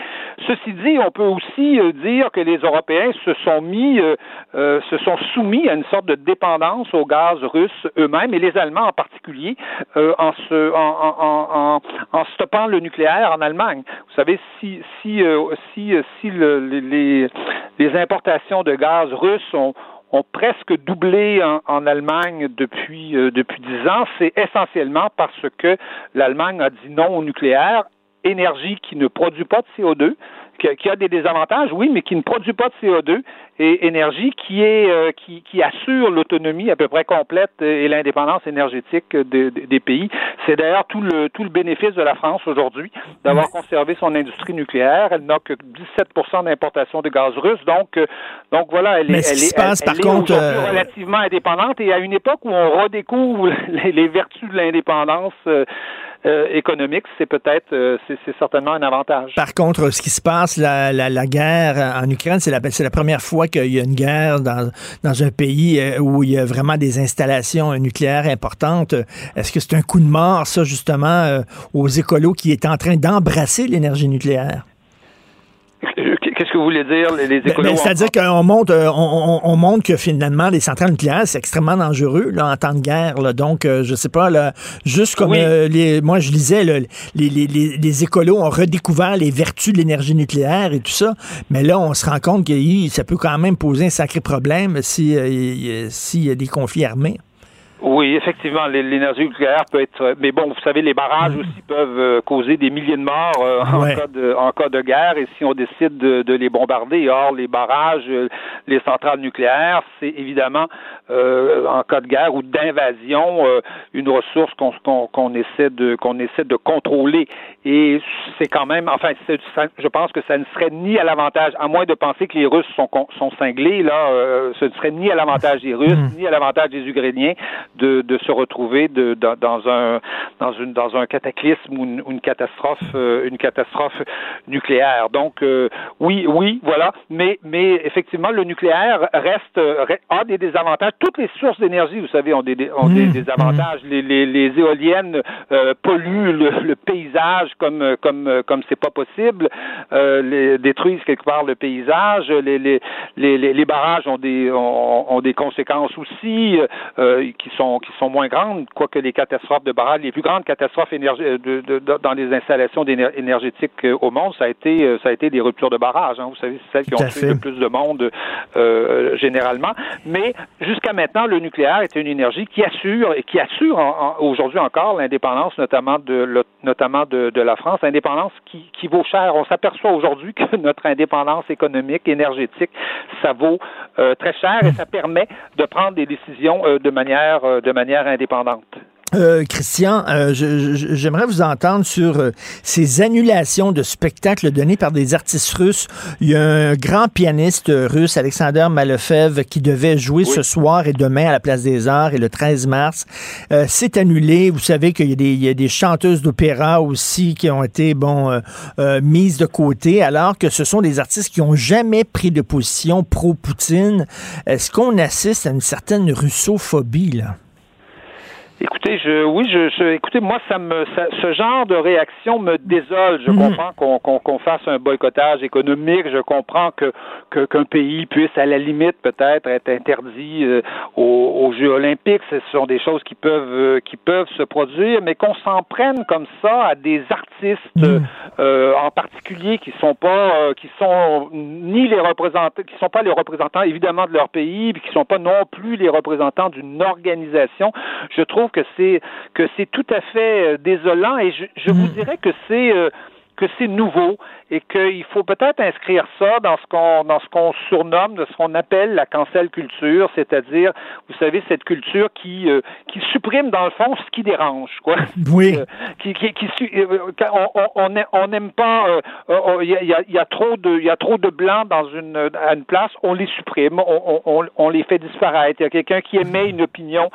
ceci dit, on peut aussi dire que les Européens se sont mis, euh, euh, se sont soumis à une sorte de dépendance au gaz russe eux-mêmes et les Allemands en particulier euh, en, stoppant le nucléaire en Allemagne. Vous savez, si si si si le- les- importations de gaz russes ont presque doublé en, Allemagne depuis depuis dix ans, c'est essentiellement parce que l'Allemagne a dit non au nucléaire, énergie qui ne produit pas de CO2, qui a, qui a des désavantages, oui, mais qui ne produit pas de CO2, et énergie qui est euh, qui, qui assure l'autonomie à peu près complète et l'indépendance énergétique de- de- des pays. C'est d'ailleurs tout le tout le bénéfice de la France aujourd'hui d'avoir conservé son industrie nucléaire. Elle n'a que 17% d'importation de gaz russe, donc euh, donc voilà, elle est, Mais elle est, passe, elle- par elle est contre, aujourd'hui euh, relativement indépendante et à une époque où on redécouvre les, les vertus de l'indépendance euh, euh, économique, c'est peut-être euh, c'est certainement un avantage. Par contre, ce qui se passe, la, guerre en Ukraine, c'est la, première fois qu'il y a une guerre dans, dans un pays euh, où il y a vraiment des installations nucléaires importantes. Est-ce que c'est un coup de mort, ça, justement, euh, aux écolos qui est en train d'embrasser l'énergie nucléaire? Qu'est-ce que vous voulez dire, les, les Ben, écolos? ben, C'est-à-dire qu'on montre, euh, on, on- on montre que finalement, les centrales nucléaires, c'est extrêmement dangereux là, en temps de guerre. là. Donc, euh, je sais pas, là, juste comme euh, les, moi je lisais, là, les, les, les, les écolos ont redécouvert les vertus de l'énergie nucléaire et tout ça. Mais là, on se rend compte que ça peut quand même poser un sacré problème si, euh, s'il y a des conflits armés. Oui, effectivement, l'é- l'énergie nucléaire peut être. Mais bon, vous savez, les barrages aussi peuvent euh, causer des milliers de morts euh, en, cas de, en cas de guerre. Et si on décide de, de les bombarder, or les barrages, euh, les centrales nucléaires, c'est évidemment euh, en cas de guerre ou d'invasion euh, une ressource qu'on qu'on qu'on essaie de qu'on essaie de contrôler. Et c'est quand même, enfin, ça- je pense que ça ne serait ni à l'avantage, à moins de penser que les Russes sont sont cinglés là, euh, ce ne serait ni à l'avantage des Russes ni à l'avantage des Ukrainiens de, de se retrouver de, dans, dans un dans une dans un cataclysme ou une, catastrophe euh, une catastrophe nucléaire. Donc euh, oui oui voilà, mais mais effectivement le nucléaire reste re- a des désavantages. Toutes les sources d'énergie, vous savez, ont des ont des Mmh, désavantages. Les, les, les éoliennes euh, polluent le, le paysage comme comme comme c'est pas possible, euh, les, détruisent quelque part le paysage. Les les les, les, les barrages ont des ont, ont des conséquences aussi euh, qui sont qui sont moins grandes, quoique les catastrophes de barrages, les plus grandes catastrophes euh, de, de- de- dans les installations énergétiques euh, au monde, ça a été euh, ça a été des ruptures de barrages. Hein, vous savez, c'est celles qui ont tué le plus de monde euh, généralement. Mais jusqu'à maintenant, le nucléaire est une énergie qui assure et qui assure en- en- aujourd'hui encore l'indépendance, notamment de le- notamment de, de la France, indépendance qui, qui vaut cher. On s'aperçoit aujourd'hui que notre indépendance économique, énergétique, ça vaut euh, très cher et ça permet de prendre des décisions euh, de manière de manière indépendante. Euh, Christian, euh, j'aimerais vous entendre sur euh, ces annulations de spectacles donnés par des artistes russes. Il y a un grand pianiste russe, Alexander Malefev, qui devait jouer ce soir et demain à la Place des Arts et le 13 mars. Euh, C'est annulé. Vous savez qu'il y, a des- il y a des chanteuses d'opéra aussi qui ont été bon euh, euh, mises de côté, alors que ce sont des artistes qui ont jamais pris de position pro-Poutine. Est-ce qu'on assiste à une certaine russophobie là? Écoutez, je, oui, je, je- écoutez, moi, ça me, ça- ce genre de réaction me désole. Je Mhm. comprends qu'on qu'on qu'on fasse un boycottage économique. Je comprends que que- qu'un pays puisse, à la limite, peut-être être interdit euh, aux, aux Jeux Olympiques. Ce sont des choses qui peuvent euh, qui peuvent se produire, mais qu'on s'en prenne comme ça à des artistes euh, en particulier qui sont pas, euh, qui sont ni les représentants, qui sont pas les représentants évidemment de leur pays, puis qui sont pas non plus les représentants d'une organisation. Je trouve que c'est que c'est tout à fait euh, désolant et je, je vous dirais que c'est euh, que c'est nouveau et qu'il faut peut-être inscrire ça dans ce qu'on dans ce qu'on surnomme, de ce qu'on appelle la cancel culture, c'est-à-dire, vous savez, cette culture qui euh, qui supprime dans le fond ce qui dérange, quoi. Oui. Euh, qui, qui, qui, euh, on on n'aime pas, il y, a, y, a, trop de il y a trop de blancs dans une à une place, on les supprime, on, on, on les fait disparaître. Il y a quelqu'un qui émet une opinion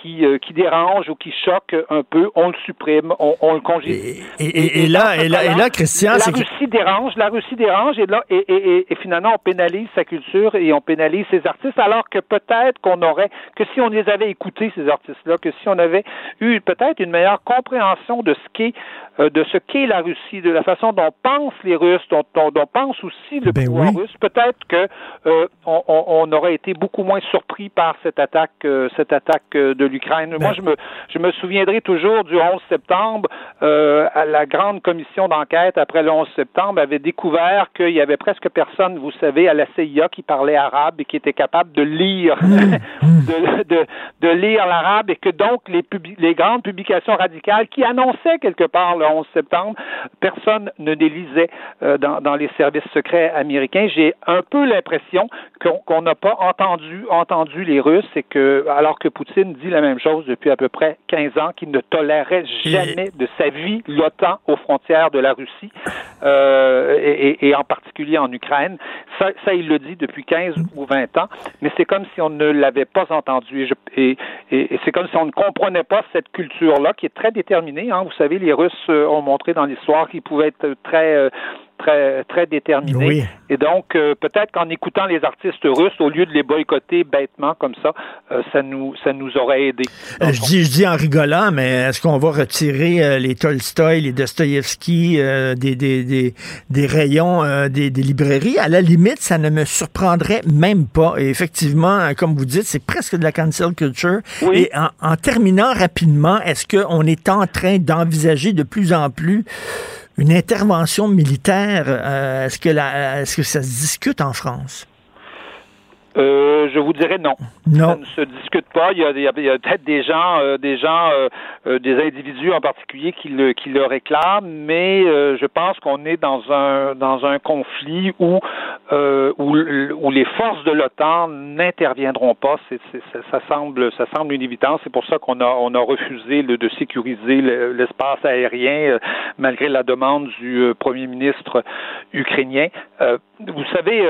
qui qui dérange ou qui choque un peu, on le supprime, on, on le congédie. Et, et, et, là, et là, et là, Christian, la Russie dérange, la Russie dérange, et là, et, et, finalement, on pénalise sa culture et on pénalise ses artistes, alors que peut-être qu'on aurait, que si on les avait écoutés, ces artistes-là, que si on avait eu peut-être une meilleure compréhension de ce qu'est euh, de ce qu'est la Russie, de la façon dont pensent les Russes, dont, dont, dont pense aussi le ben pouvoir oui. russe, peut-être que euh, on, on, aurait été beaucoup moins surpris par cette attaque, euh, cette attaque de l'Ukraine. Ben Moi, je me, je me souviendrai toujours du 11 septembre, à la grande commission d'enquête après le 11 septembre avait découvert qu'il y avait presque personne, vous savez, à la CIA qui parlait arabe et qui était capable de lire, de, de, de, lire l'arabe et que donc les, les grandes publications radicales qui annonçaient quelque part le 11 septembre, personne ne les lisait euh, dans, dans, les services secrets américains. J'ai un peu l'impression qu'on n'a pas entendu, entendu les Russes et que, alors que Poutine dit la même chose depuis à peu près 15 ans, qu'il ne tolérerait jamais de sa vie l'OTAN aux frontières de la Russie. Euh, et, et, en particulier en Ukraine. Ça, ça, il le dit depuis 15 ou 20 ans, mais c'est comme si on ne l'avait pas entendu. Et, je, et, et c'est comme si on ne comprenait pas cette culture-là qui est très déterminée. Hein. Vous savez, les Russes ont montré dans l'histoire qu'ils pouvaient être très... Très, très déterminé. Oui. Et donc, euh, peut-être qu'en écoutant les artistes russes, au lieu de les boycotter bêtement comme ça, euh, ça, nous, ça nous aurait aidé. Euh, je, dis, je dis en rigolant, mais est-ce qu'on va retirer les Tolstoï, les Dostoïevski des, des, des, des, rayons des, des, librairies? À la limite, ça ne me surprendrait même pas. Et effectivement, comme vous dites, c'est presque de la cancel culture. Oui. Et en, en terminant rapidement, est-ce qu'on est en train d'envisager de plus en plus une intervention militaire, euh, est-ce que, est-ce que ça se discute en France? Euh, je vous dirais non. Non. Ça ne se discute pas. Il y a, a, a peut-être des gens, euh, des gens, euh, euh, des individus en particulier qui le, qui le réclament, mais euh, je pense qu'on est dans un dans un conflit où euh, où, où les forces de l'OTAN n'interviendront pas. C'est, ça, ça, semble ça semble une évidence. C'est pour ça qu'on a on a refusé le, de sécuriser le, l'espace aérien malgré la demande du premier ministre ukrainien. vous savez,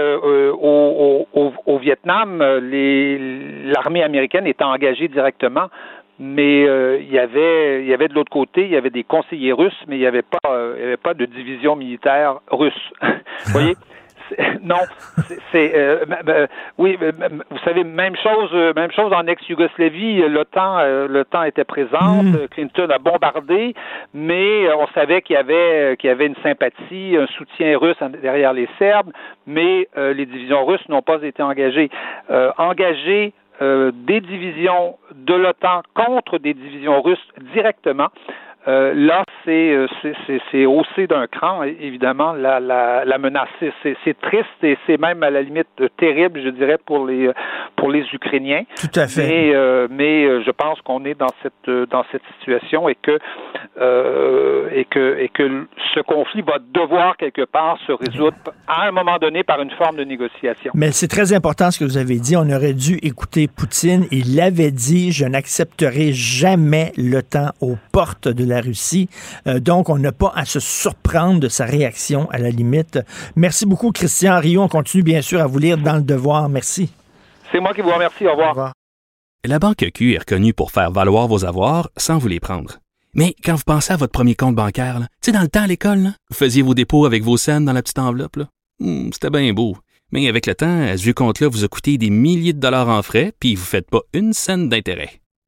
au, au, au Vietnam, l'armée américaine était engagée directement, mais euh, il y avait il y avait de l'autre côté, il y avait des conseillers russes, mais il n'y avait pas euh, il avait pas de division militaire russe. vous voyez? Non, c'est euh, oui, vous savez même chose même chose en ex-Yougoslavie, l'OTAN l'OTAN était présente, Mm. Clinton a bombardé, mais on savait qu'il y avait qu'il y avait une sympathie, un soutien russe derrière les Serbes, mais les divisions russes n'ont pas été engagées. engagées euh, des divisions de l'OTAN contre des divisions russes directement. Euh, là, c'est c'est haussé d'un cran, évidemment, la, la, la menace. C'est triste et c'est même à la limite terrible, je dirais, pour les pour les Ukrainiens. Tout à fait. Mais, euh, mais je pense qu'on est dans cette dans cette situation et que euh, et que et que ce conflit va devoir quelque part se résoudre à un moment donné par une forme de négociation. Mais c'est très important ce que vous avez dit. On aurait dû écouter Poutine. Il l'avait dit, je n'accepterai jamais l'OTAN aux portes de la Russie. Euh, donc, on n'a pas à se surprendre de sa réaction à la limite. Merci beaucoup, Christian Rio. On continue bien sûr à vous lire dans le devoir. Merci. C'est moi qui vous remercie. Au revoir. Au revoir. La Banque Q est reconnue pour faire valoir vos avoirs sans vous les prendre. Mais quand vous pensez à votre premier compte bancaire, tu sais, dans le temps à l'école, vous faisiez vos dépôts avec vos scènes dans la petite enveloppe. Hmm, C'était bien beau. Mais avec le temps, à ce vieux compte-là vous a coûté des milliers de dollars en frais, puis vous ne faites pas une scène d'intérêt.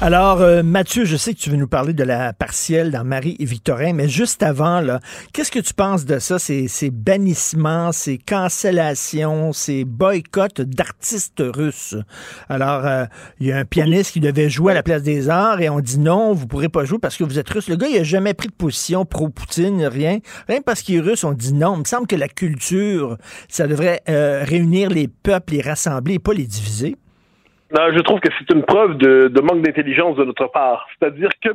Alors, euh, Mathieu, je sais que tu veux nous parler de la partielle dans Marie et Victorin, mais juste avant, là, qu'est-ce que tu penses de ça, ces, ces bannissements, ces cancellations, ces boycotts d'artistes russes? Alors, euh, il y a un pianiste qui devait jouer à la place des arts et on dit non, vous pourrez pas jouer parce que vous êtes russe. Le gars, il a jamais pris de position pro-Poutine, rien. Rien parce qu'il est russe, on dit non. Il me semble que la culture, ça devrait euh, réunir les peuples, les rassembler et pas les diviser. Non, je trouve que c'est une preuve de, manque d'intelligence de notre part. C'est-à-dire que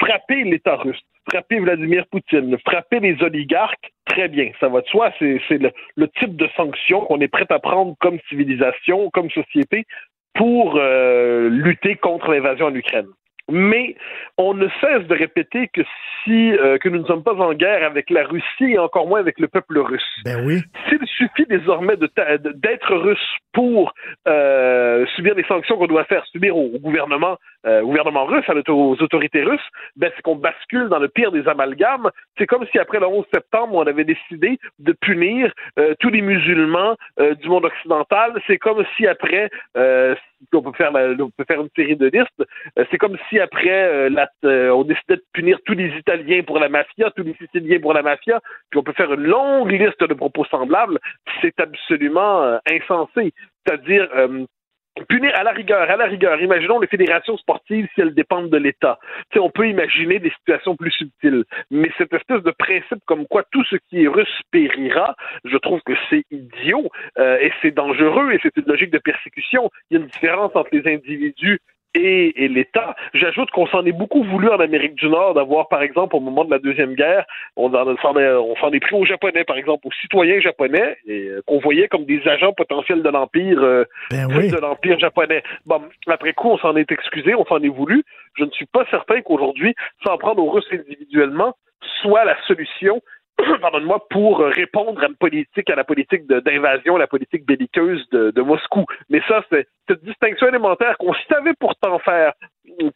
frapper l'État russe, frapper Vladimir Poutine, frapper les oligarques, très bien, ça va de soi, c'est le type de sanction qu'on est prêt à prendre comme civilisation, comme société, pour euh, lutter contre l'invasion en Ukraine. Mais on ne cesse de répéter que si euh, que nous ne sommes pas en guerre avec la Russie et encore moins avec le peuple russe. Ben oui. S'il suffit désormais d'être russe pour euh, subir les sanctions qu'on doit faire subir au, au gouvernement euh, gouvernement russe, à aux autorités russes, ben c'est qu'on bascule dans le pire des amalgames. C'est comme si après le 11 septembre, on avait décidé de punir tous les musulmans du monde occidental. C'est comme si après, on peut faire on peut faire une série de listes. Euh, c'est comme si après, euh, euh, on décidait de punir tous les Italiens pour la mafia, tous les Siciliens pour la mafia, puis on peut faire une longue liste de propos semblables. C'est absolument insensé. C'est-à-dire punir à la rigueur, à la rigueur. Imaginons les fédérations sportives si elles dépendent de l'État. Tu sais, on peut imaginer des situations plus subtiles. Mais cette espèce de principe comme quoi tout ce qui est russe périra, je trouve que c'est idiot euh, et c'est dangereux et c'est une logique de persécution. Il y a une différence entre les individus et, et l'État. J'ajoute qu'on s'en est beaucoup voulu en Amérique du Nord d'avoir, par exemple, au moment de la Deuxième Guerre, on en- s'en est, est pris aux Japonais, par exemple, aux citoyens japonais, et euh, qu'on voyait comme des agents potentiels de l'Empire euh, Ben oui. de l'Empire japonais. Bon, après coup, on s'en est excusé, on s'en est voulu. Je ne suis pas certain qu'aujourd'hui, s'en prendre aux Russes individuellement soit la solution pardonne-moi, pour répondre à une politique, à la politique d'invasion, la politique belliqueuse de, de Moscou. Mais ça, c'est cette distinction élémentaire qu'on savait pourtant faire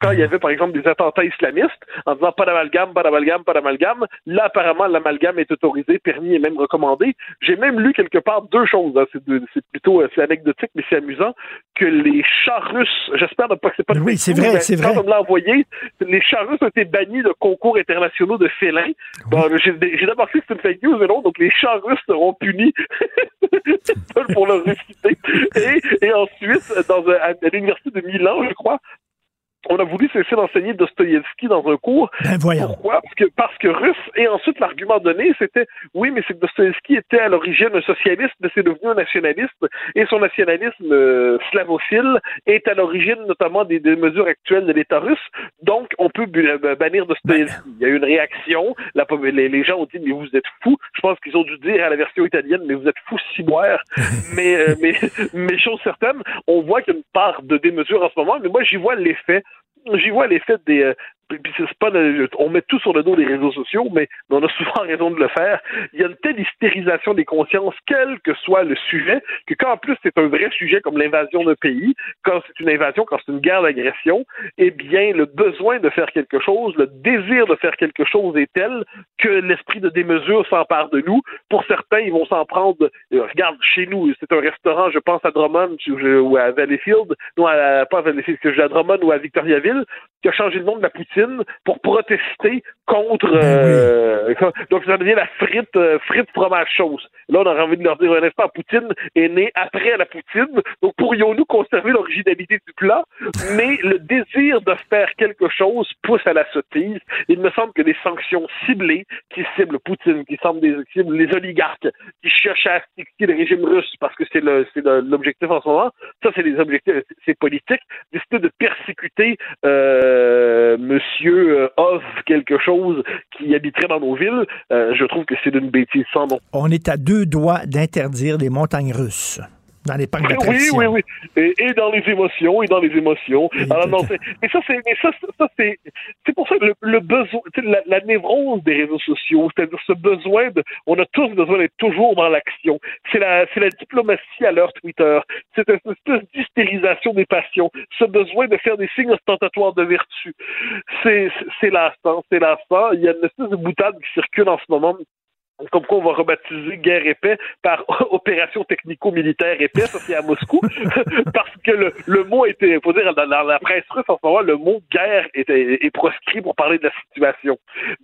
quand il y avait, par exemple, des attentats islamistes, en disant pas d'amalgame, pas d'amalgame, pas d'amalgame. Là, apparemment, l'amalgame est autorisé, permis et même recommandé. J'ai même lu quelque part deux choses. hein. C'est plutôt euh, c'est anecdotique, mais c'est amusant que les chars russes, j'espère pas que c'est pas Oui, c'est vrai, c'est quand vrai. on me l'a envoyé, les chars russes ont été bannis de concours internationaux de félins. Bon, j'ai j'ai d'abord cru que c'était une fake news, mais non, donc les chars russes seront punis pour leur réciter. Et, et ensuite, dans à, à l'université de Milan, je crois, on a voulu cesser d'enseigner Dostoïevski dans un cours. Ben. Pourquoi? Parce que, parce que russe. Et ensuite, l'argument donné, c'était, oui, mais c'est que Dostoïevski était à l'origine un socialiste, mais c'est devenu un nationaliste. Et son nationalisme euh, slavophile est à l'origine notamment des, des mesures actuelles de l'État russe. Donc, on peut euh, bannir Dostoïevski. Il y a eu une réaction. La, les, les gens ont dit, mais vous êtes fous. Je pense qu'ils ont dû dire à la version italienne, mais vous êtes fous ciboires. mais, euh, mais, mais chose certaine, on voit qu'il y a une part de démesure en ce moment, mais moi, j'y vois l'effet j'y vois l'effet des. On met tout sur le dos des réseaux sociaux, mais on a souvent raison de le faire. Il y a une telle hystérisation des consciences, quel que soit le sujet, que quand en plus c'est un vrai sujet comme l'invasion d'un pays, quand c'est une invasion, quand c'est une guerre d'agression, eh bien le besoin de faire quelque chose, le désir de faire quelque chose est tel que l'esprit de démesure s'empare de nous. Pour certains, ils vont s'en prendre. euh, regarde, chez nous, c'est un restaurant, je pense à Drummond ou à Valleyfield, non, à, pas à Valleyfield, c'est à Drummond ou à Victoriaville, qui a changé le nom de la poutine pour protester contre. euh, donc ça devient la frite, euh, frite fromage sauce. Là, on aurait envie de leur dire un instant, Poutine est né après la poutine. Donc pourrions-nous conserver l'originalité du plat, mais le désir de faire quelque chose pousse à la sottise. Il me semble que des sanctions ciblées qui ciblent Poutine, qui semblent des, qui ciblent les oligarques, qui cherchent à asphyxier le régime russe parce que c'est le, c'est le- l'objectif en ce moment. Ça, c'est les objectifs, c'est politique. Décider de persécuter euh, Monsieur euh, sauve quelque chose qui habiterait dans nos villes, euh, je trouve que c'est d'une bêtise sans nom. On est à deux doigts d'interdire les montagnes russes dans les parcs Oui, oui, oui. Et, et dans les émotions, et dans les émotions. Alors, non, mais ça, c'est, ça, ça, c'est, c'est pour ça que le, le besoin, la, la névrose des réseaux sociaux, c'est-à-dire ce besoin de, on a tous besoin d'être toujours dans l'action. C'est la, c'est la diplomatie à l'heure Twitter. C'est une espèce d'hystérisation des passions. Ce besoin de faire des signes ostentatoires de vertu. C'est, c'est- c'est lassant, c'est lassant. Il y a une espèce de boutade qui circule en ce moment comme quoi on va rebaptiser guerre épais par opération technico-militaire épais, ça c'est à Moscou, parce que le, le mot était, faut dire, dans, la presse russe en ce moment, le mot guerre est, est, proscrit pour parler de la situation.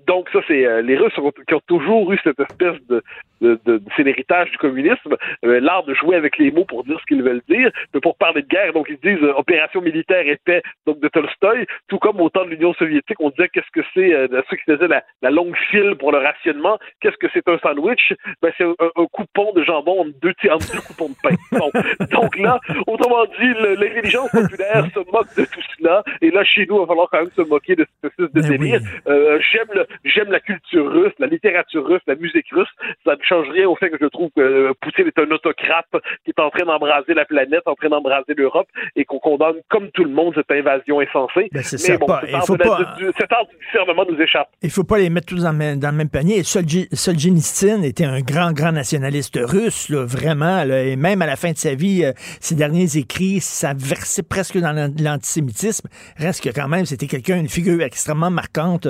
Donc ça c'est, euh, les Russes qui ont toujours eu cette espèce de, de, de- c'est l'héritage du communisme, euh, l'art de jouer avec les mots pour dire ce qu'ils veulent dire, mais pour parler de guerre, donc ils disent euh, opération militaire épais, donc de Tolstoï, tout comme au temps de l'Union soviétique, on disait qu'est-ce que c'est, ceux qui faisaient la longue file pour le rationnement, qu'est-ce que c'est un sandwich? Ben, c'est un, un coupon de jambon entre deux, entre deux coupons de pain. Donc, donc là, autrement dit, l'intelligence populaire se moque de tout cela, et là, chez nous, il va falloir quand même se moquer de espèce de délire. Euh, j'aime la culture russe, la littérature russe, la musique russe. Ça ne change rien au fait que je trouve que euh, Poutine est un autocrate qui est en train d'embraser la planète, en train d'embraser l'Europe, et qu'on condamne comme tout le monde cette invasion insensée. Ben, c'est Mais bon, pas- cet il art pas- du- cet art du discernement nous échappe. Il faut pas les mettre tous dans le même, dans le même panier. Solji- Solzhenitsyn était un grand, grand nationaliste russe, vraiment. et même à la fin de sa vie, euh, ses derniers écrits, ça versait presque dans l'an- l'antisémitisme. Reste que quand même, c'était quelqu'un, une figure extrêmement marquante.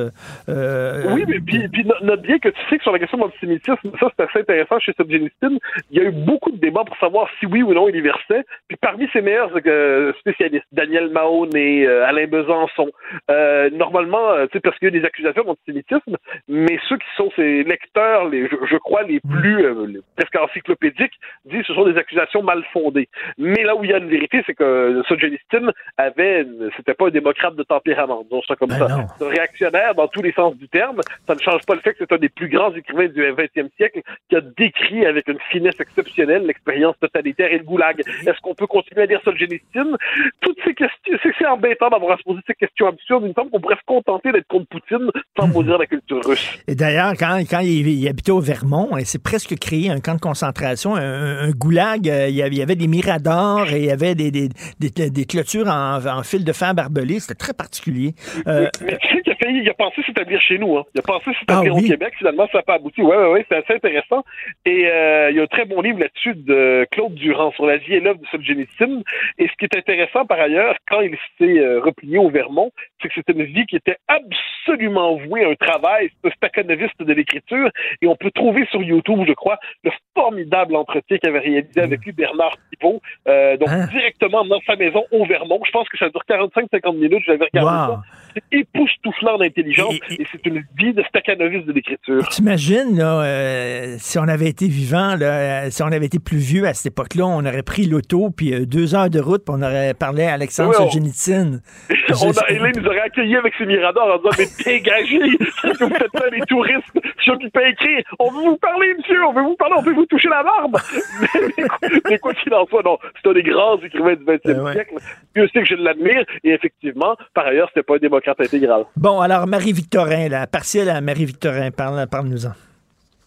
euh, Oui, mais puis, puis no- note bien que tu sais que sur la question de l'antisémitisme, ça c'est assez intéressant chez Solzhenitsyn, il y a eu beaucoup de débats pour savoir si oui ou non il y versait. Puis parmi ses meilleurs euh, spécialistes, Daniel Mahoney, euh, Alain Besançon, euh, normalement, euh, tu sais, parce qu'il y a eu des accusations d'antisémitisme, mais ceux qui sont ses lecteurs, les, je, je crois, les plus euh, les- presque encyclopédiques, disent que ce sont des accusations mal fondées. Mais là où il y a une vérité, c'est que Solzhenitsyn avait, c'était pas un démocrate de tempérament, disons ça comme ça. C'est un réactionnaire dans tous les sens du terme. Ça ne change pas le fait que c'est un des plus grands écrivains du XXe siècle qui a décrit avec une finesse exceptionnelle l'expérience totalitaire et le goulag. Est-ce qu'on peut continuer à lire Solzhenitsyn? Toutes ces questions, c'est c'est embêtant d'avoir à se poser ces questions absurdes. Il me semble qu'on pourrait se contenter d'être contre Poutine sans maudire la culture russe. Et d'ailleurs, quand, quand il, il habitait au Vermont, il s'est presque créé un camp de concentration, un, un goulag. euh, Il y, avait, il des miradors et il y avait des, des, des, des clôtures en, en fil de fer barbelé. C'était très particulier. Euh, Mais tu sais qu'il a failli, il a pensé s'établir chez nous. Hein. Il a pensé s'établir Ah oui? au Québec. Finalement, ça n'a pas abouti. Ouais, ouais, ouais, c'est assez intéressant. Et euh, il y a un très bon livre là-dessus de Claude Durand sur la vie et l'œuvre de Solzhenitsyn. Et ce qui est intéressant par ailleurs, quand il s'est euh, replié au Vermont, c'est que c'était une vie qui était absolument vouée à un travail. C'est un staccanoviste de l'écriture. Et on peut trouver sur YouTube, je crois, le formidable entretien qu'il avait réalisé avec lui Bernard Thibault, euh, donc directement dans sa maison au Vermont. Je pense que ça dure 45-50 minutes. J'avais regardé Wow. ça. Époustouflant d'intelligence et, c'est une vie de staccanoviste de l'écriture. T'imagines, là, euh, si on avait été vivant, là, euh, si on avait été plus vieux à cette époque-là, on aurait pris l'auto, puis euh, deux heures de route, puis on aurait parlé à Alexandre Ouais, on- Solzhenitsyn. On a, Hélène nous aurait accueillis avec ses miradors en disant Mais dégagez vous faites là, les touristes Je suis à écrire On veut vous parler, monsieur On veut vous parler, on veut vous toucher la barbe Mais, mais quoi- mais quoi qu'il en soit, non, c'est un des grands écrivains du 20e siècle. Dieu sait que je l'admire. Et effectivement, par ailleurs, c'était pas un démocrate Bon, alors Marie-Victorin, la partielle à Marie-Victorin, parle, parle-nous-en.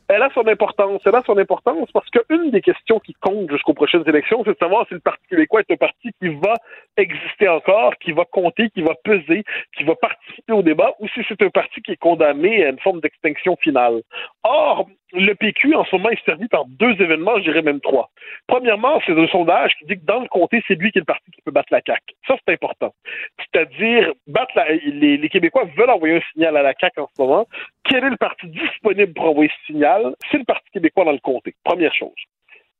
elle a son importance. Elle a son importance parce qu'une des questions qui compte jusqu'aux prochaines élections, c'est de savoir si le Parti québécois est un parti qui va exister encore, qui va compter, qui va peser, qui va participer au débat, ou si c'est un parti qui est condamné à une forme d'extinction finale. Or, le PQ, en ce moment, est servi par deux événements, je dirais même trois. Premièrement, c'est un sondage qui dit que dans le comté, c'est lui qui est le parti qui peut battre la CAQ. Ça, c'est important. C'est-à-dire, battre les Québécois veulent envoyer un signal à la CAQ en ce moment. Quel est le parti disponible pour envoyer ce signal? C'est le Parti québécois dans le comté. Première chose.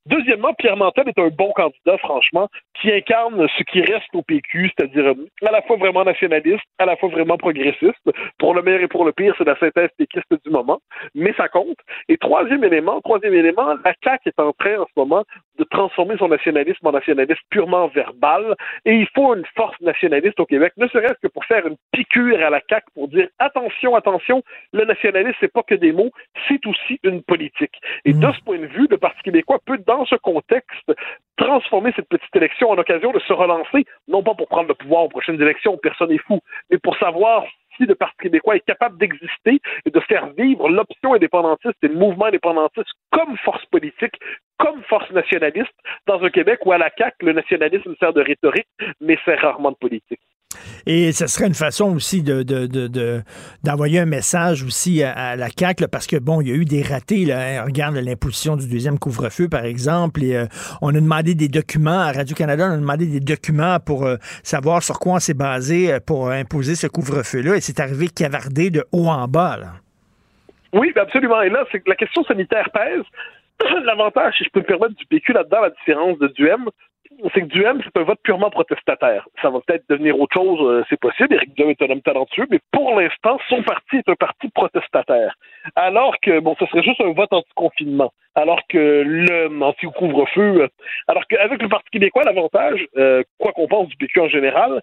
Deuxièmement, Pierre Mantel est un bon candidat, franchement, qui incarne ce qui reste au PQ, c'est-à-dire euh, à la fois vraiment nationaliste, à la fois vraiment progressiste. Pour le meilleur et pour le pire, c'est la synthèse péquiste du moment, mais ça compte. Et troisième élément, troisième élément, la CAQ est en train en ce moment de transformer son nationalisme en nationalisme purement verbal, et il faut une force nationaliste au Québec, ne serait-ce que pour faire une piqûre à la CAQ pour dire attention, attention, le nationalisme, c'est pas que des mots, c'est aussi une politique. Et de ce point de vue, le Parti québécois peut, dans ce contexte, transformer cette petite élection en occasion de se relancer, non pas pour prendre le pouvoir aux prochaines élections, personne n'est fou, mais pour savoir si le Parti québécooi est capable d'exister et de faire vivre l'option indépendantiste et le mouvement indépendantiste comme force politique, comme force nationaliste, dans un Québec où à la CAQ, le nationalisme sert de rhétorique, mais sert rarement de politique. Et ce serait une façon aussi de, d'envoyer un message aussi à, la CAQ, parce que, bon, il y a eu des ratés. Là, hein. regarde l'imposition du deuxième couvre-feu, par exemple, et euh, on a demandé des documents à Radio-Canada, on a demandé des documents pour euh, savoir sur quoi on s'est basé euh, pour imposer ce couvre-feu-là, et c'est arrivé cavardé de haut en bas. Là. Oui, absolument. Et là, c'est la question sanitaire pèse. L'avantage, si je peux me permettre, du PQ là-dedans, la différence de Duhem, c'est que Duhem, c'est un vote purement protestataire. Ça va peut-être devenir autre chose, euh, c'est possible. Éric Duhem est un homme talentueux, mais pour l'instant, son parti est un parti protestataire. Alors que, bon, ce serait juste un vote anti-confinement. Alors que le anti-couvre-feu, euh, alors qu'avec le Parti québécois, l'avantage, euh, quoi qu'on pense du PQ en général,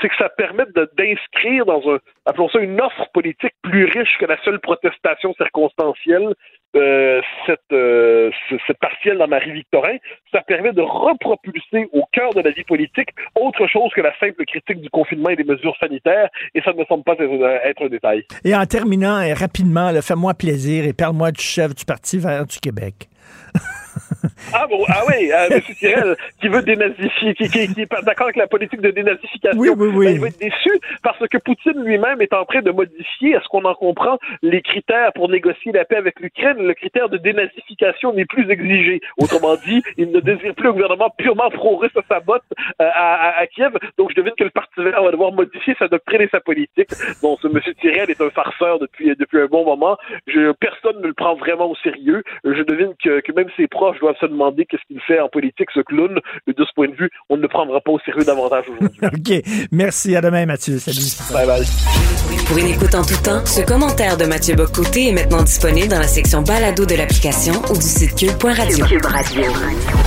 c'est que ça permet d'inscrire dans un, appelons ça une offre politique plus riche que la seule protestation circonstancielle, euh, cette, euh, dans Marie-Victorin. Ça permet de repropulser au cœur de la vie politique autre chose que la simple critique du confinement et des mesures sanitaires, et ça ne me semble pas être un détail. Et en terminant, et rapidement, fais-moi plaisir et parle-moi du chef du Parti vert du Québec. Ah bon, ah oui, euh, M. Tirel, qui veut dénazifier, qui, qui, qui est d'accord avec la politique de dénazification. Oui, oui, oui. Ben, il va être déçu parce que Poutine lui-même est en train de modifier, à ce qu'on en comprend, les critères pour négocier la paix avec l'Ukraine. Le critère de dénazification n'est plus exigé. Autrement dit, il ne désire plus un gouvernement purement pro-russe à sa botte euh, à, à, Kiev. Donc, je devine que le Parti vert va devoir modifier sa doctrine et sa politique. Bon, ce M. Tirel est un farceur depuis, depuis un bon moment. Je, personne ne le prend vraiment au sérieux. Je devine que, que même ses proches doivent se demander qu'est-ce qu'il fait en politique, ce clown. Et de ce point de vue, on ne le prendra pas au sérieux davantage aujourd'hui. OK. Merci. À demain, Mathieu. Salut. Bye bye. Pour une écoute en tout temps, ce commentaire de Mathieu Bocoté est maintenant disponible dans la section balado de l'application ou du site cube.radio. Cube Radio.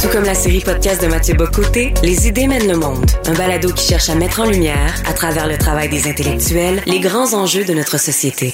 Tout comme la série podcast de Mathieu Bocoté, Les idées mènent le monde. Un balado qui cherche à mettre en lumière, à travers le travail des intellectuels, les grands enjeux de notre société.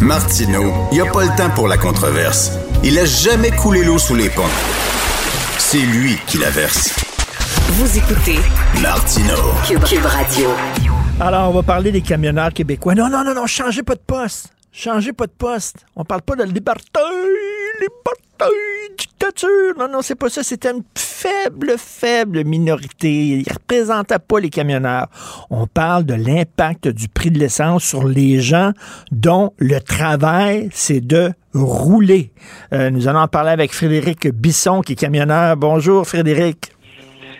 Martineau, il n'y a pas le temps pour la controverse. Il a jamais coulé l'eau sous les ponts. C'est lui qui la verse. Vous écoutez Martino. Cube, Radio. Alors, on va parler des camionneurs québécois. Non, non, non, non, changez pas de poste. Changez pas de poste. On parle pas de liberté, liberté, dictature. Non, non, c'est pas ça. C'était une faible, faible minorité. Ils ne représentaient pas les camionneurs. On parle de l'impact du prix de l'essence sur les gens dont le travail, c'est de rouler. Euh, nous allons en parler avec Frédéric Bisson, qui est camionneur. Bonjour, Frédéric.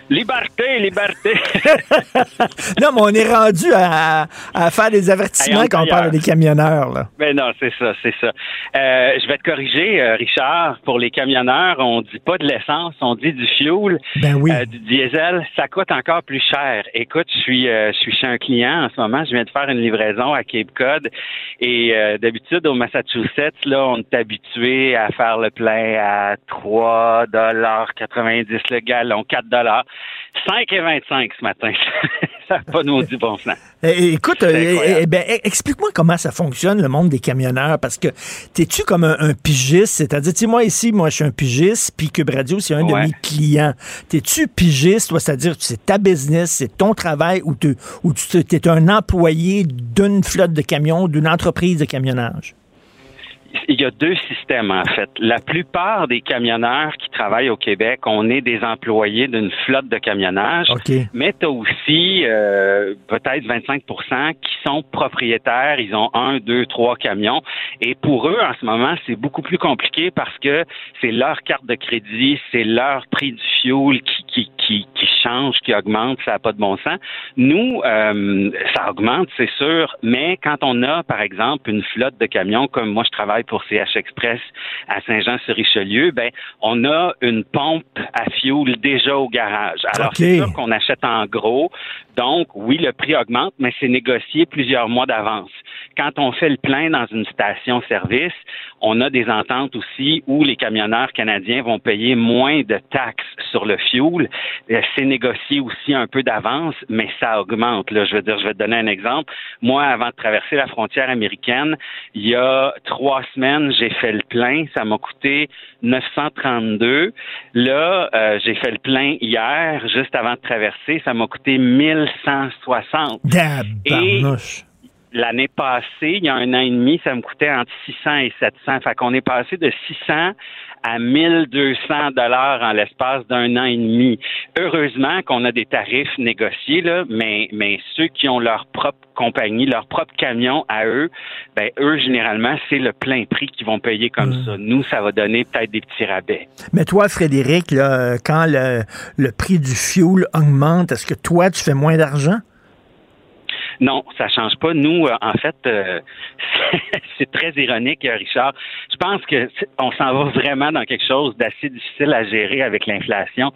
Liberté, liberté. non, mais on est rendu à, faire des avertissements quand on parle des camionneurs. Là. Ben non, c'est ça, c'est ça. Euh, je vais te corriger, euh, Richard. Pour les camionneurs, on dit pas de l'essence, on dit du fuel, ben oui. Euh, du diesel. Ça coûte encore plus cher. Écoute, je suis, je suis chez un client en ce moment. Je viens de faire une livraison à Cape Cod et d'habitude au Massachusetts, là, on est habitué à faire le plein à 3 dollars 90 le gallon, 4 dollars. 5 et 25 ce matin. ça n'a pas nous dit bon sens. Eh, écoute, eh, eh, ben, explique-moi comment ça fonctionne, le monde des camionneurs, parce que t'es-tu comme un, pigiste, c'est-à-dire, tu moi ici, moi je suis un pigiste, puis Cube Radio, c'est un de mes clients. T'es-tu pigiste, c'est-à-dire, c'est ta business, c'est ton travail, ou, tu es un employé d'une flotte de camions, d'une entreprise de camionnage? Il y a deux systèmes en fait. La plupart des camionneurs qui travaillent au Québec, on est des employés d'une flotte de camionnage, mais tu as aussi euh, peut-être 25% qui sont propriétaires, ils ont un, deux, trois camions, et pour eux en ce moment c'est beaucoup plus compliqué parce que c'est leur carte de crédit, c'est leur prix du fuel qui, qui, qui, qui change, qui augmente, ça n'a pas de bon sens. Nous, euh, ça augmente, c'est sûr, mais quand on a par exemple une flotte de camions comme moi je travaille pour CH Express à Saint-Jean-sur-Richelieu, ben, on a une pompe à fioul déjà au garage. Alors, c'est sûr qu'on achète en gros. Donc, oui, le prix augmente, mais c'est négocié plusieurs mois d'avance. Quand on fait le plein dans une station-service, on a des ententes aussi où les camionneurs canadiens vont payer moins de taxes sur le fuel. Euh, c'est négocié aussi un peu d'avance, mais ça augmente. Je je vais te donner un exemple. Moi, avant de traverser la frontière américaine, il y a trois semaines, j'ai fait le plein. Ça m'a coûté 932. Là, euh, j'ai fait le plein hier, juste avant de traverser. Ça m'a coûté 1160. Et l'année passée, il y a un an et demi, ça me coûtait entre 600 et 700. Fait qu'on est passé de 600 à 1200 dollars en l'espace d'un an et demi. Heureusement qu'on a des tarifs négociés, là, mais, mais ceux qui ont leur propre compagnie, leur propre camion à eux, ben eux, généralement, c'est le plein prix qu'ils vont payer comme Hmm. ça. Nous, ça va donner peut-être des petits rabais. Mais toi, Frédéric, là, quand le, le prix du fuel augmente, est-ce que toi, tu fais moins d'argent? Non, ça change pas. Nous, euh, en fait, euh, c'est très ironique, Richard. Je pense que on s'en va vraiment dans quelque chose d'assez difficile à gérer avec l'inflation.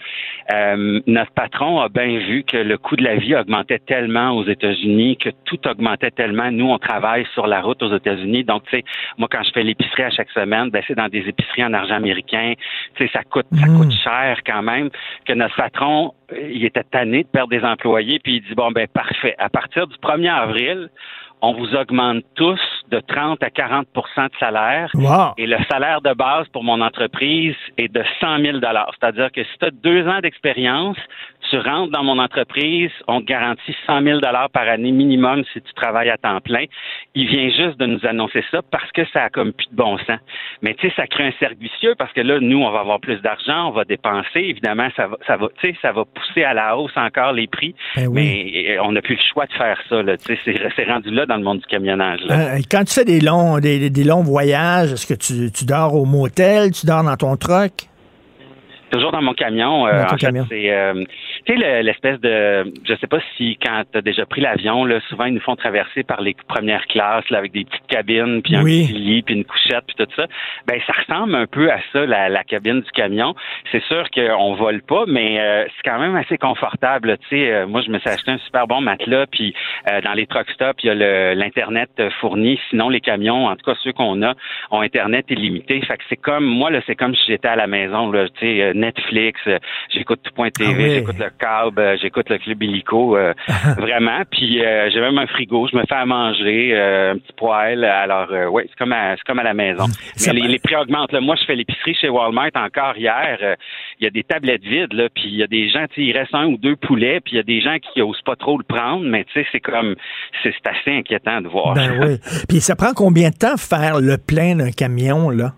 Euh, notre patron a bien vu que le coût de la vie augmentait tellement aux États-Unis, que tout augmentait tellement. Nous, on travaille sur la route aux États-Unis. Donc, tu sais, moi, quand je fais l'épicerie à chaque semaine, ben, c'est dans des épiceries en argent américain. Tu sais, ça coûte, ça coûte cher quand même. Que notre patron, il était tanné de perdre des employés, puis il dit bon ben parfait. À partir du 1er avril, on vous augmente tous de 30 à 40 de salaire. Wow. Et le salaire de base pour mon entreprise est de 100 000 C'est-à-dire que si tu as deux ans d'expérience, tu rentres dans mon entreprise, on te garantit 100 000 par année minimum si tu travailles à temps plein. Il vient juste de nous annoncer ça parce que ça a comme plus de bon sens. Mais tu sais, ça crée un cercle vicieux parce que là, nous, on va avoir plus d'argent, on va dépenser. Évidemment, ça va, ça va, tu sais, ça va pousser à la hausse encore les prix. Ben oui. Mais euh, on n'a plus le choix de faire ça. Là. Tu sais, C'est c'est rendu là dans le monde du camionnage. Là. Euh, quand tu fais des longs, des, des longs voyages, est-ce que tu, tu dors au motel, tu dors dans ton truck? Toujours dans mon camion. euh, Dans ton fait, camion. c'est euh, tu sais le- l'espèce de je sais pas si quand tu as déjà pris l'avion là, souvent ils nous font traverser par les premières classes là, avec des petites cabines puis un Oui. petit lit puis une couchette puis tout ça. Ben ça ressemble un peu à ça la, la cabine du camion. C'est sûr qu'on vole pas mais euh, c'est quand même assez confortable. Tu sais euh, moi je me suis acheté un super bon matelas puis euh, dans les truck stops il y a le- l'internet euh, fourni. Sinon les camions en tout cas ceux qu'on a ont internet illimité. Fait que c'est comme moi là c'est comme si j'étais à la maison là. Tu sais euh, Netflix, euh, j'écoute tout.tv, Ah oui. j'écoute le câble, euh, j'écoute le club illico, euh, vraiment. Puis euh, j'ai même un frigo, je me fais à manger, un petit poêle. Alors oui, c'est comme à, c'est comme à la maison. Mais les, les prix augmentent. Là. Moi, je fais l'épicerie chez Walmart encore hier. Il y a des tablettes vides, là, puis il y a des gens, il reste un ou deux poulets, puis il y a des gens qui osent pas trop le prendre, mais tu sais, c'est comme, c'est assez inquiétant de voir. Ben oui. Puis ça prend combien de temps faire le plein d'un camion, là?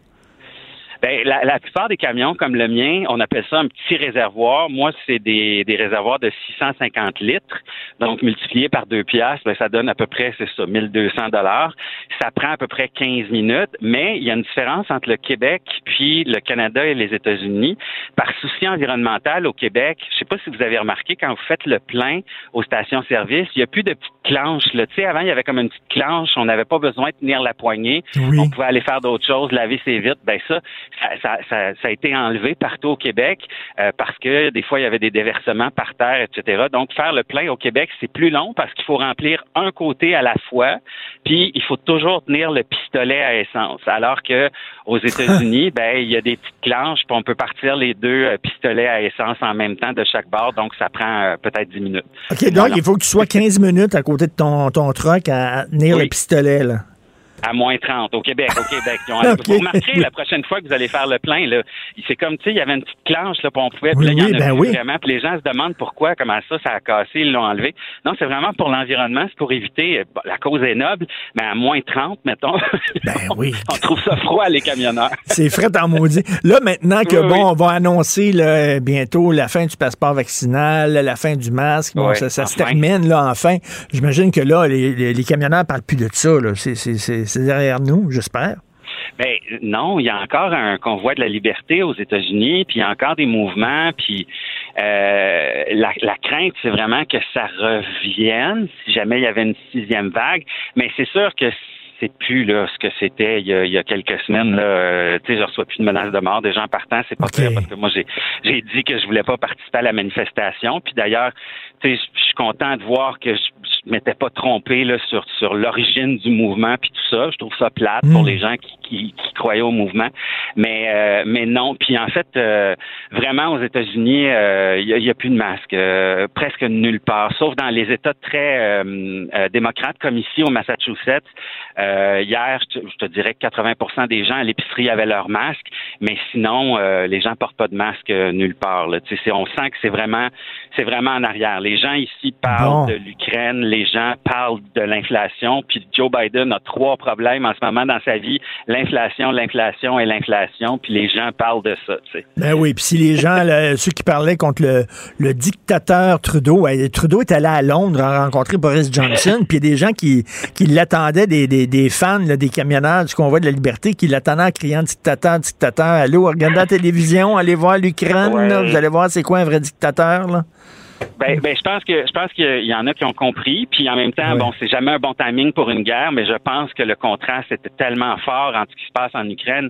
Ben, la, plupart des camions comme le mien, on appelle ça un petit réservoir. Moi, c'est des, des réservoirs de 650 litres. Donc, multiplié par deux piastres, ben, ça donne à peu près, c'est ça, 1200 dollars. Ça prend à peu près 15 minutes, mais il y a une différence entre le Québec puis le Canada et les États-Unis. Par souci environnemental au Québec, je sais pas si vous avez remarqué, quand vous faites le plein aux stations-service, il n'y a plus de petites clanches. Là. Tu sais, avant, il y avait comme une petite clanche, on n'avait pas besoin de tenir la poignée. On pouvait aller faire d'autres choses, laver ses vitres. Ben ça, ça, ça, ça, ça a été enlevé partout au Québec euh, parce que des fois, il y avait des déversements par terre, etc. Donc, faire le plein au Québec, c'est plus long parce qu'il faut remplir un côté à la fois, puis il faut toujours tenir le pistolet à essence. Alors que aux États-Unis, ben il y a des petites clanches, puis on peut partir les deux euh, pistolets à essence en même temps de chaque bord, donc ça prend euh, peut-être 10 minutes. OK, donc il faut que tu sois 15 minutes à côté de ton, ton truck à, à tenir Oui. le pistolet, là. À moins 30 au Québec, au Québec. Ils ont- Ok. Vous remarquerez la prochaine fois que vous allez faire le plein, là, c'est comme, tu sais, il y avait une petite planche, là, on pouvait, Oui, puis là, il y en oui, a ben oui. vraiment, puis les gens se demandent pourquoi, comment ça, ça a cassé, ils l'ont enlevé. Non, c'est vraiment pour l'environnement, c'est pour éviter, euh, bon, la cause est noble, mais à moins 30, mettons, Ben oui. on trouve ça froid, les camionneurs. C'est frais en maudit. Là, maintenant que, bon, on va annoncer là, bientôt la fin du passeport vaccinal, la fin du masque, bon, ça, ça se termine, là, enfin. J'imagine que là, les, les, les camionneurs parlent plus de ça, là. C'est- C'est derrière nous, j'espère. Ben non, il y a encore un convoi de la liberté aux États-Unis, puis il y a encore des mouvements, puis euh, la, la crainte, c'est vraiment que ça revienne si jamais il y avait une sixième vague. Mais c'est sûr que c'est plus là ce que c'était il y a, il y a quelques semaines. Là, Euh, tu sais, je reçois plus de menaces de mort des gens partant. C'est pas clair parce que moi j'ai j'ai dit que je voulais pas participer à la manifestation. Puis d'ailleurs, tu sais, je suis content de voir que je m'étais pas trompé là sur sur l'origine du mouvement puis tout ça. Je trouve ça plate pour Mm. les gens qui, qui, qui croyaient au mouvement. Mais euh, mais non. Puis en fait, euh, vraiment aux États-Unis, euh, il y, a- plus de masque euh, presque nulle part, sauf dans les États très euh, démocrates comme ici au Massachusetts. Euh, hier, je te, je te dirais que 80% des gens à l'épicerie avaient leur masque, mais sinon, euh, les gens portent pas de masque nulle part. Là. Tu sais, c'est- on sent que c'est vraiment, c'est vraiment en arrière. Les gens ici parlent Bon. de l'Ukraine, les gens parlent de l'inflation, puis Joe Biden a trois problèmes en ce moment dans sa vie l'inflation, l'inflation et l'inflation, puis les gens parlent de ça. Tu sais. Ben oui, puis si les gens, là, ceux qui parlaient contre le, le dictateur Trudeau, euh, Trudeau est allé à Londres a rencontré Boris Johnson, puis il y a des gens qui, qui l'attendaient, des, des, des fans, là, des camionneurs du convoi de la liberté, qui l'attendaient en criant dictateur, dictateur. Allô, regardez la télévision, allez voir l'Ukraine, vous allez voir c'est quoi un vrai dictateur, là. Ben, ben, je pense que je pense qu'il y en a qui ont compris. Puis en même temps, bon, c'est jamais un bon timing pour une guerre, mais je pense que le contraste était tellement fort entre ce qui se passe en Ukraine,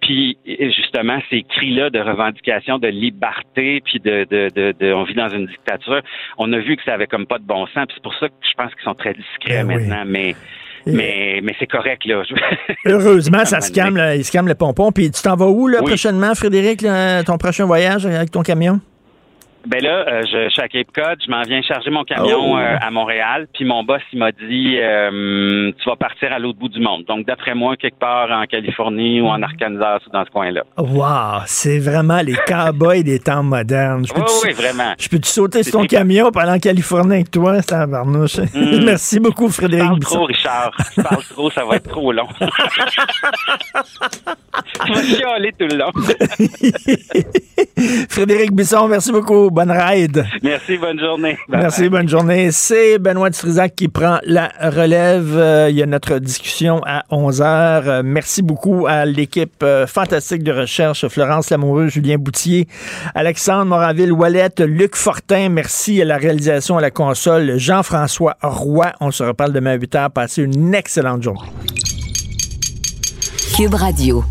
puis justement ces cris-là de revendication de liberté, puis de, de, de, de- on vit dans une dictature. On a vu que ça avait comme pas de bon sens. Puis c'est pour ça que je pense qu'ils sont très discrets Ben oui. maintenant, mais. Mais, mais c'est correct, là. Heureusement, ça se calme, là, il se calme le pompon. Puis tu t'en vas où, là, Oui. prochainement, Frédéric, là, ton prochain voyage avec ton camion? Ben là, euh, je, je suis à Cape Cod, je m'en viens charger mon camion Oh. euh, à Montréal, puis mon boss il m'a dit euh, tu vas partir à l'autre bout du monde. Donc d'après moi quelque part en Californie ou en Arkansas ou dans ce coin-là. Wow, c'est vraiment les cowboys des temps modernes. Je Oui, peux-tu- oui, vraiment. Je peux-tu sauter sur ton camion pour aller en Californie avec toi, ça barnouche. Mm. Merci beaucoup, Je Frédéric. parle Bisson. trop, Richard. Je parle trop, ça va être trop long. Je vais chialer tout le long. Frédéric Bisson, merci beaucoup. Bonne ride. Merci, bonne journée. Bye Merci, bye. bonne journée. C'est Benoît Dutrisac qui prend la relève. Euh, il y a notre discussion à 11 heures. Euh, merci beaucoup à l'équipe euh, fantastique de recherche, Florence Lamoureux, Julien Boutier, Alexandre Moraville-Ouellette, Luc Fortin. Merci à la réalisation à la console, Jean-François Roy. On se reparle demain à 8 heures. Passez une excellente journée. Cube Radio.